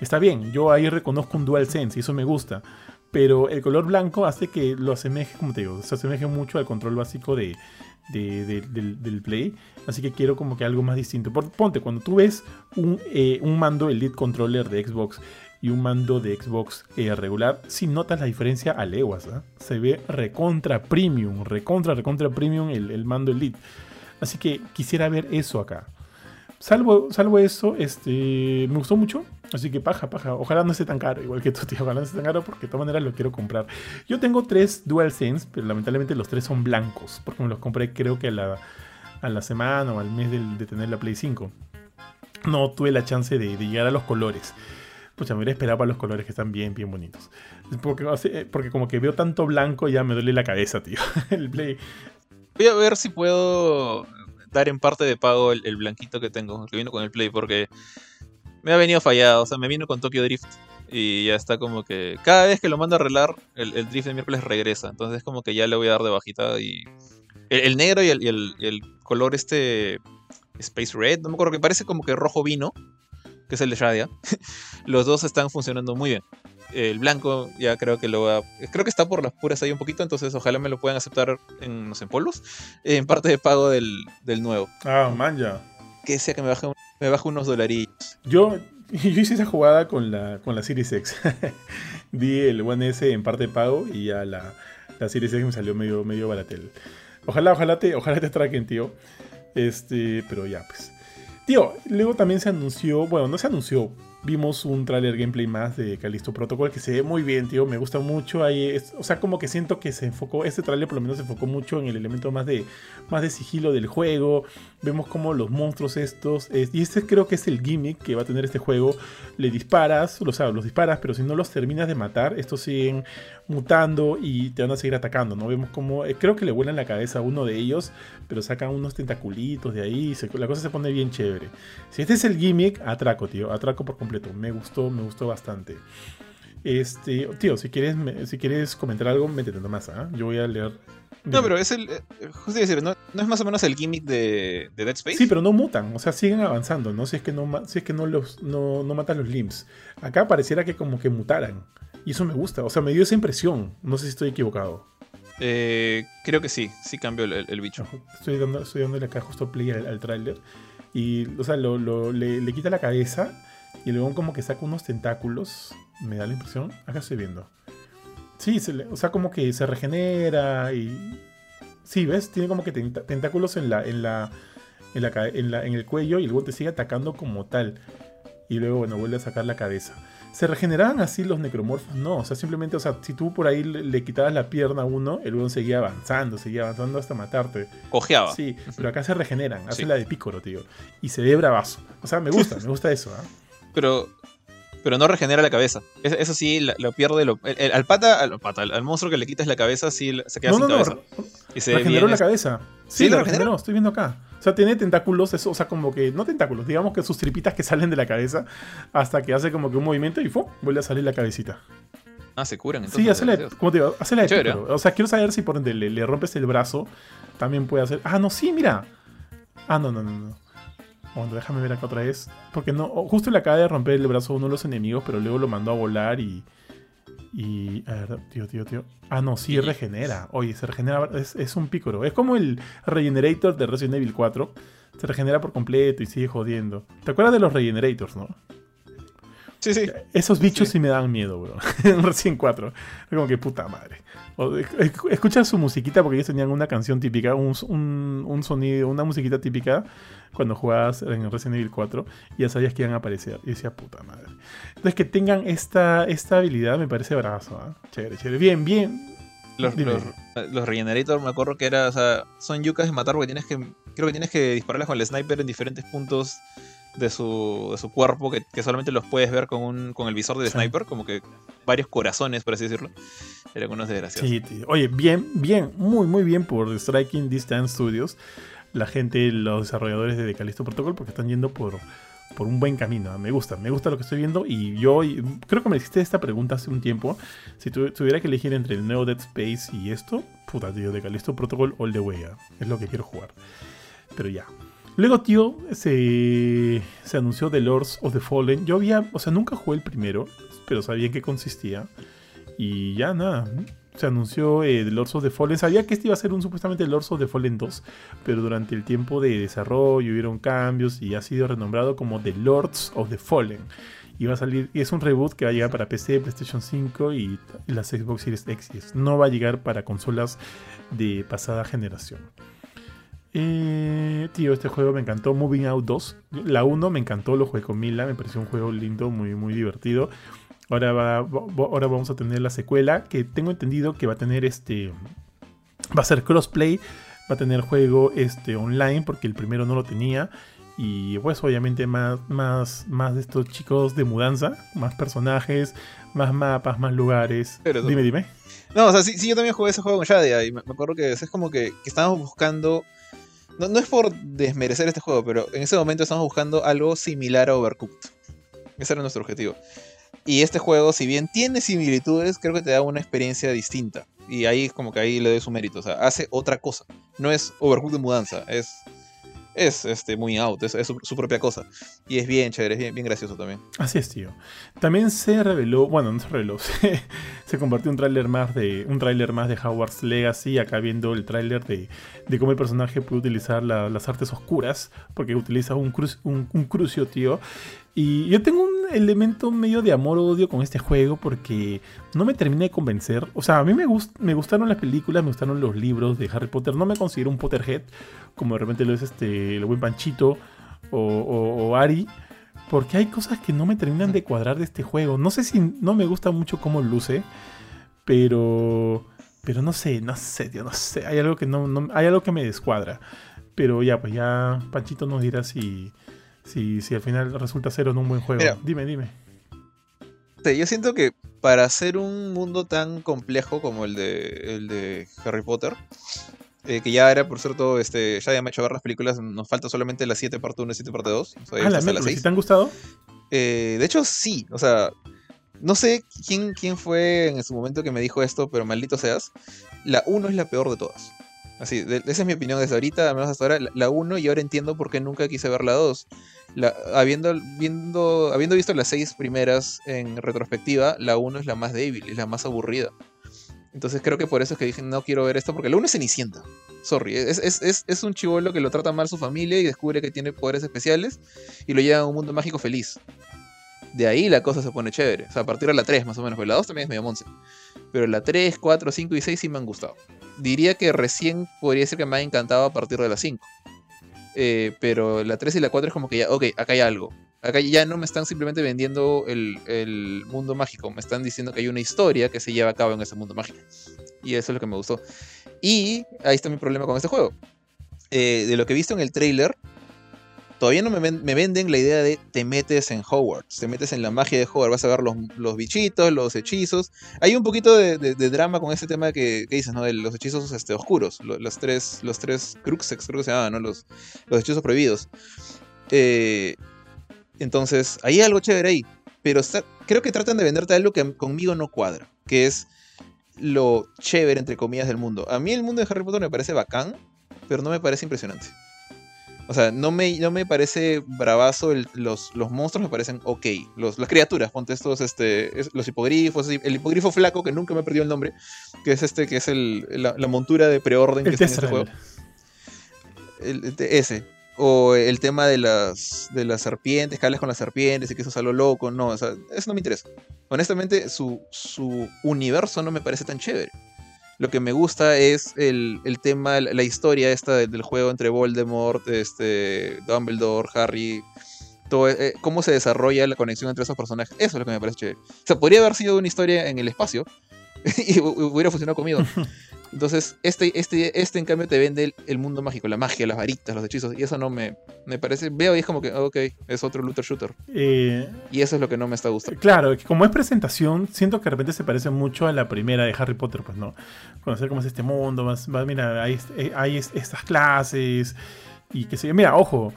Speaker 1: Está bien, yo ahí reconozco un DualSense y eso me gusta. Pero el color blanco hace que lo asemeje, como te digo, se asemeje mucho al control básico de, de- de- del, Play. Así que quiero como que algo más distinto. Ponte, cuando tú ves un, eh, un mando Elite Controller de Xbox y un mando de Xbox eh, regular, si notas la diferencia a leguas. ¿ah? Se ve recontra premium, recontra, recontra premium el, el mando Elite. Así que quisiera ver eso acá. Salvo, salvo eso, este, me gustó mucho. Así que paja, paja. Ojalá no esté tan caro, igual que tú, tío. Ojalá tan caro porque de todas maneras lo quiero comprar. Yo tengo tres DualSense, pero lamentablemente los tres son blancos. Porque me los compré creo que a la, a la semana o al mes del- de tener la Play 5. No tuve la chance de, de llegar a los colores. Pues me hubiera esperado para los colores que están bien, bien bonitos. Porque, hace- porque como que veo tanto blanco ya me duele la cabeza, tío. El Play.
Speaker 2: Voy a ver si puedo dar en parte de pago el, blanquito que tengo, que vino con el Play, porque me ha venido fallado. O sea, me vino con Tokyo Drift y ya está como que cada vez que lo mando a arreglar, el, Drift de miércoles regresa. Entonces, como que ya le voy a dar de bajita. Y el, negro y el- y el color este Space Red, no me acuerdo que parece como que rojo vino, que es el de Shadia. Los dos están funcionando muy bien. El blanco ya creo que lo va Creo que está por las puras ahí un poquito, entonces ojalá me lo puedan aceptar en, no sé, en polvos. En parte de pago del, del nuevo.
Speaker 1: Ah, man, ya.
Speaker 2: Que sea que me baje, me baje unos dolarillos.
Speaker 1: Yo, yo hice esa jugada con la, con la Series X. Di el One S en parte pago y ya la, la Series X me salió medio, medio baratel. Ojalá, ojalá te, ojalá te atraquen, tío. Este, pero ya, pues. Tío, luego también se anunció, bueno, no se anunció, vimos un tráiler gameplay más de Callisto Protocol que se ve muy bien, tío, me gusta mucho. Ahí es- o sea, como que siento que se enfocó, este tráiler por lo menos se enfocó mucho en el elemento más de, más de sigilo del juego. Vemos como los monstruos estos, es- y este creo que es el gimmick que va a tener este juego. Le disparas, o sea, los disparas, pero si no los terminas de matar, estos siguen mutando y te van a seguir atacando, ¿no? Vemos como, eh, creo que le vuelan la cabeza a uno de ellos, pero sacan unos tentaculitos de ahí, y se- la cosa se pone bien chévere. Si este es el gimmick, atraco, tío, atraco por completo. Me gustó, me gustó bastante. Este, tío, si quieres, me- si quieres comentar algo, métete nomás, ¿ah? Yo voy a leer.
Speaker 2: No, pero es el. eh, Justo decir, ¿no, no es más o menos el gimmick de, de Dead Space?
Speaker 1: Sí, pero no mutan, o sea, siguen avanzando, ¿no? Si es que no, si es que no los no, no matan los limbs. Acá pareciera que como que mutaran. Y eso me gusta, o sea, me dio esa impresión. No sé si estoy equivocado.
Speaker 2: Eh, creo que sí, sí cambió el, el- bicho.
Speaker 1: Estoy, dando, estoy dándole acá justo play al, al tráiler. Y, o sea, lo, lo- le, le quita la cabeza y luego como que saca unos tentáculos. Me da la impresión. Acá estoy viendo. Sí, se le- o sea, como que se regenera y... Sí, ¿ves? Tiene como que tentáculos en la, en la, en la, en la- en el cuello y luego te sigue atacando como tal. Y luego, bueno, vuelve a sacar la cabeza. ¿Se regeneraban así los necromorfos? No, o sea, simplemente, o sea, si tú por ahí le, le quitabas la pierna a uno, el weón seguía avanzando, seguía avanzando hasta matarte.
Speaker 2: Cojeaba.
Speaker 1: Sí, pero acá se regeneran, hace
Speaker 2: Sí.
Speaker 1: la de pícoro, tío. Y se ve bravazo. O sea, me gusta, me gusta eso, ¿ah?
Speaker 2: Pero. Pero no regenera la cabeza. Es- Eso, sí, la- lo pierde. Lo, el- el- al pata, al, pata, al, al monstruo que le quitas la cabeza, sí se queda
Speaker 1: No,
Speaker 2: sin
Speaker 1: no, no,
Speaker 2: cabeza. y se
Speaker 1: regeneró la cabeza.
Speaker 2: ¿Sí
Speaker 1: Sí,
Speaker 2: regeneró?
Speaker 1: regeneró, estoy viendo acá. O sea, tiene tentáculos, eso, o sea, como que, no tentáculos, digamos que sus tripitas que salen de la cabeza hasta que hace como que un movimiento y ¡fum! vuelve a salir la cabecita.
Speaker 2: Ah, se curan entonces.
Speaker 1: Sí, hace la como te digo, hace la de. O sea, quiero saber si por ende le, le rompes el brazo, también puede hacer. Ah, no, sí, mira. Ah, no, no, no, no. Bueno, déjame ver acá otra vez. Porque no, justo le acaba de romper el brazo a uno de los enemigos, pero luego lo mandó a volar y. Y. A ver, tío, tío, tío. Ah, no, sí, regenera. Oye, se regenera. Es, es un pícoro. Es como el Regenerator de Resident Evil 4. Se regenera por completo y sigue jodiendo. ¿Te acuerdas de los Regenerators, no?
Speaker 2: Sí, sí.
Speaker 1: Esos bichos
Speaker 2: Sí.
Speaker 1: sí, me dan miedo, bro. En Resident 4. Es como que puta madre. O, esc- escucha su musiquita porque ellos tenían una canción típica, un, un- un sonido, una musiquita típica cuando jugabas en Resident Evil 4 y ya sabías que iban a aparecer. Y decía, puta madre. Entonces que tengan esta, esta habilidad me parece brazo, ¿ah? Chévere, chévere. Bien, bien.
Speaker 2: Los, los, los Regenerator me acuerdo que era, o sea, son yucas de matar porque tienes que, creo que tienes que dispararles con el sniper en diferentes puntos de su, de su cuerpo que, que solamente los puedes ver con, un, con el visor del
Speaker 1: Sí.
Speaker 2: sniper, como que varios corazones, por así decirlo. Eran unos desgraciados.
Speaker 1: Sí, tío. Oye, bien, bien, muy, muy bien por Striking Distance Studios. La gente, los desarrolladores de The Callisto Protocol, porque están yendo por, por un buen camino. Me gusta, me gusta lo que estoy viendo. Y yo y- creo que me hiciste esta pregunta hace un tiempo. Si tu- tuviera que elegir entre el nuevo Dead Space y esto, puta, tío, The Callisto Protocol all the way. ¿ah? Es lo que quiero jugar. Pero ya. Luego, tío, se, se anunció The Lords of the Fallen. Yo había, o sea, nunca jugué el primero, pero sabía en qué consistía. Y ya nada, se anunció eh, The Lords of the Fallen. Sabía que este iba a ser un supuestamente Lords of the Fallen 2, pero durante el tiempo de desarrollo hubieron cambios y ha sido renombrado como The Lords of the Fallen. Y a salir, y es un reboot que va a llegar para PC, PlayStation 5 y, y las Xbox Series X. No va a llegar para consolas de pasada generación. Eh, tío, este juego me encantó. Moving Out 2. La 1 me encantó, lo jugué con Mila. Me pareció un juego lindo, muy, muy divertido. Ahora, va, ahora vamos a tener la secuela. Que tengo entendido que va a tener este. Va a ser crossplay. Va a tener juego este, online. Porque el primero no lo tenía. Y pues obviamente más, más, más de estos chicos de mudanza. Más personajes. Más mapas, más lugares.
Speaker 2: Pero-
Speaker 1: dime, dime.
Speaker 2: No, o sea, sí, sí, yo también jugué ese juego con Shadia y me, me acuerdo que es como que, que estábamos buscando. No, no es por desmerecer este juego, pero en ese momento estábamos buscando algo similar a Overcooked. Ese era nuestro objetivo. Y este juego, si bien tiene similitudes, creo que te da una experiencia distinta. Y ahí como que ahí le doy su mérito. O sea, hace otra cosa. No es Overcooked de mudanza, es. Es este, muy out, es, su, propia cosa. Y es bien chévere, es bien, bien gracioso también.
Speaker 1: Así es, tío. También se reveló, bueno, no se reveló, se, se compartió un tráiler más de un tráiler más de Howard's Legacy, acá viendo el tráiler de, de cómo el personaje puede utilizar la- las artes oscuras, porque utiliza un, cru- un, un crucio, tío. Y yo tengo un elemento medio de amor-odio con este juego porque no me termina de convencer. O sea, a mí me, gust- me gustaron las películas, me gustaron los libros de Harry Potter. No me considero un Potterhead, como de repente lo es este, el buen Panchito o, o- Ari. Porque hay cosas que no me terminan de cuadrar de este juego. No sé si no me gusta mucho cómo luce, pero. Pero no sé, no sé, tío, no sé. Hay algo que no- hay algo que me descuadra. Pero ya, pues ya Panchito nos dirá si, si, si al final resulta ser no un buen juego.
Speaker 2: Mira.
Speaker 1: dime, dime.
Speaker 2: Yo siento que para hacer un mundo tan complejo como el de, el de Harry Potter, eh, que ya era, por cierto, este, ya me ha hecho ver las películas, nos falta solamente la 7 parte 1 y 7 parte 2. O sea,
Speaker 1: Ah, la
Speaker 2: hasta la
Speaker 1: miércoles,
Speaker 2: 6.
Speaker 1: ¿sí ¿Te han gustado?
Speaker 2: Eh, de hecho, sí, o sea, no sé quién, quién fue en su momento que me dijo esto, pero maldito seas. La 1 es la peor de todas. Así, esa es mi opinión desde ahorita, al menos hasta ahora, la 1 y ahora entiendo por qué nunca quise ver la 2. habiendo, viendo, habiendo visto las seis primeras en retrospectiva, la 1 es la más débil, es la más aburrida. Entonces creo que por eso es que dije, no quiero ver esto, porque la 1 es Cenicienta. Sorry, es, es, es, un chivolo que lo trata mal su familia y descubre que tiene poderes especiales y lo lleva a un mundo mágico feliz. De ahí la cosa se pone chévere. O sea, a partir de la 3 más o menos, la 2 también es medio monce. Pero la 3, 4, 5 y 6 sí me han gustado diría que recién podría ser que me ha encantado a partir de las 5. Eh, pero la 3 y la 4 es como que ya, ok, acá hay algo. Acá ya no me están simplemente vendiendo el, mundo mágico, me están diciendo que hay una historia que se lleva a cabo en ese mundo mágico. Y eso es lo que me gustó. Y ahí está mi problema con este juego. Eh, de lo que he visto en el trailer, todavía no me, venden la idea de te metes en Hogwarts, te metes en la magia de Hogwarts, vas a ver los, bichitos, los hechizos. Hay un poquito de, drama con ese tema que, dices, ¿no? De los hechizos este, oscuros, los, tres, los tres cruxex, creo que se llaman, ¿no? Los, los hechizos prohibidos. Eh, entonces, hay algo chévere ahí. Pero creo que tratan de venderte algo que conmigo no cuadra, que es lo chévere, entre comillas, del mundo. A mí el mundo de Harry Potter me parece bacán, pero no me parece impresionante. O sea, no me, no me parece bravazo los, los monstruos, me parecen ok. Los, las criaturas, ponte estos, este, los hipogrifos, el hipogrifo flaco, que nunca me he perdido el nombre, que es este, que es el, la, montura de preorden que está en este juego. El, ese. O el tema de las, de las serpientes, que con las serpientes y que eso es algo loco. No, o sea, eso no me interesa. Honestamente, su, su universo no me parece tan chévere. Lo que me gusta es el, tema, la historia esta del, juego entre Voldemort, este, Dumbledore, Harry, todo, eh, cómo se desarrolla la conexión entre esos personajes. Eso es lo que me parece chévere. O sea, podría haber sido una historia en el espacio y hubiera funcionado conmigo. Entonces, este, este, este en cambio te vende el, mundo mágico, la magia, las varitas, los hechizos. Y eso no me, me parece. Veo y es como que, ok, es otro looter shooter. Eh, y eso es lo que no me está gustando.
Speaker 1: Claro, como es presentación, siento que de repente se parece mucho a la primera de Harry Potter, pues no. Conocer cómo es este mundo, más, mira, hay, hay estas clases. Y que se. Mira, ojo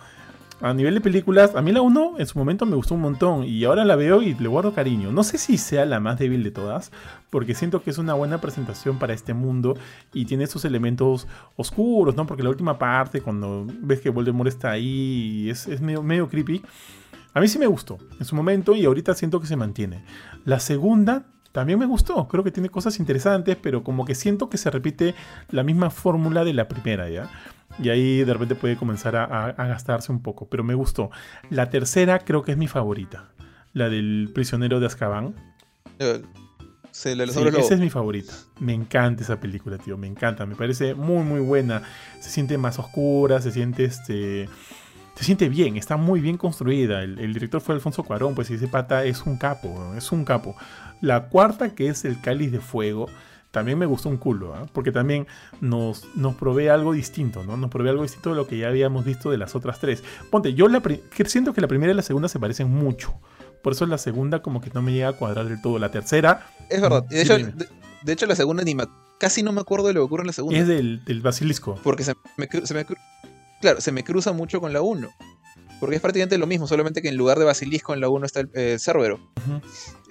Speaker 1: a nivel de películas, a mí la 1 en su momento me gustó un montón y ahora la veo y le guardo cariño. No sé si sea la más débil de todas, porque siento que es una buena presentación para este mundo y tiene esos elementos oscuros, ¿no? Porque la última parte, cuando ves que Voldemort está ahí, es, es medio creepy. A mí sí me gustó en su momento y ahorita siento que se mantiene. La segunda también me gustó, creo que tiene cosas interesantes, pero como que siento que se repite la misma fórmula de la primera, ¿ya? Y ahí de repente puede comenzar a, gastarse un poco. Pero me gustó. La tercera creo que es mi favorita. La del prisionero de Azkaban.
Speaker 2: Eh,
Speaker 1: esa es mi favorita. Me encanta esa película, tío. Me encanta. Me parece muy, muy buena. Se siente más oscura, se siente este. Se siente bien, está muy bien construida. El, el director fue Alfonso Cuarón, pues ese pata es un capo, es un capo. La cuarta, que es el cáliz de fuego, también me gustó un culo, ¿ah? porque también nos, nos provee algo distinto, ¿no? Nos provee algo distinto de lo que ya habíamos visto de las otras tres. Ponte, yo la siento que la primera y la segunda se parecen mucho. Por eso la segunda como que no me llega a cuadrar del todo. La tercera...
Speaker 2: Es verdad. De, hecho, de, hecho, la segunda ni casi no me acuerdo de lo que ocurre en la segunda.
Speaker 1: Es del, del basilisco.
Speaker 2: Porque se me, se me, claro, se me cruza mucho con la 1. Porque es prácticamente lo mismo, solamente que en lugar de Basilisco en la 1 está el eh, Cerbero.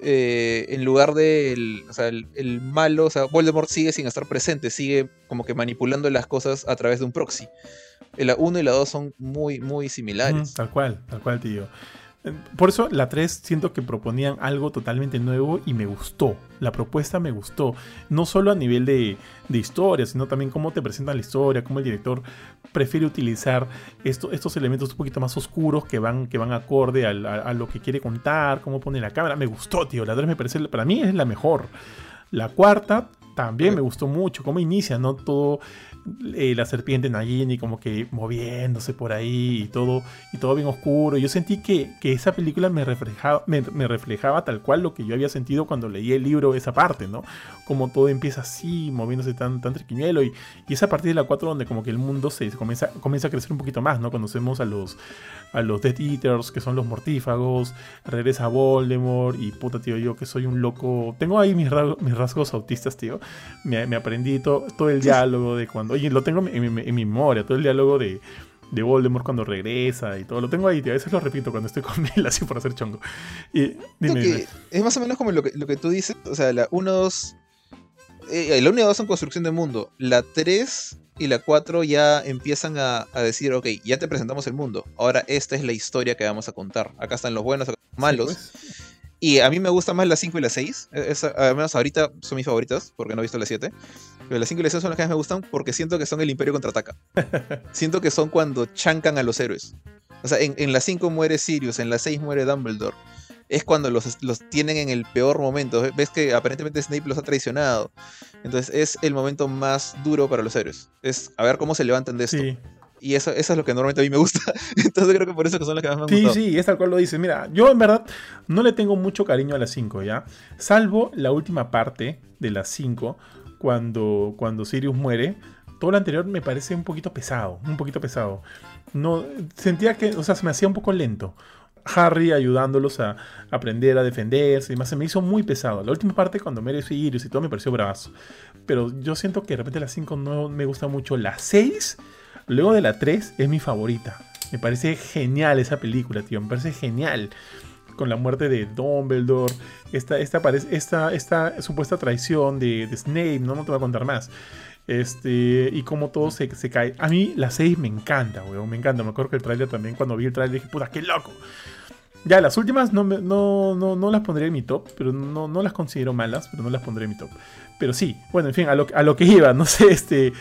Speaker 2: Eh, en lugar o sea, el, malo, o sea, Voldemort sigue sin estar presente, sigue como que manipulando las cosas a través de un proxy. La 1 y la 2 son muy, muy similares.
Speaker 1: tal cual, tal cual, tío. Por eso la 3 siento que proponían algo totalmente nuevo y me gustó. La propuesta me gustó. No solo a nivel de, historia, sino también cómo te presentan la historia, cómo el director prefiere utilizar estos elementos un poquito más oscuros que van, que van acorde a, a, lo que quiere contar, cómo pone la cámara. Me gustó, tío. La 3 me parece, para mí es la mejor. La cuarta también me gustó mucho, cómo inicia, ¿no? Todo eh, la serpiente Nagini como que moviéndose por ahí y todo, y todo bien oscuro. Yo sentí que, esa película me reflejaba, me, reflejaba tal cual lo que yo había sentido cuando leí el libro, esa parte, ¿no? Como todo empieza así, moviéndose tan, tan triquiñuelo. Y, y esa parte de la 4 donde como que el mundo se comienza, comienza a crecer un poquito más, ¿no? Conocemos a los, a los Death Eaters, que son los mortífagos, regresa Voldemort y puta, tío, yo que soy un loco. Tengo ahí mis, rasgos, mis rasgos autistas, tío. Me, me aprendí todo, todo el diálogo de cuando Oye, lo tengo en mi, memoria, todo el diálogo de, de Voldemort cuando regresa y todo. Lo tengo ahí, tío. A veces lo repito cuando estoy con él, así por hacer chongo. Y, dime, dime.
Speaker 2: Es más o menos como lo que, lo que tú dices. O sea, la 1, 2. Eh, la 1 y 2 son construcción de mundo. La 3 y la 4 ya empiezan a, a decir, ok, ya te presentamos el mundo. Ahora esta es la historia que vamos a contar. Acá están los buenos, acá están los malos.
Speaker 1: Sí, pues.
Speaker 2: Y a mí me gusta más la 5 y la 6. Es- al menos ahorita son mis favoritas, porque no he visto la 7. Pero la 5 y la 6 son las que más me gustan porque siento que son el Imperio contraataca. siento que son cuando chancan a los héroes. O sea, en, en la 5 muere Sirius, en la 6 muere Dumbledore. Es cuando los, los tienen en el peor momento. Ves que aparentemente Snape los ha traicionado. Entonces es el momento más duro para los héroes. Es a ver cómo se levantan de esto.
Speaker 1: Sí,
Speaker 2: Y eso, eso es lo que normalmente a mí me gusta. Entonces creo que por eso que son las que más me han
Speaker 1: sí,
Speaker 2: gustado.
Speaker 1: sí, es tal cual lo dice. Mira, yo en verdad no le tengo mucho cariño a las 5, ¿ya? Salvo la última parte de las 5, cuando, cuando Sirius muere. Todo lo anterior me parece un poquito pesado, un poquito pesado. No, sentía que, o sea, se me hacía un poco lento. Harry ayudándolos a aprender a defenderse y demás, se me hizo muy pesado. La última parte, cuando muere Sirius y todo, me pareció bravazo. Pero yo siento que de repente la 5 no me gusta mucho. La 6, luego de la 3, es mi favorita. Me parece genial esa película, tío. Me parece genial. Con la muerte de Dumbledore. Esta, esta, esta, esta supuesta traición de, Snape. No, no te voy a contar más. Este, y cómo todo se, se cae. A mí la 6 me encanta, weón. Me encanta. Me acuerdo que el trailer también, cuando vi el trailer, dije, puta, qué loco. Ya, las últimas no, no, no, no las pondré en mi top, pero no, no las considero malas, pero no las pondré en mi top. Pero sí, bueno, en fin, a lo, a lo que iba, no sé, este...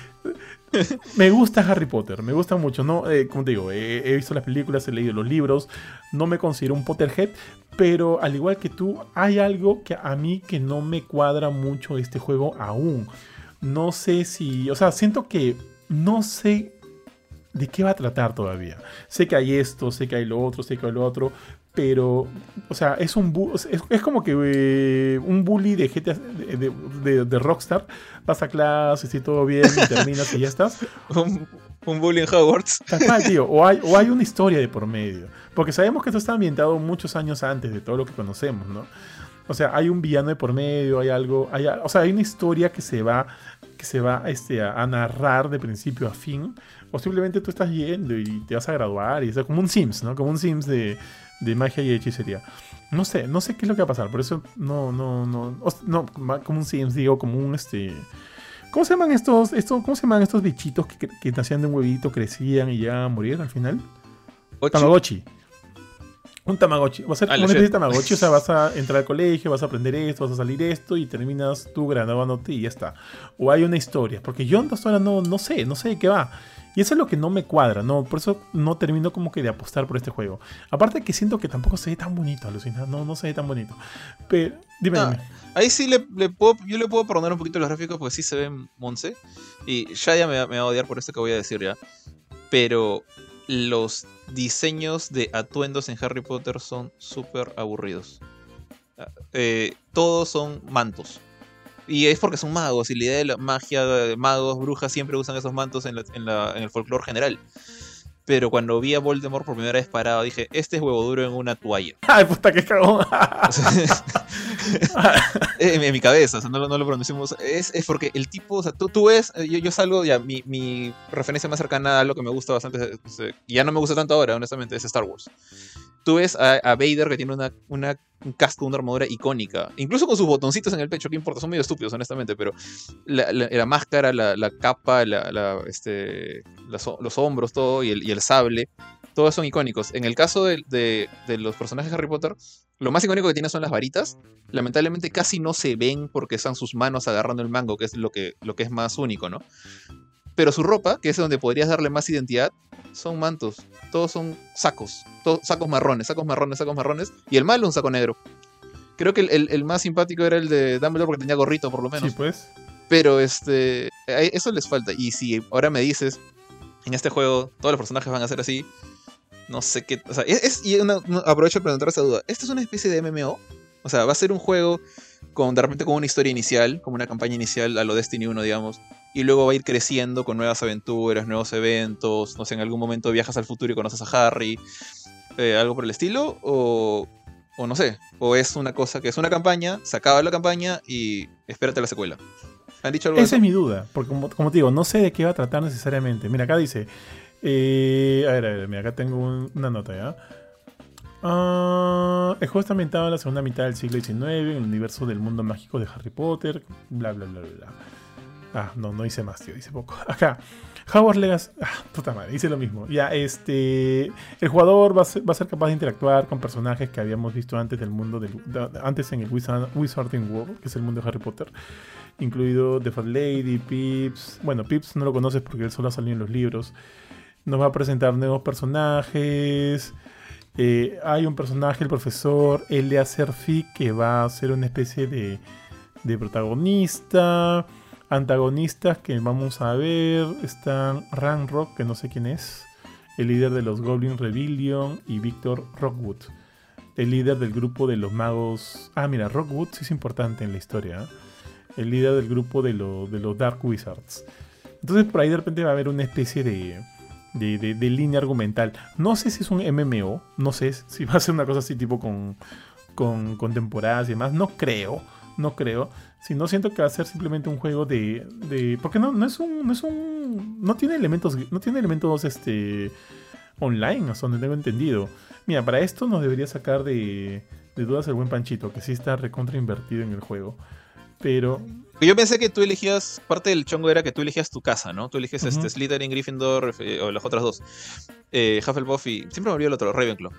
Speaker 1: me gusta Harry Potter, me gusta mucho, ¿no? Eh, como te digo, he, he visto las películas, he leído los libros, no me considero un Potterhead, pero al igual que tú, hay algo que a mí que no me cuadra mucho este juego aún. No sé si, o sea, siento que no sé de qué va a tratar todavía. Sé que hay esto, sé que hay lo otro, sé que hay lo otro, pero, o sea, es un bu- es, es como que eh, un bully de GTA, de, de- de- Rockstar, vas a clases y todo bien y terminas y ya estás.
Speaker 2: Un, un bully en Hogwarts.
Speaker 1: Tío. O hay, o hay una historia de por medio. Porque sabemos que esto está ambientado muchos años antes de todo lo que conocemos, ¿no? O sea, hay un villano de por medio, hay algo, hay, o sea, hay una historia que se va, que se va este, a, a narrar de principio a fin. O simplemente tú estás yendo y te vas a graduar y es como un Sims, ¿no? Como un Sims de, de magia y hechicería. No sé, no sé qué es lo que va a pasar. Por eso no, no, no, o- no, como un Sims, digo, como un este. ¿Cómo se llaman estos, estos, cómo se llaman estos bichitos que, que nacían de un huevito, crecían y ya morir al final?
Speaker 2: Ochi.
Speaker 1: Tamagotchi. Un Tamagotchi. Va a ser una especie de Tamagotchi. O sea, vas a entrar al colegio, vas a aprender esto, vas a salir esto y terminas tú graduándote y ya está. O hay una historia. Porque yo hasta ahora no, no sé, no sé de qué va. Y eso es lo que no me cuadra, ¿no? Por eso no termino como que de apostar por este juego. Aparte que siento que tampoco se ve tan bonito, alucina. No, no se ve tan bonito. Pero, dime,
Speaker 2: Ah,
Speaker 1: dime.
Speaker 2: Ahí sí le, le puedo, yo le puedo perdonar un poquito los gráficos porque sí se ven Monse. Y Shaya me, va- me va a odiar por esto que voy a decir ya. Pero los diseños de atuendos en Harry Potter son súper aburridos. Ah, eh, todos son mantos. Y es porque son magos, y la idea de la magia de magos, brujas, siempre usan esos mantos en, la- en la- en el folclore general. Pero cuando vi a Voldemort por primera vez parado, dije, este es huevo duro en una toalla.
Speaker 1: Ay, puta, qué cagón.
Speaker 2: O sea, en, en mi cabeza, no, lo- no pronunciamos. Es, porque el tipo, o sea, tú, tú ves, eh, yo, salgo, ya, mi, referencia más cercana a lo que me gusta bastante, es- es- y ya no me gusta tanto ahora, honestamente, es Star Wars. Tú ves a, Vader que tiene una, una, un casco, una armadura icónica, incluso con sus botoncitos en el pecho, ¿qué importa? Son medio estúpidos, honestamente, pero la, máscara, la, capa, este, los hombros, todo, y el, sable, todos son icónicos. En el caso de, de- de los personajes de Harry Potter, lo más icónico que tiene son las varitas. Lamentablemente casi no se ven porque están sus manos agarrando el mango, que es lo que, lo que es más único, ¿no? Pero su ropa, que es donde podrías darle más identidad, son mantos. Todos son sacos. Todos, sacos marrones, sacos marrones, sacos marrones. Y el malo un saco negro. Creo que el, el- el más simpático era el de Dumbledore porque tenía gorrito, por lo menos.
Speaker 1: Sí, pues.
Speaker 2: Pero este. Eso les falta. Y si ahora me dices. En este juego, todos los personajes van a ser así. No sé qué. O sea, es, es- y una- una- aprovecho de preguntar esa duda. ¿Esto es una especie de MMO? O sea, ¿va a ser un juego con de repente con una historia inicial, como una campaña inicial a lo Destiny 1, digamos? Y luego va a ir creciendo con nuevas aventuras, nuevos eventos. No sé, en algún momento viajas al futuro y conoces a Harry. eh, algo por el estilo. O. O no sé. O es una cosa que es una campaña, se acaba la campaña y espérate la secuela. ¿Han dicho algo
Speaker 1: Esa es mi duda, porque como, como te digo, no sé de qué va a tratar necesariamente. Mira, acá dice, Eh, a ver, a ver, mira, acá tengo un- una nota ya. Ah, el juego está ambientado en la segunda mitad del siglo XIX, en el universo del mundo mágico de Harry Potter, bla, bla, bla, bla. Ah, no, no hice más, tío, hice poco. Acá, Howard Legacy. Ah, puta madre, hice lo mismo. Ya, este. El jugador va a, ser, capaz de interactuar con personajes que habíamos visto antes del mundo del. antes en el Wizard- Wizarding World, que es el mundo de Harry Potter. Incluido The Fat Lady, Pips. Bueno, Pips no lo conoces porque él solo ha salido en los libros. Nos va a presentar nuevos personajes. Eh, hay un personaje, el profesor Elia Serfi, que va a ser una especie de, de protagonista. Antagonistas que vamos a ver están Ranrock, que no sé quién es, el líder de los Goblin Rebellion, y Victor Rockwood, el líder del grupo de los magos. Ah, mira, Rockwood sí es importante en la historia. ¿eh? El líder del grupo de, de los Dark Wizards. Entonces por ahí de repente va a haber una especie de, de, de- de línea argumental. No sé si es un MMO, no sé si va a ser una cosa así tipo con, con, con temporadas y demás. No creo, no creo. Si no siento que va a ser simplemente un juego de. de porque no, no es un. No es un. No tiene elementos. No tiene elementos este. online, hasta donde tengo entendido. Mira, para esto nos debería sacar de. de dudas el buen Panchito, que sí está recontra invertido en el juego. Pero.
Speaker 2: Yo pensé que tú elegías, parte del chongo era que tú elegías tu casa, ¿no? Tú eliges este Slytherin, Gryffindor eh, o las otras dos. Eh, Hufflepuff y... Siempre me olvidó el otro, Ravenclaw.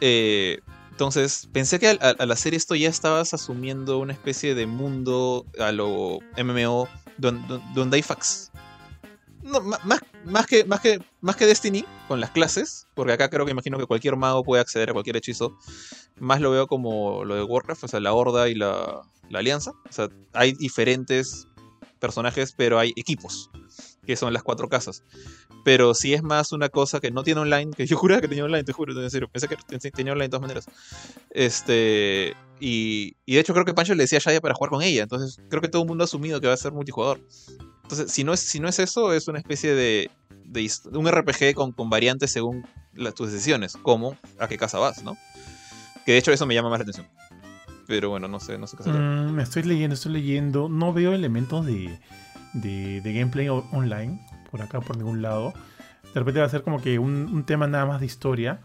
Speaker 2: Eh, entonces, pensé que al, hacer esto ya estabas asumiendo una especie de mundo a lo MMO don- don- donde hay fax. No, más, más, que, más, que, más que Destiny, con las clases, porque acá creo que imagino que cualquier mago puede acceder a cualquier hechizo. Más lo veo como lo de Warcraft, o sea, la Horda y la, la Alianza. O sea, hay diferentes personajes, pero hay equipos, que son las cuatro casas. Pero si es más una cosa que no tiene online, que yo juraba que tenía online, te juro, en serio, pensé que ten- tenía online de todas maneras. Este, y, y de hecho creo que Pancho le decía a Shaya para jugar con ella, entonces creo que todo el mundo ha asumido que va a ser multijugador. Entonces, si no es, si no es eso, es una especie de, de un RPG con, con variantes según las, tus decisiones, como a qué casa vas, ¿no? Que de hecho eso me llama más la atención. Pero bueno, no sé, no sé qué hacer.
Speaker 1: Mm, estoy leyendo, estoy leyendo. No veo elementos de, de, gameplay online por acá, por ningún lado. De repente va a ser como que un, un tema nada más de historia.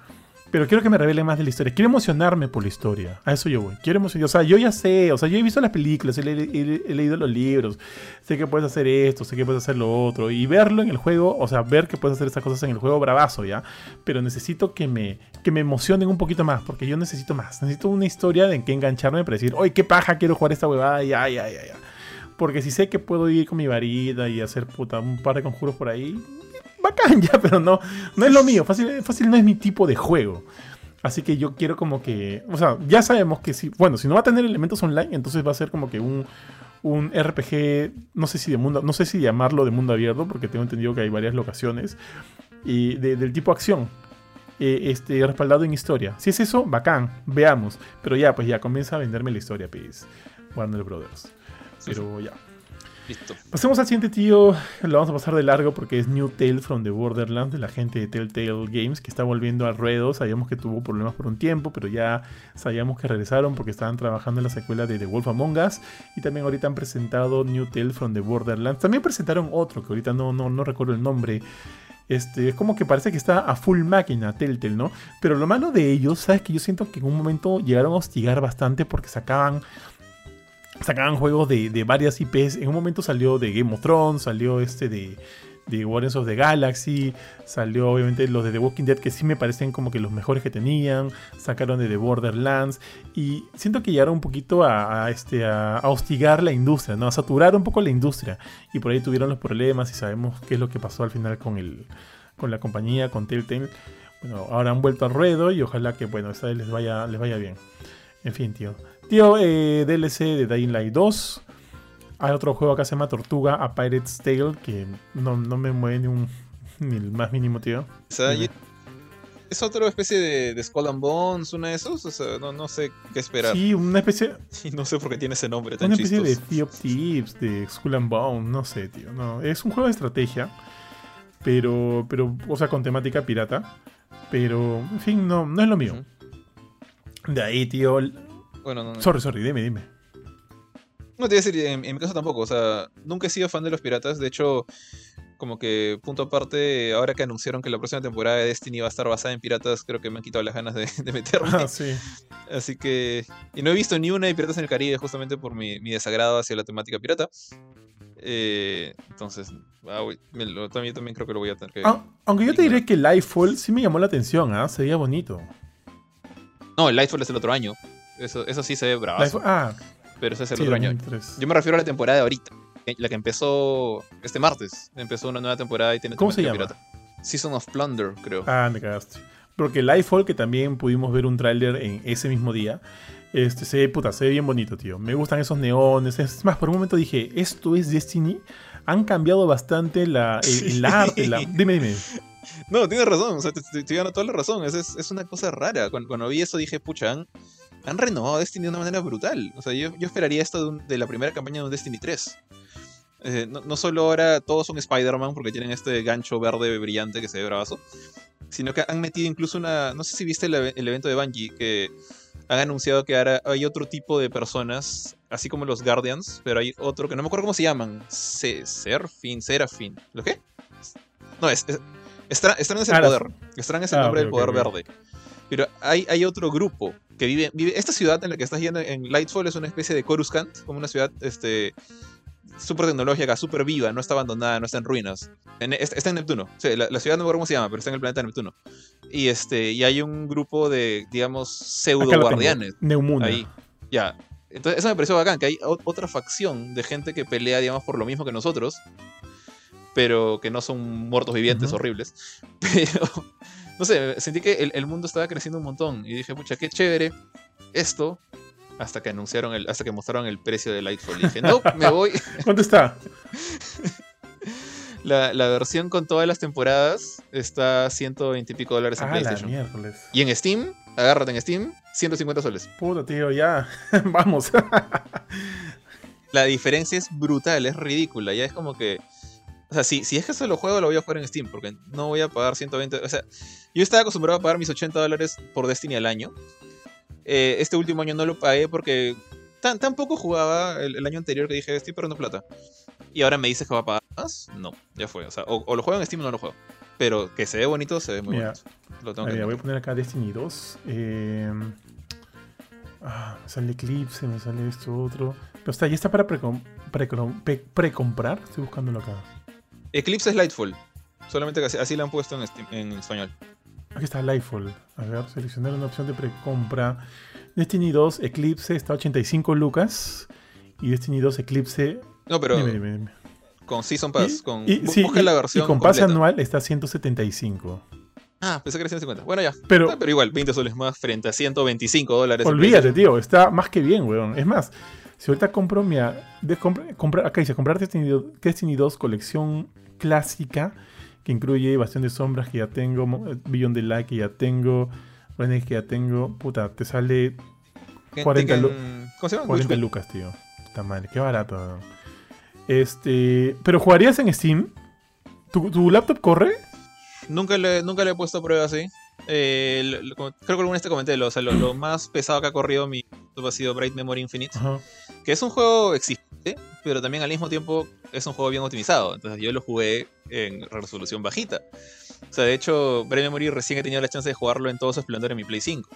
Speaker 1: Pero quiero que me revele más de la historia. Quiero emocionarme por la historia. A eso yo voy. Quiero emocionarme. O sea, yo ya sé. O sea, yo he visto las películas, he, le- he- he leído los libros. Sé que puedes hacer esto, sé que puedes hacer lo otro. Y verlo en el juego, o sea, ver que puedes hacer estas cosas en el juego, bravazo, ¿ya? Pero necesito que me, que me emocionen un poquito más. Porque yo necesito más. Necesito una historia en que engancharme para decir, oye, qué paja, quiero jugar esta huevada. Ya, ya, ya, ya. Porque si sé que puedo ir con mi varita y hacer puta un par de conjuros por ahí, bacán ya, pero no, no es lo mío. Fácil, fácil no es mi tipo de juego. Así que yo quiero como que, o sea, ya sabemos que si, bueno, si no va a tener elementos online, entonces va a ser como que un, un RPG, no sé si de mundo, no sé si llamarlo de mundo abierto, porque tengo entendido que hay varias locaciones, y de- del tipo acción. eh, este, respaldado en historia. Si es eso, bacán, veamos. Pero ya, pues ya, comienza a venderme la historia, pues. Warner Brothers. Pero ya. Pasemos al siguiente tío, lo vamos a pasar de largo porque es New Tale from the Borderlands de la gente de Telltale Games que está volviendo al ruedo. Sabíamos que tuvo problemas por un tiempo, pero ya sabíamos que regresaron porque estaban trabajando en la secuela de The Wolf Among Us y también ahorita han presentado New Tale from the Borderlands. También presentaron otro que ahorita no, no, no recuerdo el nombre. Este, es como que parece que está a full máquina Telltale, ¿no? Pero lo malo de ellos, ¿sabes? Que yo siento que en un momento llegaron a hostigar bastante porque sacaban sacaban juegos de, de varias IPs. En un momento salió de Game of Thrones, salió este de, de Guardians of the Galaxy, salió obviamente los de The Walking Dead que sí me parecen como que los mejores que tenían, sacaron de The Borderlands y siento que llegaron un poquito a, a, este, a, a hostigar la industria, ¿no? a saturar un poco la industria y por ahí tuvieron los problemas y sabemos qué es lo que pasó al final con, el, con la compañía, con Telltale. Bueno, ahora han vuelto al ruedo y ojalá que bueno, esta vez les vaya, les vaya bien. En fin, tío. Tío, eh, DLC de Dying Light 2. Hay otro juego acá que se llama Tortuga a Pirate's Tale que no, no me mueve ni, un, ni el más mínimo, tío.
Speaker 2: O sea,
Speaker 1: Dime.
Speaker 2: y- es otra especie de, de Skull and Bones, una de esos. O sea, no, no sé qué esperar.
Speaker 1: Sí, una especie,
Speaker 2: Y no sé por qué tiene ese nombre tan
Speaker 1: una especie de
Speaker 2: chistoso.
Speaker 1: Sea of Thieves, de Skull and Bone, no sé, tío. No, es un juego de estrategia, pero, pero, o sea, con temática pirata. Pero, en fin, no, no es lo mío. De ahí, tío.
Speaker 2: Bueno, no, no.
Speaker 1: Sorry, sorry, dime, dime.
Speaker 2: No te voy a decir, en, en mi caso tampoco. O sea, nunca he sido fan de los piratas. De hecho, como que punto aparte, ahora que anunciaron que la próxima temporada de Destiny va a estar basada en piratas, creo que me han quitado las ganas de, de meterme.
Speaker 1: Ah, sí.
Speaker 2: Así que. Y no he visto ni una de Piratas en el Caribe justamente por mi, mi desagrado hacia la temática pirata. Eh, entonces, ah, uy, me lo- también, también creo que lo voy a tener que.
Speaker 1: Ah, aunque yo te diré que Lightfall sí me llamó la atención, ¿ah? Se veía bonito.
Speaker 2: No, el Lightfall es el otro año. Eso, eso sí se ve bravazo.
Speaker 1: Ah,
Speaker 2: Pero ese es el
Speaker 1: sí,
Speaker 2: otro año.
Speaker 1: 2003.
Speaker 2: Yo me refiero a la temporada de ahorita. eh, La que empezó este martes. Empezó una nueva temporada y tiene
Speaker 1: ¿Cómo se llama?
Speaker 2: pirata. Season of Plunder, creo.
Speaker 1: Ah, me cagaste. Porque Lightfall, que también pudimos ver un tráiler en ese mismo día, este, se, ve, puta, se ve bien bonito, tío. Me gustan esos neones. Es más, por un momento dije, ¿esto es Destiny? Han cambiado bastante la, el, el arte. La... Dime, dime.
Speaker 2: No, tienes razón. O sea, te, te- toda la razón. Es, es, es una cosa rara. Cuando, cuando vi eso dije, pucha, han, han renovado Destiny de una manera brutal. O sea, yo, yo esperaría esto de, un- de la primera campaña de un Destiny 3. Eh, no, no solo ahora todos son Spider-Man porque tienen este gancho verde brillante que se ve bravazo, sino que han metido incluso una. No sé si viste el, eve- el evento de Bungie, que han anunciado que ahora hay otro tipo de personas, así como los Guardians, pero hay otro que no me acuerdo cómo se llaman. Se, Serafin, Serafin. ¿Lo qué? No, es. es Strand es el
Speaker 1: Ah,
Speaker 2: poder. Strand es el
Speaker 1: Ah,
Speaker 2: nombre
Speaker 1: ok,
Speaker 2: del poder verde. Pero hay, hay otro grupo que vive, vive. Esta ciudad en la que estás yendo en Lightfall es una especie de Coruscant, como una ciudad este, súper tecnológica, súper viva, no está abandonada, no está en ruinas. En- está, está en Neptuno. Sí, la, la ciudad no me acuerdo cómo se llama, pero está en el planeta Neptuno. Y este y hay un grupo de, digamos, pseudo guardianes.
Speaker 1: Neumuna.
Speaker 2: Ahí. Ya. Entonces, eso me pareció bacán, que hay otra facción de gente que pelea, digamos, por lo mismo que nosotros, pero que no son muertos vivientes
Speaker 1: Ujú.
Speaker 2: horribles. Pero, no sé, sentí que el, el mundo estaba creciendo un montón y dije, pucha, qué chévere esto, hasta que anunciaron, el, hasta que mostraron el precio de Lightfall. Y dije, no, me voy.
Speaker 1: ¿Cuánto está?
Speaker 2: La, la versión con todas las temporadas está 120 y pico dólares en
Speaker 1: Ah, la
Speaker 2: PlayStation. Y en Steam, agárrate en Steam, 150 soles.
Speaker 1: Puta, tío, ya. Vamos.
Speaker 2: La diferencia es brutal, es ridícula. Ya es como que. O sea, si, si es que se lo juego, lo voy a jugar en Steam, porque no voy a pagar 120. O sea, yo estaba acostumbrado a pagar mis 80 dólares por Destiny al año. Eh, este último año no lo pagué porque tan, tampoco jugaba el, el año anterior que dije, estoy perdiendo plata. Y ahora me dices que va a pagar más. No, ya fue. O sea, o, o lo juego en Steam o no lo juego. Pero que se ve bonito, se ve muy
Speaker 1: Mira.
Speaker 2: bonito. Lo tengo que
Speaker 1: voy a poner acá Destiny 2. Eh, ah, me sale Eclipse, me sale esto otro. Pero está, ya está para precomprar. Estoy buscándolo acá.
Speaker 2: Eclipse es Lightfall. Solamente que así, así lo han puesto en, Steam- en español.
Speaker 1: Aquí está Lightfall. A ver, seleccionar una opción de precompra. Destiny 2 Eclipse está a 85 lucas. Y Destiny 2 Eclipse.
Speaker 2: No, pero
Speaker 1: dime, dime, dime.
Speaker 2: con Season Pass.
Speaker 1: Y-
Speaker 2: con,
Speaker 1: y, sí,
Speaker 2: busca
Speaker 1: y-
Speaker 2: la
Speaker 1: y
Speaker 2: versión
Speaker 1: con pase
Speaker 2: completa.
Speaker 1: anual está a 175.
Speaker 2: Ah, pensé que era 150. Bueno, ya.
Speaker 1: Pero
Speaker 2: Ah, pero igual, 20 soles más frente a 125 dólares.
Speaker 1: olvídate, tío. Está más que bien, weón. Es más, si ahorita compro, mira, de compra- comprar, acá dice, comprar Destiny 2, Destiny 2 colección clásica, que incluye Bastión de Sombras que ya tengo, eh, Beyond the Light que ya tengo, Renegade que ya tengo, puta, te sale
Speaker 2: Que-
Speaker 1: 40
Speaker 2: que-
Speaker 1: lu-
Speaker 2: ¿Cómo se llama?
Speaker 1: 40
Speaker 2: Witchwind.
Speaker 1: lucas, tío. Puta madre, qué barato. Este, pero jugarías en Steam. ¿Tu, tu laptop corre?
Speaker 2: Nunca le, nunca le he puesto a prueba así. Eh, lo- lo- como- creo que alguna vez te comenté, lo, o sea, lo, más pesado que ha corrido mi laptop ha sido Bright Memory Infinite,
Speaker 1: Ajá.
Speaker 2: que es un juego exigente, pero también al mismo tiempo es un juego bien optimizado. Entonces yo lo jugué en resolución bajita. O sea, de hecho, Bright Memory recién he tenido la chance de jugarlo en todo su esplendor en mi Play 5.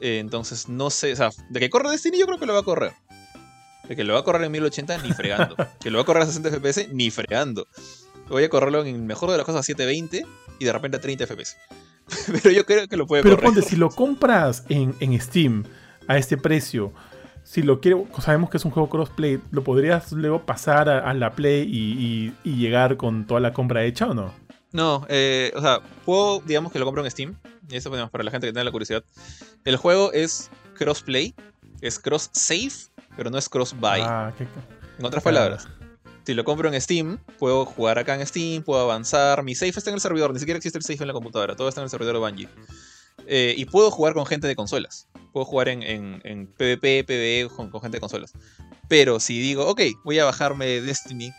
Speaker 2: Eh, entonces, no sé, o sea, de que corre Destiny yo creo que lo va a correr. De que lo va a correr en 1080, ni fregando. que lo va a correr a 60 FPS, ni fregando. Voy a correrlo en el mejor de las cosas a 720 y de repente a 30 FPS. Pero yo creo que lo puede
Speaker 1: Pero
Speaker 2: correr.
Speaker 1: ponte, si lo compras en, en Steam a este precio, si lo quiero, sabemos que es un juego crossplay, ¿lo podrías luego pasar a, a la Play y, y- y llegar con toda la compra hecha o no?
Speaker 2: No, eh, o sea, puedo, digamos que lo compro en Steam. Y eso para la gente que tenga la curiosidad. El juego es crossplay, es cross save, pero no es cross buy.
Speaker 1: Ah, qué-
Speaker 2: en otras palabras, si lo compro en Steam, puedo jugar acá en Steam, puedo avanzar. Mi save está en el servidor, ni siquiera existe el save en la computadora, todo está en el servidor de Bungie. Eh, y puedo jugar con gente de consolas. Puedo jugar en, en- en PvP, PvE con, gente de consolas. Pero si digo, ok, voy a bajarme Destiny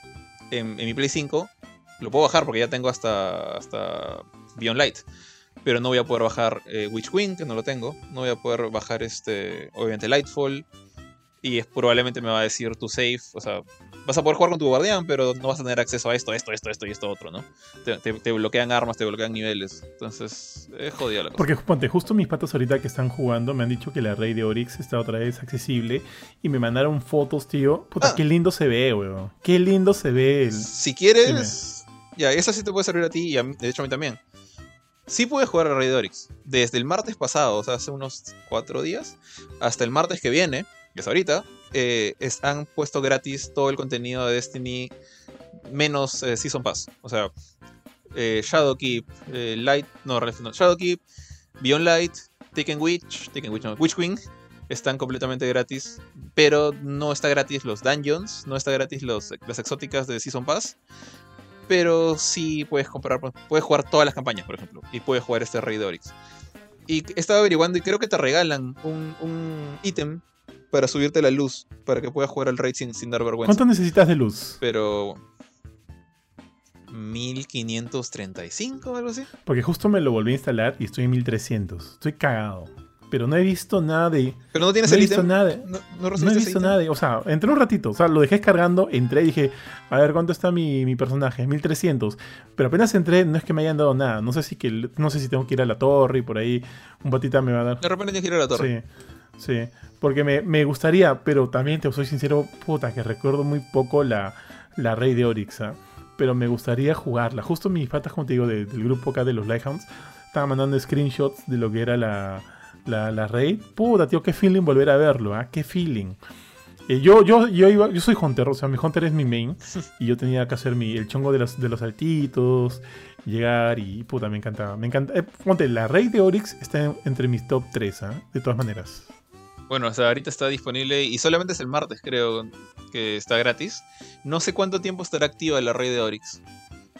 Speaker 2: en, mi Play 5, lo puedo bajar porque ya tengo hasta, hasta Beyond Light. Pero no voy a poder bajar eh, Witchwind, que no lo tengo. No voy a poder bajar, este obviamente, Lightfall. Y es, probablemente me va a decir tu save, o sea, vas a poder jugar con tu guardián, pero no vas a tener acceso a esto, esto, esto, esto y esto otro, ¿no? Te, te- te bloquean armas, te bloquean niveles. Entonces, es jodida la cosa.
Speaker 1: Porque ponte, justo mis patas ahorita que están jugando me han dicho que la Rey de Oryx está otra vez accesible y me mandaron fotos, tío. Puta,
Speaker 2: Ah.
Speaker 1: qué lindo se ve, weón. Qué lindo se ve el...
Speaker 2: Si quieres, ya, esa sí te puede servir a ti y a de hecho a mí también. Sí puedes jugar a Rey de Oryx. Desde el martes pasado, o sea, hace unos cuatro días, hasta el martes que viene, que es ahorita, eh, han puesto gratis todo el contenido de Destiny menos eh, Season Pass. O sea, eh, Shadowkeep, eh, Light, no, no, Shadowkeep, Beyond Light, Taken Witch, Taken Witch, no, Queen, están completamente gratis, pero no está gratis los dungeons, no está gratis las exóticas de Season Pass, pero sí puedes comprar, puedes jugar todas las campañas, por ejemplo, y puedes jugar este Rey de Oryx. Y he estado averiguando y creo que te regalan un ítem para subirte la luz, para que puedas jugar al Raid sin, sin dar vergüenza.
Speaker 1: ¿Cuánto necesitas de luz?
Speaker 2: Pero... 1535 algo así.
Speaker 1: Porque justo me lo volví a instalar y estoy en 1300. Estoy cagado. Pero no he visto nada de...
Speaker 2: Pero no tienes
Speaker 1: No he
Speaker 2: el
Speaker 1: visto
Speaker 2: ítem.
Speaker 1: nada de...
Speaker 2: No, no
Speaker 1: No he visto nada de... O sea, entré un ratito. O sea, lo dejé descargando, entré y dije, a ver, ¿cuánto está mi, mi personaje? 1300. Pero apenas entré, no es que me hayan dado nada. No sé si que no sé si tengo que ir a la torre y por ahí un patita me va a dar.
Speaker 2: De repente tienes que ir a la torre.
Speaker 1: Sí, sí. Porque me, me gustaría, pero también te soy sincero, puta, que recuerdo muy poco la, la Rey de Oryx. ¿ah? Pero me gustaría jugarla. Justo mis patas, como te digo, de- del grupo acá de los Lighthounds, estaban mandando screenshots de lo que era la, la, la Raid. Puta, tío, qué feeling volver a verlo, ¿ah? Qué feeling. Eh, yo, yo, yo, iba, yo soy Hunter, o sea, mi Hunter es mi main. y yo tenía que hacer mi, el chongo de los, de los saltitos, llegar y puta, me encantaba. Me encanta. eh, ponte, la Raid de Oryx está en- entre mis top 3, ¿ah? de todas maneras.
Speaker 2: Bueno, o sea, ahorita está disponible y solamente es el martes, creo, que está gratis. No sé cuánto tiempo estará activa la red de Oryx.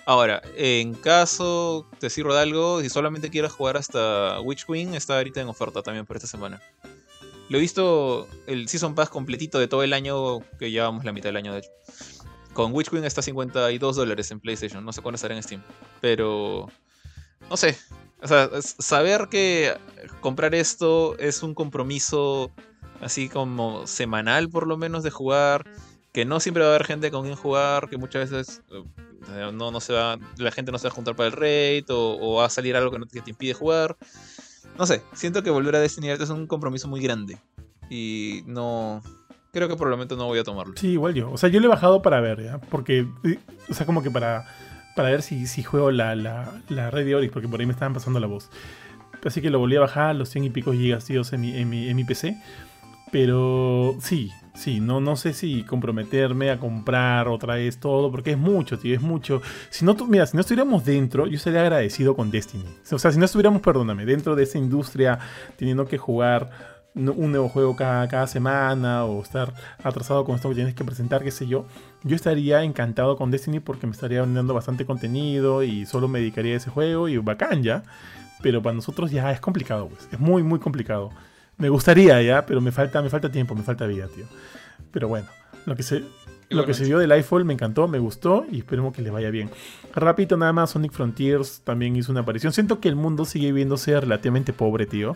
Speaker 2: Ahora, en caso te sirva de algo, si solamente quieres jugar hasta Witch Queen, está ahorita en oferta también por esta semana. Lo he visto el Season Pass completito de todo el año, que llevamos la mitad del año de hecho. Con Witch Queen está a 52 dólares en PlayStation, no sé cuándo estará en Steam. Pero, no sé. O sea, saber que comprar esto es un compromiso así como semanal por lo menos de jugar, que no siempre va a haber gente con quien jugar, que muchas veces eh, no, no se va, la gente no se va a juntar para el raid o, o va a salir algo que, no- que te impide jugar. No sé, siento que volver a Destiny es un compromiso muy grande y no... Creo que por el momento no voy a tomarlo.
Speaker 1: Sí, igual yo. O sea, yo lo he bajado para ver, ¿ya? Porque, eh, o sea, como que para, para ver si, si juego la, la, la red de Oryx, porque por ahí me estaban pasando la voz. Así que lo volví a bajar, los 100 y pico gigas, tío, en mi, en mi, PC. Pero sí, sí, no, no sé si comprometerme a comprar otra vez todo, porque es mucho, tío, es mucho. Si no, mira, si no estuviéramos dentro, yo estaría agradecido con Destiny. O sea, si no estuviéramos, perdóname, dentro de esa industria, teniendo que jugar un nuevo juego cada, cada semana o estar atrasado con esto que tienes que presentar, qué sé yo, yo estaría encantado con Destiny porque me estaría brindando bastante contenido y solo me dedicaría a ese juego y bacán ya. Pero para nosotros ya es complicado, pues. Es muy, muy complicado. Me gustaría ya, pero me falta, me falta tiempo, me falta vida, tío. Pero bueno, lo que se, lo que se vio de Lightfall me encantó, me gustó y esperemos que les vaya bien. Rápido, nada más, Sonic Frontiers también hizo una aparición. Siento que el mundo sigue viéndose relativamente pobre, tío.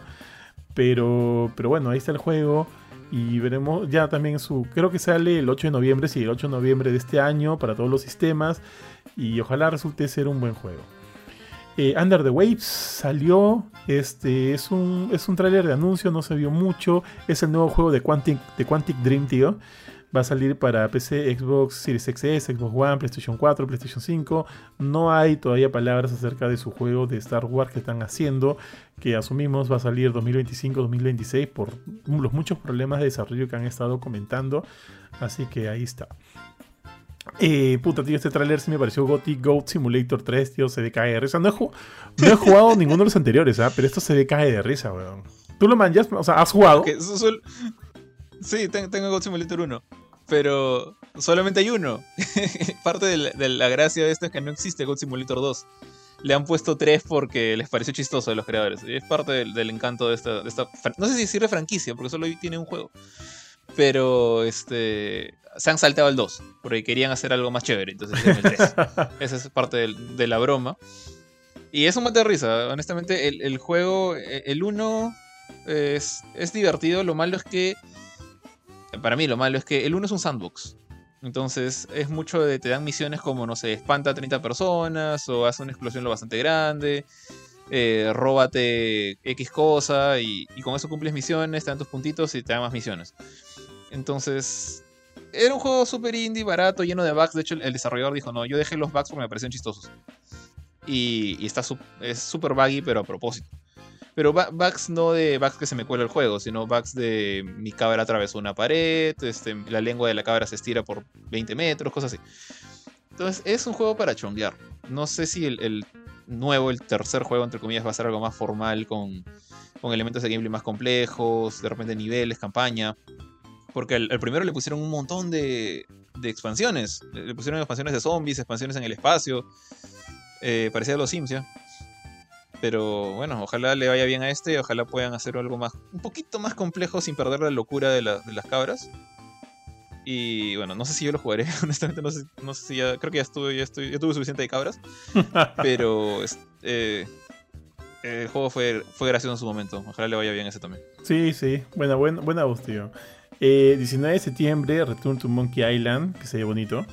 Speaker 1: Pero, pero bueno, ahí está el juego. Y veremos ya también su. Creo que sale el 8 de noviembre, sí, el 8 de noviembre de este año para todos los sistemas. Y ojalá resulte ser un buen juego. Eh, Under the Waves salió. Este es un, es un tráiler de anuncio, no se vio mucho. Es el nuevo juego de Quantic, de Quantic Dream, tío. Va a salir para PC, Xbox Series XS, Xbox One, PlayStation 4, PlayStation 5. No hay todavía palabras acerca de su juego de Star Wars que están haciendo, que asumimos va a salir 2025-2026 por los muchos problemas de desarrollo que han estado comentando. Así que ahí está. Eh, puta, tío, este tráiler sí me pareció Gothic Goat Simulator 3, tío, se ve cae de risa. No he, jugado ninguno de los anteriores, ¿ah? Pero esto se ve cae de risa, weón. ¿Tú lo manjas? O sea, ¿has jugado?
Speaker 2: Sí, ten- tengo God Simulator 1. Pero solamente hay uno. Parte de la, de la gracia de esto es que no existe God Simulator 2. Le han puesto 3 porque les pareció chistoso a los creadores. Y es parte del, del encanto de esta, de esta fran- No sé si sirve franquicia, porque solo tiene un juego. Pero este. Se han saltado al 2. Porque querían hacer algo más chévere. Entonces el 3. Esa es parte de la broma. Y es un mate de risa. Honestamente, el, el juego, eh, el 1 es, es divertido. Lo malo es que. Para mí, lo malo es que el 1 es un sandbox. Entonces es mucho de te dan misiones como, no sé, espanta a 30 personas o hace una explosión lo bastante grande, eh, róbate X cosa y, con eso cumples misiones, te dan tus puntitos y te dan más misiones. Entonces era un juego super indie, barato, lleno de bugs. De hecho, el desarrollador dijo, no, yo dejé los bugs porque me parecían chistosos. Y, y está es super buggy, pero a propósito. Pero bugs no de bugs que se me cuela el juego, sino bugs de mi cabra atravesó una pared, este, la lengua de la cabra se estira por 20 metros, cosas así. Entonces es un juego para chonguear. No sé si el, nuevo, el tercer juego, entre comillas, va a ser algo más formal con, con elementos de gameplay más complejos, de repente niveles, campaña. Porque al, primero le pusieron un montón de, de, expansiones. Le pusieron expansiones de zombies, expansiones en el espacio. Eh, parecía a los Sims, ¿ya? Pero bueno, ojalá le vaya bien a este, ojalá puedan hacer algo más, un poquito más complejo sin perder la locura de, las cabras. Y bueno, no sé si yo lo jugaré, honestamente no sé, no sé si ya, creo que ya estuve, ya estoy, ya tuve suficiente de cabras. pero eh, el juego fue, fue gracioso en su momento, ojalá le vaya bien a ese también.
Speaker 1: Sí, sí, buena, buena, buena voz, tío. 19 de septiembre, Return to Monkey Island, que se ve bonito.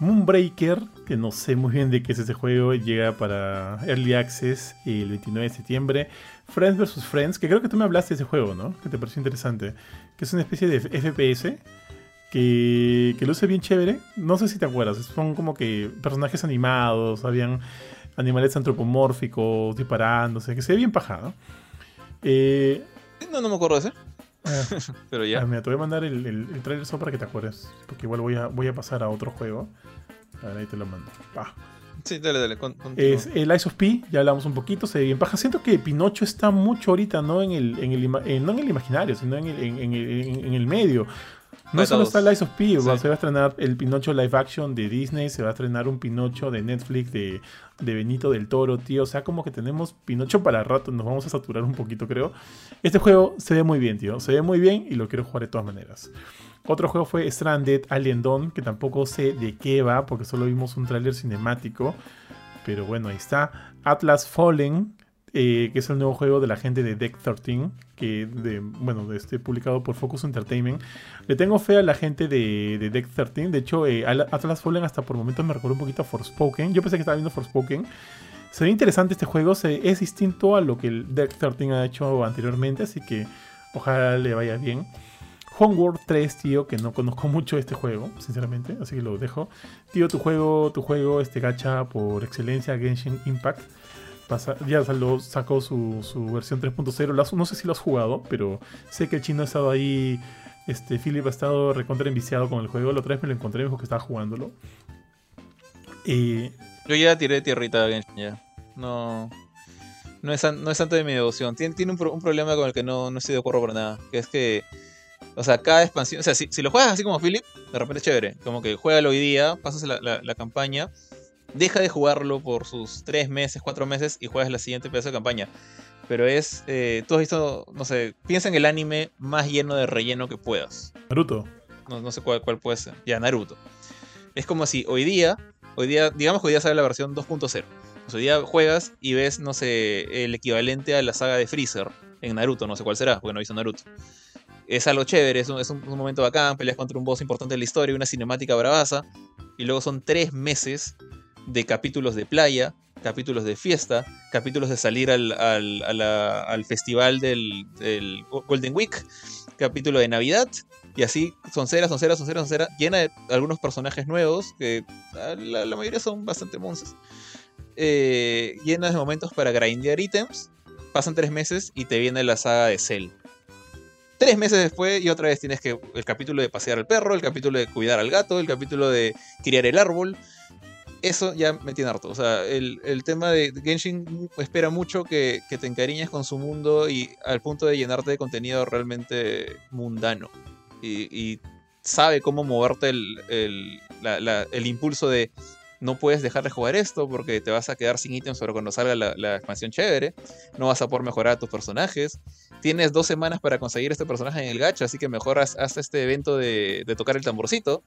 Speaker 1: Moonbreaker, que no sé muy bien de qué es ese juego, llega para Early Access el 29 de septiembre. Friends vs. Friends, que creo que tú me hablaste de ese juego, ¿no? Que te pareció interesante. Que es una especie de FPS que, que luce bien chévere. No sé si te acuerdas, son como que personajes animados, habían animales antropomórficos disparándose, que se ve bien pajado.
Speaker 2: Eh, no, no me acuerdo de ese. Ah. Pero ya.
Speaker 1: Ah, mira, te voy a mandar el, el, trailer solo para que te acuerdes. Porque igual voy a, voy a pasar a otro juego. A ver, ahí te lo mando.
Speaker 2: Sí, dale, dale.
Speaker 1: es el Ice of P, ya hablamos un poquito, se ve bien paja. Siento que Pinocho está mucho ahorita, no en el, en el, eh, no en el imaginario, sino en el, en, en, en el medio. No solo está Lies of P, se va a estrenar el Pinocho live action de Disney, se va a estrenar un Pinocho de Netflix de, de, Benito del Toro, tío. O sea, como que tenemos Pinocho para rato, nos vamos a saturar un poquito, creo. Este juego se ve muy bien, tío. Se ve muy bien y lo quiero jugar de todas maneras. Otro juego fue Stranded Alien Dawn, que tampoco sé de qué va, porque solo vimos un tráiler cinemático. Pero bueno, ahí está. Atlas Fallen, eh, que es el nuevo juego de la gente de Deck 13, que de, bueno, este, publicado por Focus Entertainment. Le tengo fe a la gente de, de Deck 13. De hecho, eh, Atlas Fallen hasta por momentos me recuerda un poquito a Forspoken. Yo pensé que estaba viendo Forspoken. Se ve interesante este juego, se, es distinto a lo que el Deck 13 ha hecho anteriormente, así que ojalá le vaya bien. Homeworld 3, tío, que no conozco mucho este juego, sinceramente, así que lo dejo. Tío, tu juego, tu juego, este gacha por excelencia, Genshin Impact ya sacó su, versión 3.0. No sé si lo has jugado, pero sé que el chino ha estado ahí. Este, Philip ha estado recontra enviciado con el juego. La otra vez me lo encontré, me dijo que estaba jugándolo.
Speaker 2: Yo ya tiré tierrita Genshin ya. No. No es, no es tanto de mi devoción. Tiene, tiene un, problema con el que no, no estoy de acuerdo por nada. Que es que. O sea, cada expansión. O sea, si, lo juegas así como Philip, de repente es chévere. Como que juega hoy día, pasas la, la campaña deja de jugarlo por sus 3 meses, 4 meses y juegas la siguiente pedazo de campaña. Pero es, eh, tú has visto, no sé, piensa en el anime más lleno de relleno que puedas.
Speaker 1: Naruto.
Speaker 2: No, no sé cuál, cuál puede ser. Ya, Naruto. Es como si hoy día, hoy día, digamos que hoy día sale la versión 2.0. Pues hoy día juegas y ves, no sé, el equivalente a la saga de Freezer en Naruto, no sé cuál será, porque no he visto Naruto. Es algo chévere, es un, es un, momento bacán, peleas contra un boss importante de la historia, una cinemática bravaza, y luego son tres meses de capítulos de playa, capítulos de fiesta, capítulos de salir al, al, festival del, Golden Week, capítulo de Navidad, y así son son son son son cera llena de algunos personajes nuevos, que ah, la, mayoría son bastante monces, eh, llena de momentos para grindear ítems, pasan tres meses y te viene la saga de Cell. Tres meses después y otra vez tienes que el capítulo de pasear al perro, el capítulo de cuidar al gato, el capítulo de criar el árbol, eso ya me tiene harto. O sea, el, tema de Genshin espera mucho que, te encariñes con su mundo y al punto de llenarte de contenido realmente mundano. Y, sabe cómo moverte el, impulso de no puedes dejar de jugar esto porque te vas a quedar sin ítems pero cuando salga la, expansión chévere. No vas a poder mejorar a tus personajes. Tienes dos semanas para conseguir este personaje en el gacha, así que mejor haz, este evento de, de, tocar el tamborcito.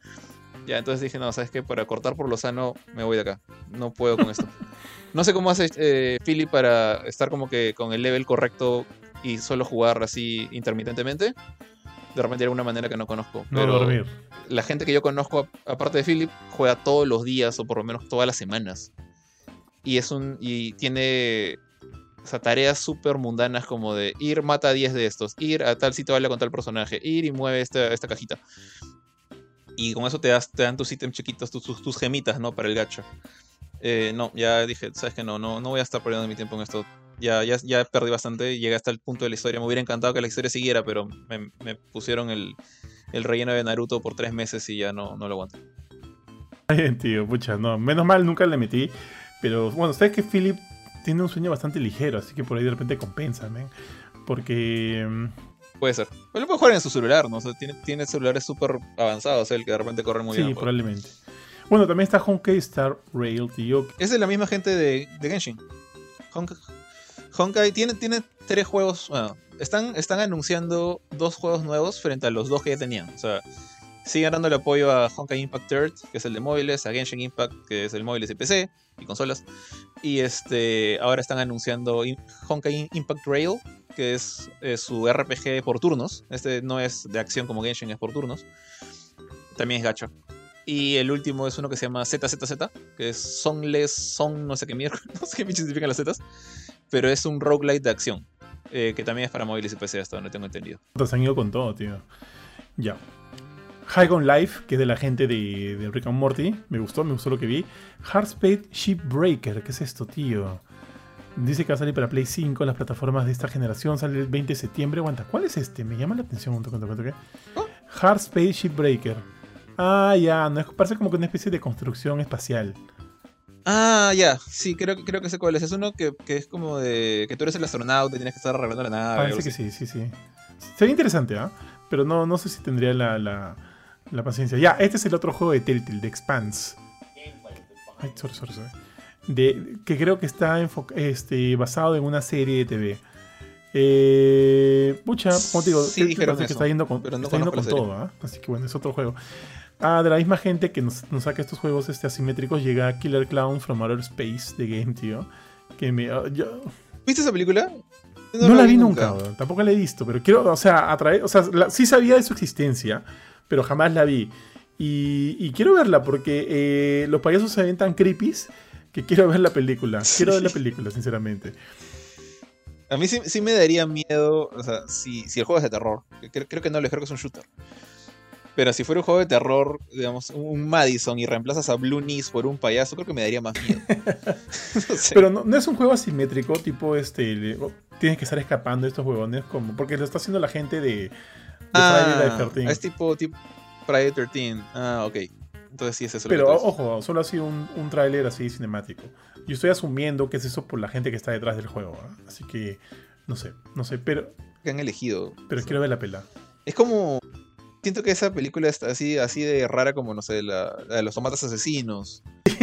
Speaker 2: Ya, entonces dije, no, ¿sabes qué? Para cortar por lo sano, me voy de acá. No puedo con esto. No sé cómo hace eh, Philly para estar como que con el level correcto y solo jugar así intermitentemente. de repente de alguna manera que no conozco.
Speaker 1: No
Speaker 2: pero
Speaker 1: dormir.
Speaker 2: la gente que yo conozco, aparte de Philip, juega todos los días o por lo menos todas las semanas. Y es un. y tiene. O sea, tareas súper mundanas como de ir, mata a 10 de estos, ir a tal sitio, habla con tal personaje, ir y mueve esta, esta cajita. Y con eso te, dan tus ítems chiquitos, tus, gemitas, ¿no? Para el gacho. Eh, no, ya dije, sabes que no, no, no voy a estar perdiendo mi tiempo en esto. Ya, ya, ya perdí bastante, llegué hasta el punto de la historia. Me hubiera encantado que la historia siguiera, pero me, pusieron el, el relleno de Naruto por tres meses y ya no, no lo aguanto.
Speaker 1: Ay, tío, pucha, no. Menos mal nunca le metí. Pero bueno, sabes que Philip tiene un sueño bastante ligero, así que por ahí de repente compensa, men. Porque.
Speaker 2: Puede ser. Pero lo puede jugar en su celular, ¿no? O sea, tiene, tiene celulares súper avanzados, el que de repente corre muy
Speaker 1: sí,
Speaker 2: bien. el juego.
Speaker 1: probablemente. Bueno, también está Honkai Star Rail, tío.
Speaker 2: Es de la misma gente de, de Genshin. Honkai, Honkai tiene, tiene tres juegos. Bueno, están, están anunciando dos juegos nuevos frente a los dos que ya tenían. O sea, siguen dándole apoyo a Honkai Impact Third, que es el de móviles, a Genshin Impact, que es el móviles y PC y consolas. Y este ahora están anunciando Honkai Impact Rail, que es, eh, su RPG por turnos. Este no es de acción como Genshin, es por turnos. También es gacho. Y el último es uno que se llama ZZZ, que es Songless, Song, no sé qué mierda, no sé qué significan las Zetas, pero es un roguelite de acción, eh, que también es para móviles y PC, hasta donde tengo entendido.
Speaker 1: Se han ido con todo, tío. Ya. High on Life, que es de la gente de, de Rick and Morty. Me gustó, me gustó lo que vi. Heartspade Shipbreaker, ¿qué es esto, tío? Dice que va a salir para Play 5 en las plataformas de esta generación. Sale el 20 de septiembre. Aguanta, ¿cuál es este? Me llama la atención un toque, un toque, un toque.
Speaker 2: Oh.
Speaker 1: Heartspade Shipbreaker. Ah, ya, no es, parece como que una especie de construcción espacial.
Speaker 2: Ah, ya, sí, creo, que- creo que sé cuál es. Es uno que, que es como de que tú eres el astronauta y tienes que estar arreglando la nave.
Speaker 1: Parece que sí, sí, sí. Sería interesante, ¿ah? Pero no, no sé si tendría la, la, la paciencia. Ya, este es el otro juego de Telltale, de Expanse. Ay, sorry, sorry, sorry. De, que creo que está este, basado en una serie de TV. Eh, pucha, como te digo,
Speaker 2: Sí,
Speaker 1: parece que
Speaker 2: eso,
Speaker 1: está yendo con,
Speaker 2: no
Speaker 1: está yendo con todo, ¿ah? Así que bueno, es otro juego. Ah, de la misma gente que nos, nos saca estos juegos este, asimétricos, llega Killer Clown from Outer Space de Game, tío. Que me. ah, yo-
Speaker 2: ¿Viste esa película? Yo
Speaker 1: no, la vi nunca, weón. tampoco la he visto, pero quiero, o sea, atraer, o sea, la- sí sabía de su existencia, pero jamás la vi. Y, y quiero verla porque eh, los payasos se ven tan creepies que quiero ver la película. Quiero ver la película, sinceramente.
Speaker 2: A mí sí, sí me daría miedo, o sea, si, si el juego es de terror. Creo, creo que no, creo que es un shooter. Pero si fuera un juego de terror, digamos, un Madison y reemplazas a Blue Knees por un payaso, creo que me daría más miedo. no sé.
Speaker 1: Pero no, no es un juego asimétrico, tipo, este, oh, tienes que estar escapando de estos huevones, como, porque lo está haciendo la gente de, Friday
Speaker 2: ah,
Speaker 1: 13th.
Speaker 2: es tipo, tipo Friday the 13. Ah, ok. Entonces sí es eso.
Speaker 1: Pero ojo, solo ha sido un, un tráiler así cinemático. Yo estoy asumiendo que es eso por la gente que está detrás del juego. ¿ah? Así que no sé, no sé, pero,
Speaker 2: que han elegido.
Speaker 1: pero quiero ver la pela.
Speaker 2: Es como. Siento que esa película está así, así de rara como, no sé, la, la de los tomates asesinos.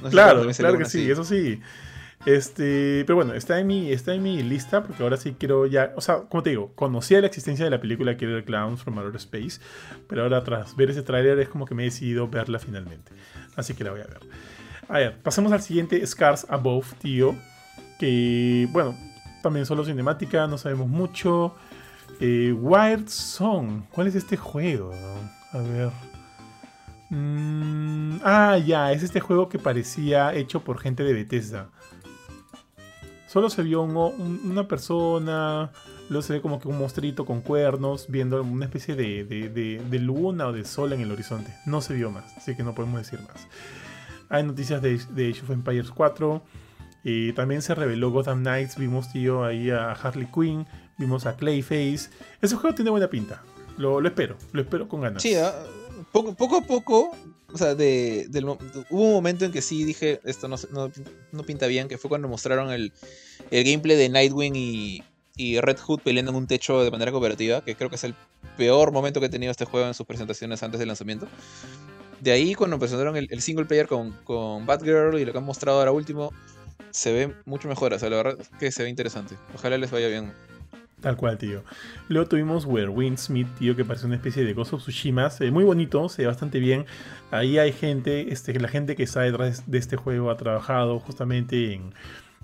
Speaker 2: No sé si
Speaker 1: Claro, claro que sí,
Speaker 2: así.
Speaker 1: eso sí. Este, pero bueno, está en mi, está en mi lista porque ahora sí quiero ya, o sea, como te digo, conocía la existencia de la película Killer Clowns from Outer Space, pero ahora tras ver ese tráiler es como que me he decidido verla finalmente. Así que la voy a ver. A ver, pasemos al siguiente Scars Above, tío, que bueno, también solo cinemática, no sabemos mucho. Eh, Wild Song, ¿cuál es este juego? A ver. Mm, ah, ya, es este juego que parecía hecho por gente de Bethesda. Solo se vio un- un- una persona, luego se ve como que un monstruito con cuernos, viendo una especie de, de- de- luna o de sol en el horizonte. No se vio más, así que no podemos decir más. Hay noticias de, de Age of Empires 4. eh, también se reveló Gotham Knights. Vimos, ahí a Harley Quinn. Vimos a Clayface. Ese juego tiene buena pinta. Lo, espero, lo espero con ganas.
Speaker 2: Sí, ah, poco a poco, o sea, de, hubo un momento en que sí dije, esto no, no, no pinta bien, que fue cuando mostraron el, el gameplay de Nightwing y, y Red Hood peleando en un techo de manera cooperativa, que creo que es el peor momento que ha tenido este juego en sus presentaciones antes del lanzamiento. De ahí, cuando presentaron el, el single player con, con Batgirl y lo que han mostrado ahora último, se ve mucho mejor, o sea, la verdad que se ve interesante. Ojalá les vaya bien.
Speaker 1: Tal cual, tío. Luego tuvimos Where Windsmith, tío, que parece una especie de Ghost of Tsushima. Se ve muy bonito, se ve bastante bien. Ahí hay gente, este, la gente que está detrás de este juego ha trabajado justamente en,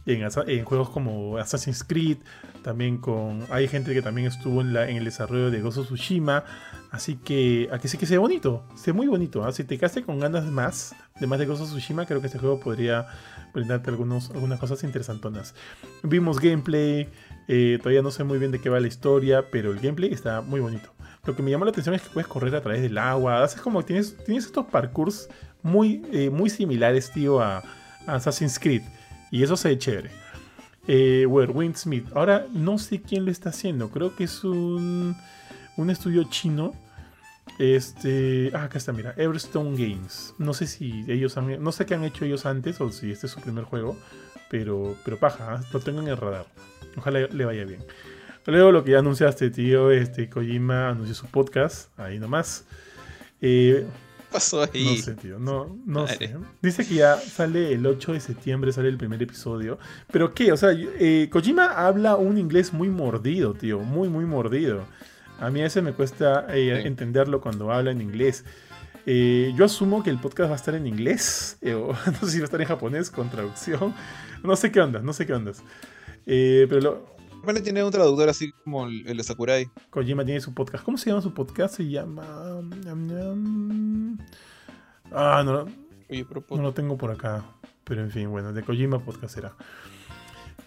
Speaker 1: en, juegos como Assassin's Creed, también con hay gente que también estuvo en, el desarrollo de Gozo Tsushima, así que a que sí que se ve bonito, se ve muy bonito, ¿ah? si te quedaste con ganas más, de más de Gozo Tsushima, creo que este juego podría brindarte algunos, algunas cosas interesantonas. Vimos gameplay, eh, todavía no sé muy bien de qué va la historia, pero el gameplay está muy bonito. Lo que me llamó la atención es que puedes correr a través del agua, haces como tienes, tienes estos parkours muy, eh, muy similares, tío, a, a Assassin's Creed. Y eso se ve chévere. Eh, Windsmith. Ahora no sé quién lo está haciendo. Creo que es un, un estudio chino. Este. Ah, acá está, mira. Everstone Games. No sé si ellos han. No sé qué han hecho ellos antes o si este es su primer juego. Pero, pero paja, ¿ah? lo tengo en el radar. Ojalá le vaya bien. Luego lo que ya anunciaste, tío. Este Kojima anunció su podcast. Ahí nomás. Eh,
Speaker 2: ¿Qué pasó ahí?
Speaker 1: no sé, tío. No, no
Speaker 2: Madre.
Speaker 1: sé. Dice que ya sale el 8 de septiembre, sale el primer episodio. Pero qué, o sea, eh, Kojima habla un inglés muy mordido, tío. Muy, muy mordido. A mí a veces me cuesta eh,
Speaker 2: Sí.
Speaker 1: entenderlo cuando habla en inglés. Eh, yo asumo que el podcast va a estar en inglés. eh, o no sé si va a estar en japonés con traducción. No sé qué onda, no sé qué ondas. Eh, pero lo-
Speaker 2: Bueno, tiene un traductor así como el, el de Sakurai.
Speaker 1: Kojima tiene su podcast. ¿Cómo se llama su podcast? Se llama. Ah, no,
Speaker 2: Oye, pero
Speaker 1: no lo tengo por acá. Pero en fin, bueno, de Kojima Podcast será.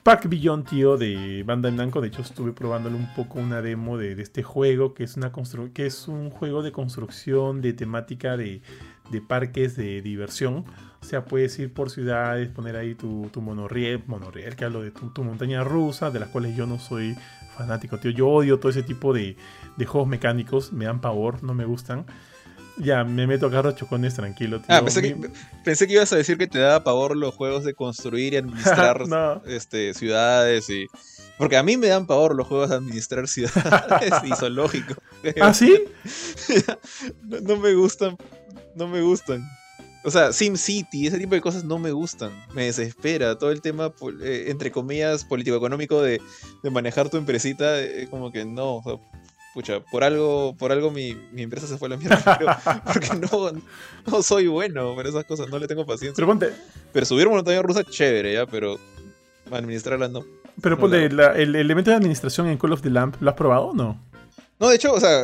Speaker 1: Pac Beyond, tío, de Bandai Namco. De hecho, estuve probándole un poco una demo de, de este juego, que es, una constru- que es un juego de construcción de temática de, de parques de diversión. O sea, puedes ir por ciudades, poner ahí tu, tu monorriel, monorriel, que hablo de tu, tu montaña rusa, de las cuales yo no soy fanático, tío. Yo odio todo ese tipo de, de juegos mecánicos, me dan pavor, no me gustan. Ya, me meto a agarro chocones tranquilo, tío.
Speaker 2: Ah, pensé que, pensé que ibas a decir que te daba pavor los juegos de construir y administrar
Speaker 1: No.
Speaker 2: este, ciudades y... Porque a mí me dan pavor los juegos de administrar ciudades y zoológicos.
Speaker 1: ¿Ah, sí?
Speaker 2: no, no me gustan, no me gustan. O sea, SimCity, ese tipo de cosas no me gustan. Me desespera todo el tema, eh, entre comillas, político-económico de, de manejar tu empresita. eh, como que no, o sea, pucha, por algo, por algo mi, mi empresa se fue a la mierda. pero- porque no, no soy bueno para esas cosas, no le tengo paciencia.
Speaker 1: Pero ponte,
Speaker 2: Pero subir montaña rusa, chévere, ya, pero administrarla no.
Speaker 1: pero
Speaker 2: No,
Speaker 1: ponte la- el elemento de administración en Call of the Lamp, ¿lo has probado o no?
Speaker 2: No, de hecho, o sea,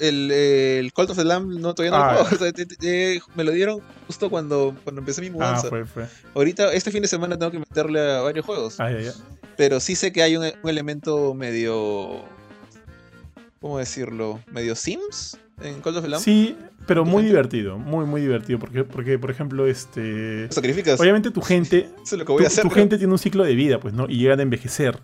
Speaker 2: el, el Cult of the Lamb no, todavía no
Speaker 1: Ah,
Speaker 2: lo juego. O sea, te- te- me lo dieron justo cuando, cuando empecé mi
Speaker 1: Ah,
Speaker 2: mudanza.
Speaker 1: fue, fue.
Speaker 2: Ahorita, este fin de semana tengo que meterle a varios juegos.
Speaker 1: Ah, ya, ya.
Speaker 2: Pero sí sé que hay un, un elemento medio. ¿Cómo decirlo? Medio Sims en Call of the Lamb.
Speaker 1: Sí, pero muy
Speaker 2: gente?
Speaker 1: divertido, muy, muy divertido. Porque, porque por ejemplo, este.
Speaker 2: Sacrificas.
Speaker 1: Obviamente tu gente,
Speaker 2: Eso es lo que voy
Speaker 1: tu,
Speaker 2: a hacer.
Speaker 1: tu
Speaker 2: ¿no?
Speaker 1: gente tiene un ciclo de vida, pues, ¿no? Y llegan a envejecer.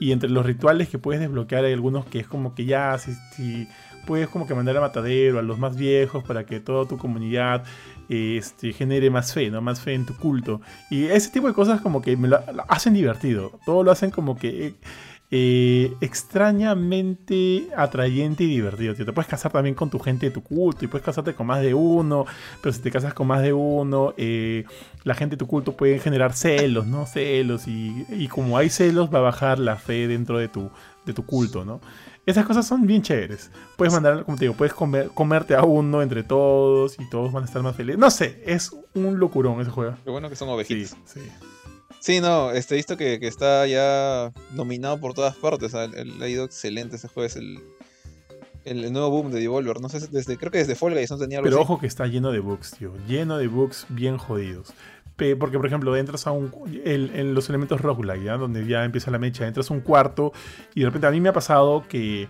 Speaker 1: Y entre los rituales que puedes desbloquear hay algunos que es como que ya, si, si puedes como que mandar a matadero a los más viejos para que toda tu comunidad este, genere más fe, ¿no? Más fe en tu culto. Y ese tipo de cosas como que me hacen divertido. Todo lo hacen como que eh, eh, extrañamente atrayente y divertido. tío. Te puedes casar también con tu gente de tu culto y puedes casarte con más de uno, pero si te casas con más de uno, eh, la gente de tu culto puede generar celos, ¿no? Celos y, y como hay celos va a bajar la fe dentro de tu, de tu culto, ¿no? Esas cosas son bien chéveres. Puedes mandar, como te digo, puedes comer- comerte a uno entre todos y todos van a estar más felices. No sé, es un locurón ese juego.
Speaker 2: Qué bueno que son ovejitas.
Speaker 1: sí.
Speaker 2: Sí, no, este, he visto que, que está ya nominado por todas partes. Ha, ha ido excelente ese juego. Es el, el, nuevo boom de Devolver. No sé, desde, creo que desde Fall Guys no tenía algo
Speaker 1: Pero
Speaker 2: así.
Speaker 1: ojo que está lleno de bugs, tío. Lleno de bugs bien jodidos. Porque, por ejemplo, entras a un. en los elementos roguelike, ¿ya? Donde ya empieza la mecha. Entras a un cuarto y de repente a mí me ha pasado que.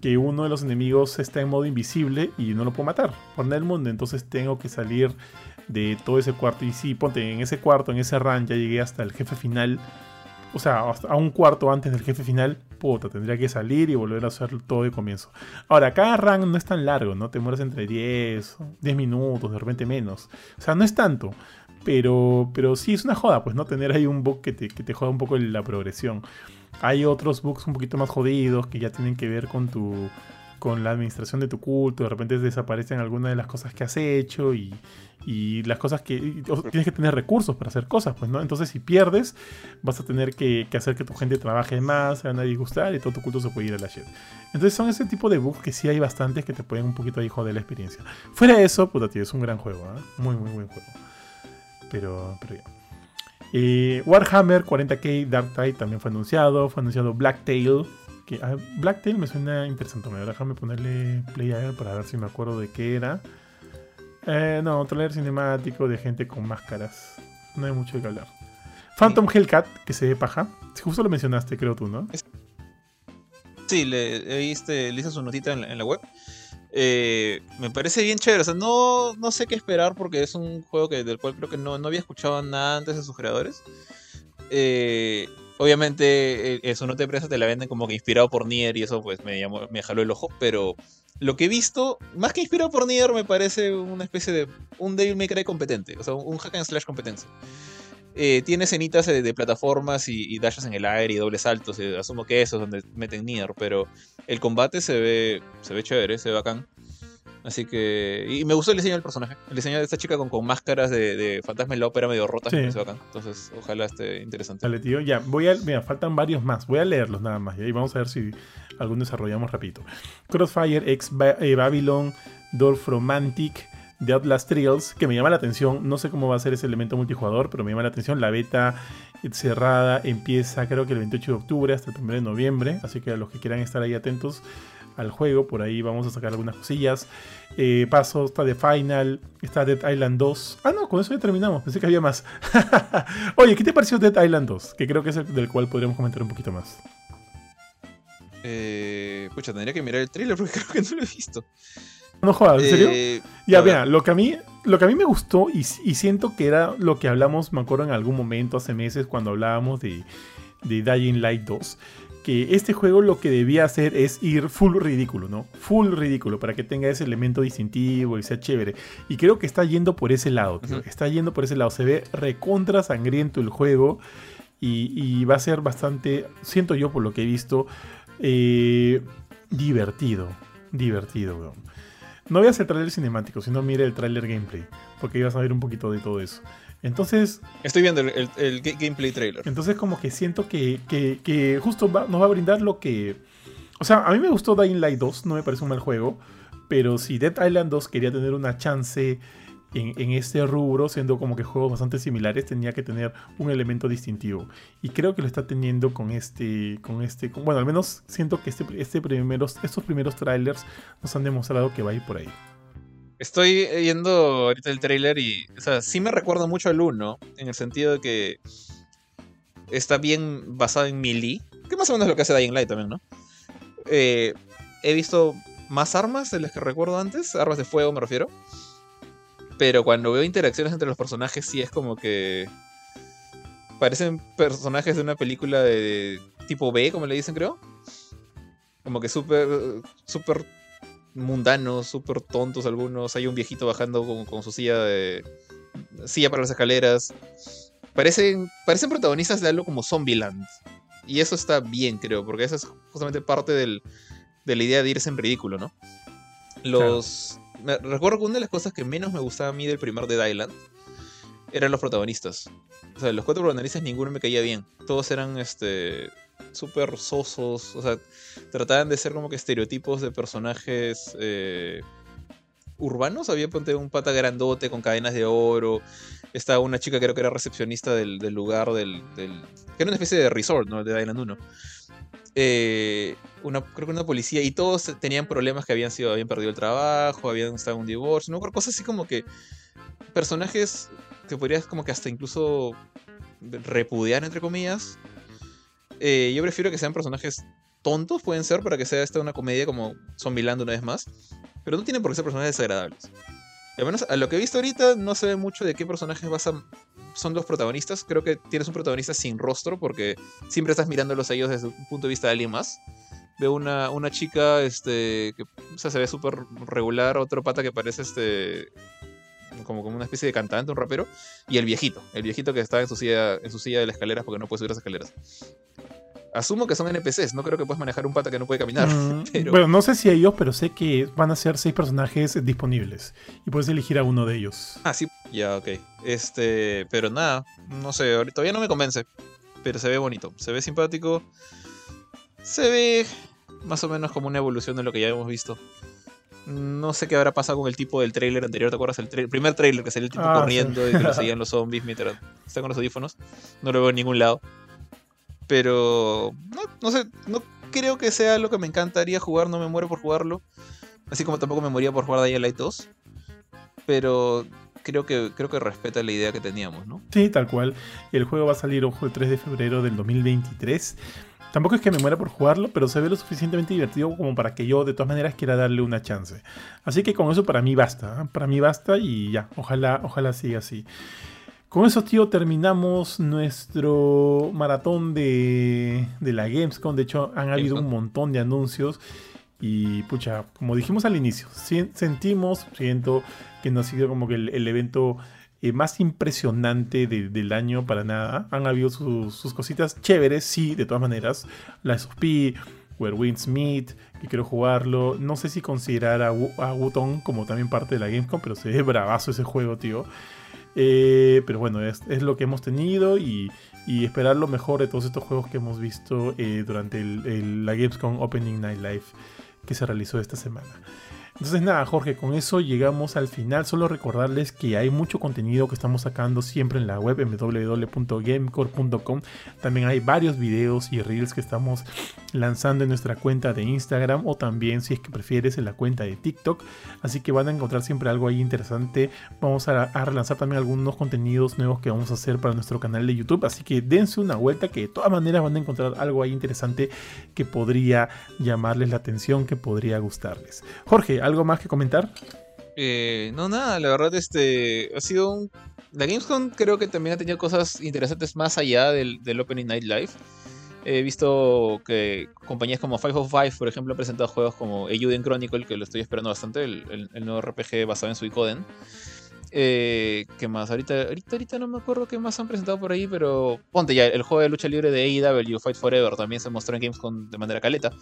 Speaker 1: Que uno de los enemigos está en modo invisible y no lo puedo matar por el mundo. Entonces tengo que salir de todo ese cuarto. Y sí, ponte en ese cuarto, en ese run, ya llegué hasta el jefe final. O sea, hasta a un cuarto antes del jefe final, puta, tendría que salir y volver a hacer todo de comienzo. Ahora, cada run no es tan largo, ¿no? Te mueres entre 10, 10 minutos, de repente menos. O sea, no es tanto. Pero, pero sí es una joda, pues, ¿no? Tener ahí un bug que te, que te joda un poco la progresión. Hay otros bugs un poquito más jodidos que ya tienen que ver con tu con la administración de tu culto, de repente desaparecen algunas de las cosas que has hecho y, y las cosas que... tienes que tener recursos para hacer cosas, pues, ¿no? Entonces si pierdes, vas a tener que, hacer que tu gente trabaje más, se van a disgustar y todo tu culto se puede ir a la shit. Entonces son ese tipo de bugs que sí hay bastantes que te pueden un poquito ahí joder la experiencia. Fuera de eso, puta tío, es un gran juego, ¿ah? Muy, muy buen juego. Pero, pero ya. Warhammer 40k Dark Tide también fue anunciado. Fue anunciado Blacktail. Que, ah, Blacktail me suena interesante. Déjame ponerle play a él para ver si me acuerdo de qué era. Eh, no, trailer cinemático de gente con máscaras. No hay mucho qué hablar. Phantom Hellcat, que se ve paja. Justo lo mencionaste, creo tú, ¿no?
Speaker 2: Sí, le, le hice su notita en la, web. Eh, me parece bien chévere. O sea, no, no sé qué esperar porque es un juego que, del cual creo que no, no había escuchado nada antes de sus creadores. Eh, obviamente, eso no te presa, te la venden como que inspirado por Nier y eso pues me, llamó, me jaló el ojo. Pero lo que he visto, más que inspirado por Nier, me parece una especie de un Devil May Cry competente. O sea, un hack and slash competente. Eh, tiene escenitas de, plataformas y, dashes en el aire y dobles saltos. Eh, asumo que eso es donde meten Nier, pero el combate se ve, se ve chévere, se ve bacán. Así que. Y me gustó el diseño del personaje. El diseño de esta chica con, con máscaras de, fantasma en la ópera medio rotas. Sí. bacán. Entonces, ojalá esté interesante.
Speaker 1: Dale, tío. Ya, voy a. Mira, faltan varios más. Voy a leerlos nada más. Y vamos a ver si algún desarrollamos rapidito. Crossfire, X eh, Babylon, Dolph Romantic. The Outlast Trials, que me llama la atención. No sé cómo va a ser ese elemento multijugador, pero me llama la atención. La beta cerrada empieza creo que el 28 de octubre hasta el 1 de noviembre. Así que a los que quieran estar ahí atentos al juego, por ahí vamos a sacar algunas cosillas. Eh, paso, está de Final, está Dead Island 2. Ah, no, con eso ya terminamos. Pensé que había más. Oye, ¿qué te pareció Dead Island 2? Que creo que es el del cual podríamos comentar un poquito más.
Speaker 2: Eh, pucha, tendría que mirar el trailer porque creo que no lo he visto.
Speaker 1: No jodas, ¿en serio? Eh, ya, vean, lo que a mí, lo que a mí me gustó y, siento que era lo que hablamos, me acuerdo en algún momento hace meses cuando hablábamos de, de Dying Light 2, que este juego lo que debía hacer es ir full ridículo, ¿no? Full ridículo para que tenga ese elemento distintivo y sea chévere. Y creo que está yendo por ese lado, Está yendo por ese lado. Se ve recontra sangriento el juego y, va a ser bastante, siento yo por lo que he visto, eh, divertido. Divertido, weón. No veas el trailer cinemático, sino mire el trailer gameplay, porque ibas a ver un poquito de todo eso. Entonces.
Speaker 2: Estoy viendo el, gameplay trailer.
Speaker 1: Entonces, como que siento que, justo nos va a brindar lo que. O sea, a mí me gustó Dying Light 2, no me parece un mal juego. Pero si Dead Island 2 quería tener una chance en, este rubro, siendo como que juegos bastante similares, tenía que tener un elemento distintivo. Y creo que lo está teniendo con este, con este, bueno, al menos siento que este, este primeros, estos primeros trailers nos han demostrado que va a ir por ahí.
Speaker 2: Estoy viendo ahorita el trailer y, o sea, sí me recuerda mucho al 1, en el sentido de que está bien basado en melee, que más o menos es lo que hace Dying Light también, ¿no? Eh, he visto más armas de las que recuerdo antes, armas de fuego me refiero. Pero cuando veo interacciones entre los personajes, sí es como que. Parecen personajes de una película de tipo B, como le dicen, creo. Como que súper. súper mundanos, súper tontos algunos. Hay un viejito bajando con, su silla de. silla para las escaleras. Parecen, parecen protagonistas de algo como Zombieland. Y eso está bien, creo, porque esa es justamente parte del, de la idea de irse en ridículo, ¿no? Los, recuerdo que una de las cosas que menos me gustaba a mí del primer Dead Island eran los protagonistas. O sea, los cuatro protagonistas ninguno me caía bien. Todos eran este súper sosos. O sea, trataban de ser como que estereotipos de personajes eh, urbanos. Había ponte un pata grandote con cadenas de oro. Estaba una chica creo que era recepcionista del, lugar del, del, que era una especie de resort, ¿no? De Island 1. Eh, una, creo que una policía, y todos tenían problemas que habían sido, habían perdido el trabajo, habían estado en un divorcio, no cosas así como que personajes que podrías como que hasta incluso repudiar entre comillas. Eh, yo prefiero que sean personajes tontos, pueden ser, para que sea esta una comedia como Zombieland una vez más. Pero no tienen por qué ser personajes desagradables. Al menos a lo que he visto ahorita no se ve mucho de qué personajes son los protagonistas. Creo que tienes un protagonista sin rostro porque siempre estás mirándolos a ellos desde un punto de vista de alguien más. Veo una, una chica este, que se ve súper regular, otro pata que parece este como, como una especie de cantante, un rapero, y el viejito, el viejito que está en su silla, en su silla de las escaleras porque no puede subir las escaleras. Asumo que son NPCs, no creo que puedas manejar un pata que no puede caminar. Mm,
Speaker 1: bueno, no sé si ellos, pero sé que van a ser seis personajes disponibles y puedes elegir a uno de ellos.
Speaker 2: Ah, sí, ya, ok. Este, pero nada, no sé, todavía no me convence, pero se ve bonito, se ve simpático, se ve más o menos como una evolución de lo que ya hemos visto. No sé qué habrá pasado con el tipo del trailer anterior, ¿te acuerdas? El, primer trailer que salió el tipo ah, corriendo y que lo seguían los zombies mientras está con los audífonos. No lo veo en ningún lado. Pero no, no sé, no creo que sea lo que me encantaría jugar, no me muero por jugarlo. Así como tampoco me moría por jugar Dying Light 2. Pero creo que, creo que respeta la idea que teníamos, ¿no?
Speaker 1: Sí, tal cual. El juego va a salir, el 3 de febrero del 2023. Tampoco es que me muera por jugarlo, pero se ve lo suficientemente divertido como para que yo de todas maneras quiera darle una chance. Así que con eso para mí basta. ¿eh? Para mí basta y ya, ojalá, ojalá siga así. Con eso, tío, terminamos nuestro maratón de, de la Gamescom. De hecho, han habido un montón de anuncios. Y pucha, como dijimos al inicio, sentimos, siento que no ha sido como que el, evento eh, más impresionante del año para nada. Han habido sus, cositas chéveres, sí, de todas maneras. La SOP, Where Winds Meet, que quiero jugarlo. No sé si considerar a, a Wuton como también parte de la Gamescom, pero se ve bravazo ese juego, tío. Eh, pero bueno, es, lo que hemos tenido y, esperar lo mejor de todos estos juegos que hemos visto eh, durante la Gamescom Opening Night Live que se realizó esta semana. Entonces nada, Jorge, con eso llegamos al final. Solo recordarles que hay mucho contenido que estamos sacando siempre en la web www.gamecore.com. También hay varios videos y reels que estamos lanzando en nuestra cuenta de Instagram o también si es que prefieres en la cuenta de TikTok. Así que van a encontrar siempre algo ahí interesante. Vamos a, relanzar también algunos contenidos nuevos que vamos a hacer para nuestro canal de YouTube. Así que dense una vuelta que de todas maneras van a encontrar algo ahí interesante que podría llamarles la atención, que podría gustarles. Jorge, ¿Algo más que comentar?
Speaker 2: Eh, no, nada, la verdad, este ha sido un. La Gamescom creo que también ha tenido cosas interesantes más allá del, Opening Night Live. He visto que compañías como Five of Five, por ejemplo, han presentado juegos como Eiyuden Chronicle, que lo estoy esperando bastante, el, nuevo RPG basado en Suicoden. Eh, ¿Qué más? Ahorita, ahorita, ahorita no me acuerdo qué más han presentado por ahí, pero ponte ya, el juego de lucha libre de AEW, Fight Forever, también se mostró en Gamescom de manera caleta.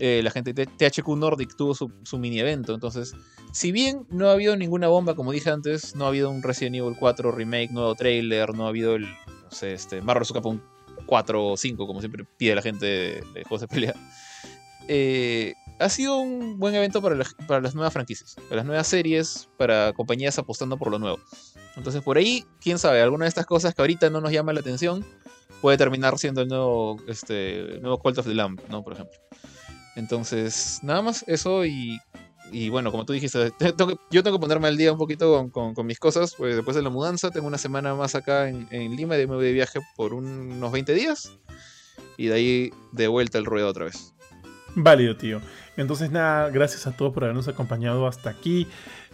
Speaker 2: Eh, la gente de THQ Nordic tuvo su, mini evento. Entonces, si bien no ha habido ninguna bomba, como dije antes, no ha habido un Resident Evil 4 remake, nuevo trailer, no ha habido el, no sé, este, Marvel Capcom 4 o 5, como siempre pide la gente de, juegos de pelea. Eh, ha sido un buen evento para, las nuevas franquicias, para las nuevas series, para compañías apostando por lo nuevo. Entonces, por ahí, quién sabe, alguna de estas cosas que ahorita no nos llama la atención puede terminar siendo el nuevo, este, nuevo Cult of the Lamb, ¿no? Por ejemplo. Entonces, nada más eso y, y bueno, como tú dijiste, yo tengo que ponerme al día un poquito con, mis cosas, pues después de la mudanza tengo una semana más acá en, Lima y me voy de viaje por unos 20 días y de ahí de vuelta el ruedo otra vez.
Speaker 1: Válido, tío. Entonces, nada, gracias a todos por habernos acompañado hasta aquí.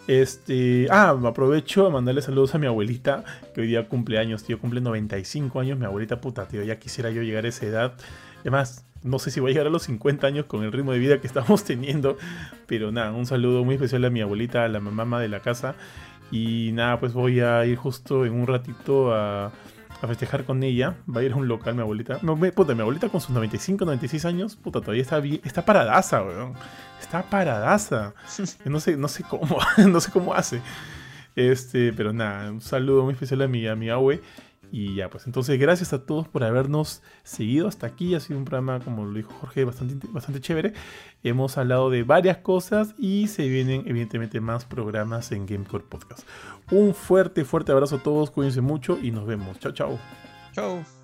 Speaker 1: Este, ah, aprovecho a mandarle saludos a mi abuelita, que hoy día cumple años, tío, cumple 95 años, mi abuelita puta, tío, ya quisiera yo llegar a esa edad. Además, no sé si voy a llegar a los 50 años con el ritmo de vida que estamos teniendo. Pero nada, un saludo muy especial a mi abuelita, a la mamá de la casa. Y nada, pues voy a ir justo en un ratito a, festejar con ella. Va a ir a un local mi abuelita. puta, mi abuelita con sus 95, 96 años, puta, todavía está bien, está paradaza, weón. Está paradaza. No sé, no sé cómo, no sé cómo hace. Este, pero nada, un saludo muy especial a mi, a mi abue. Y ya, pues entonces gracias a todos por habernos seguido hasta aquí. Ha sido un programa, como lo dijo Jorge, bastante, bastante chévere. Hemos hablado de varias cosas y se vienen evidentemente más programas en Gamecore Podcast. Un fuerte, fuerte abrazo a todos, cuídense mucho y nos vemos. Chao, chao.
Speaker 2: Chao.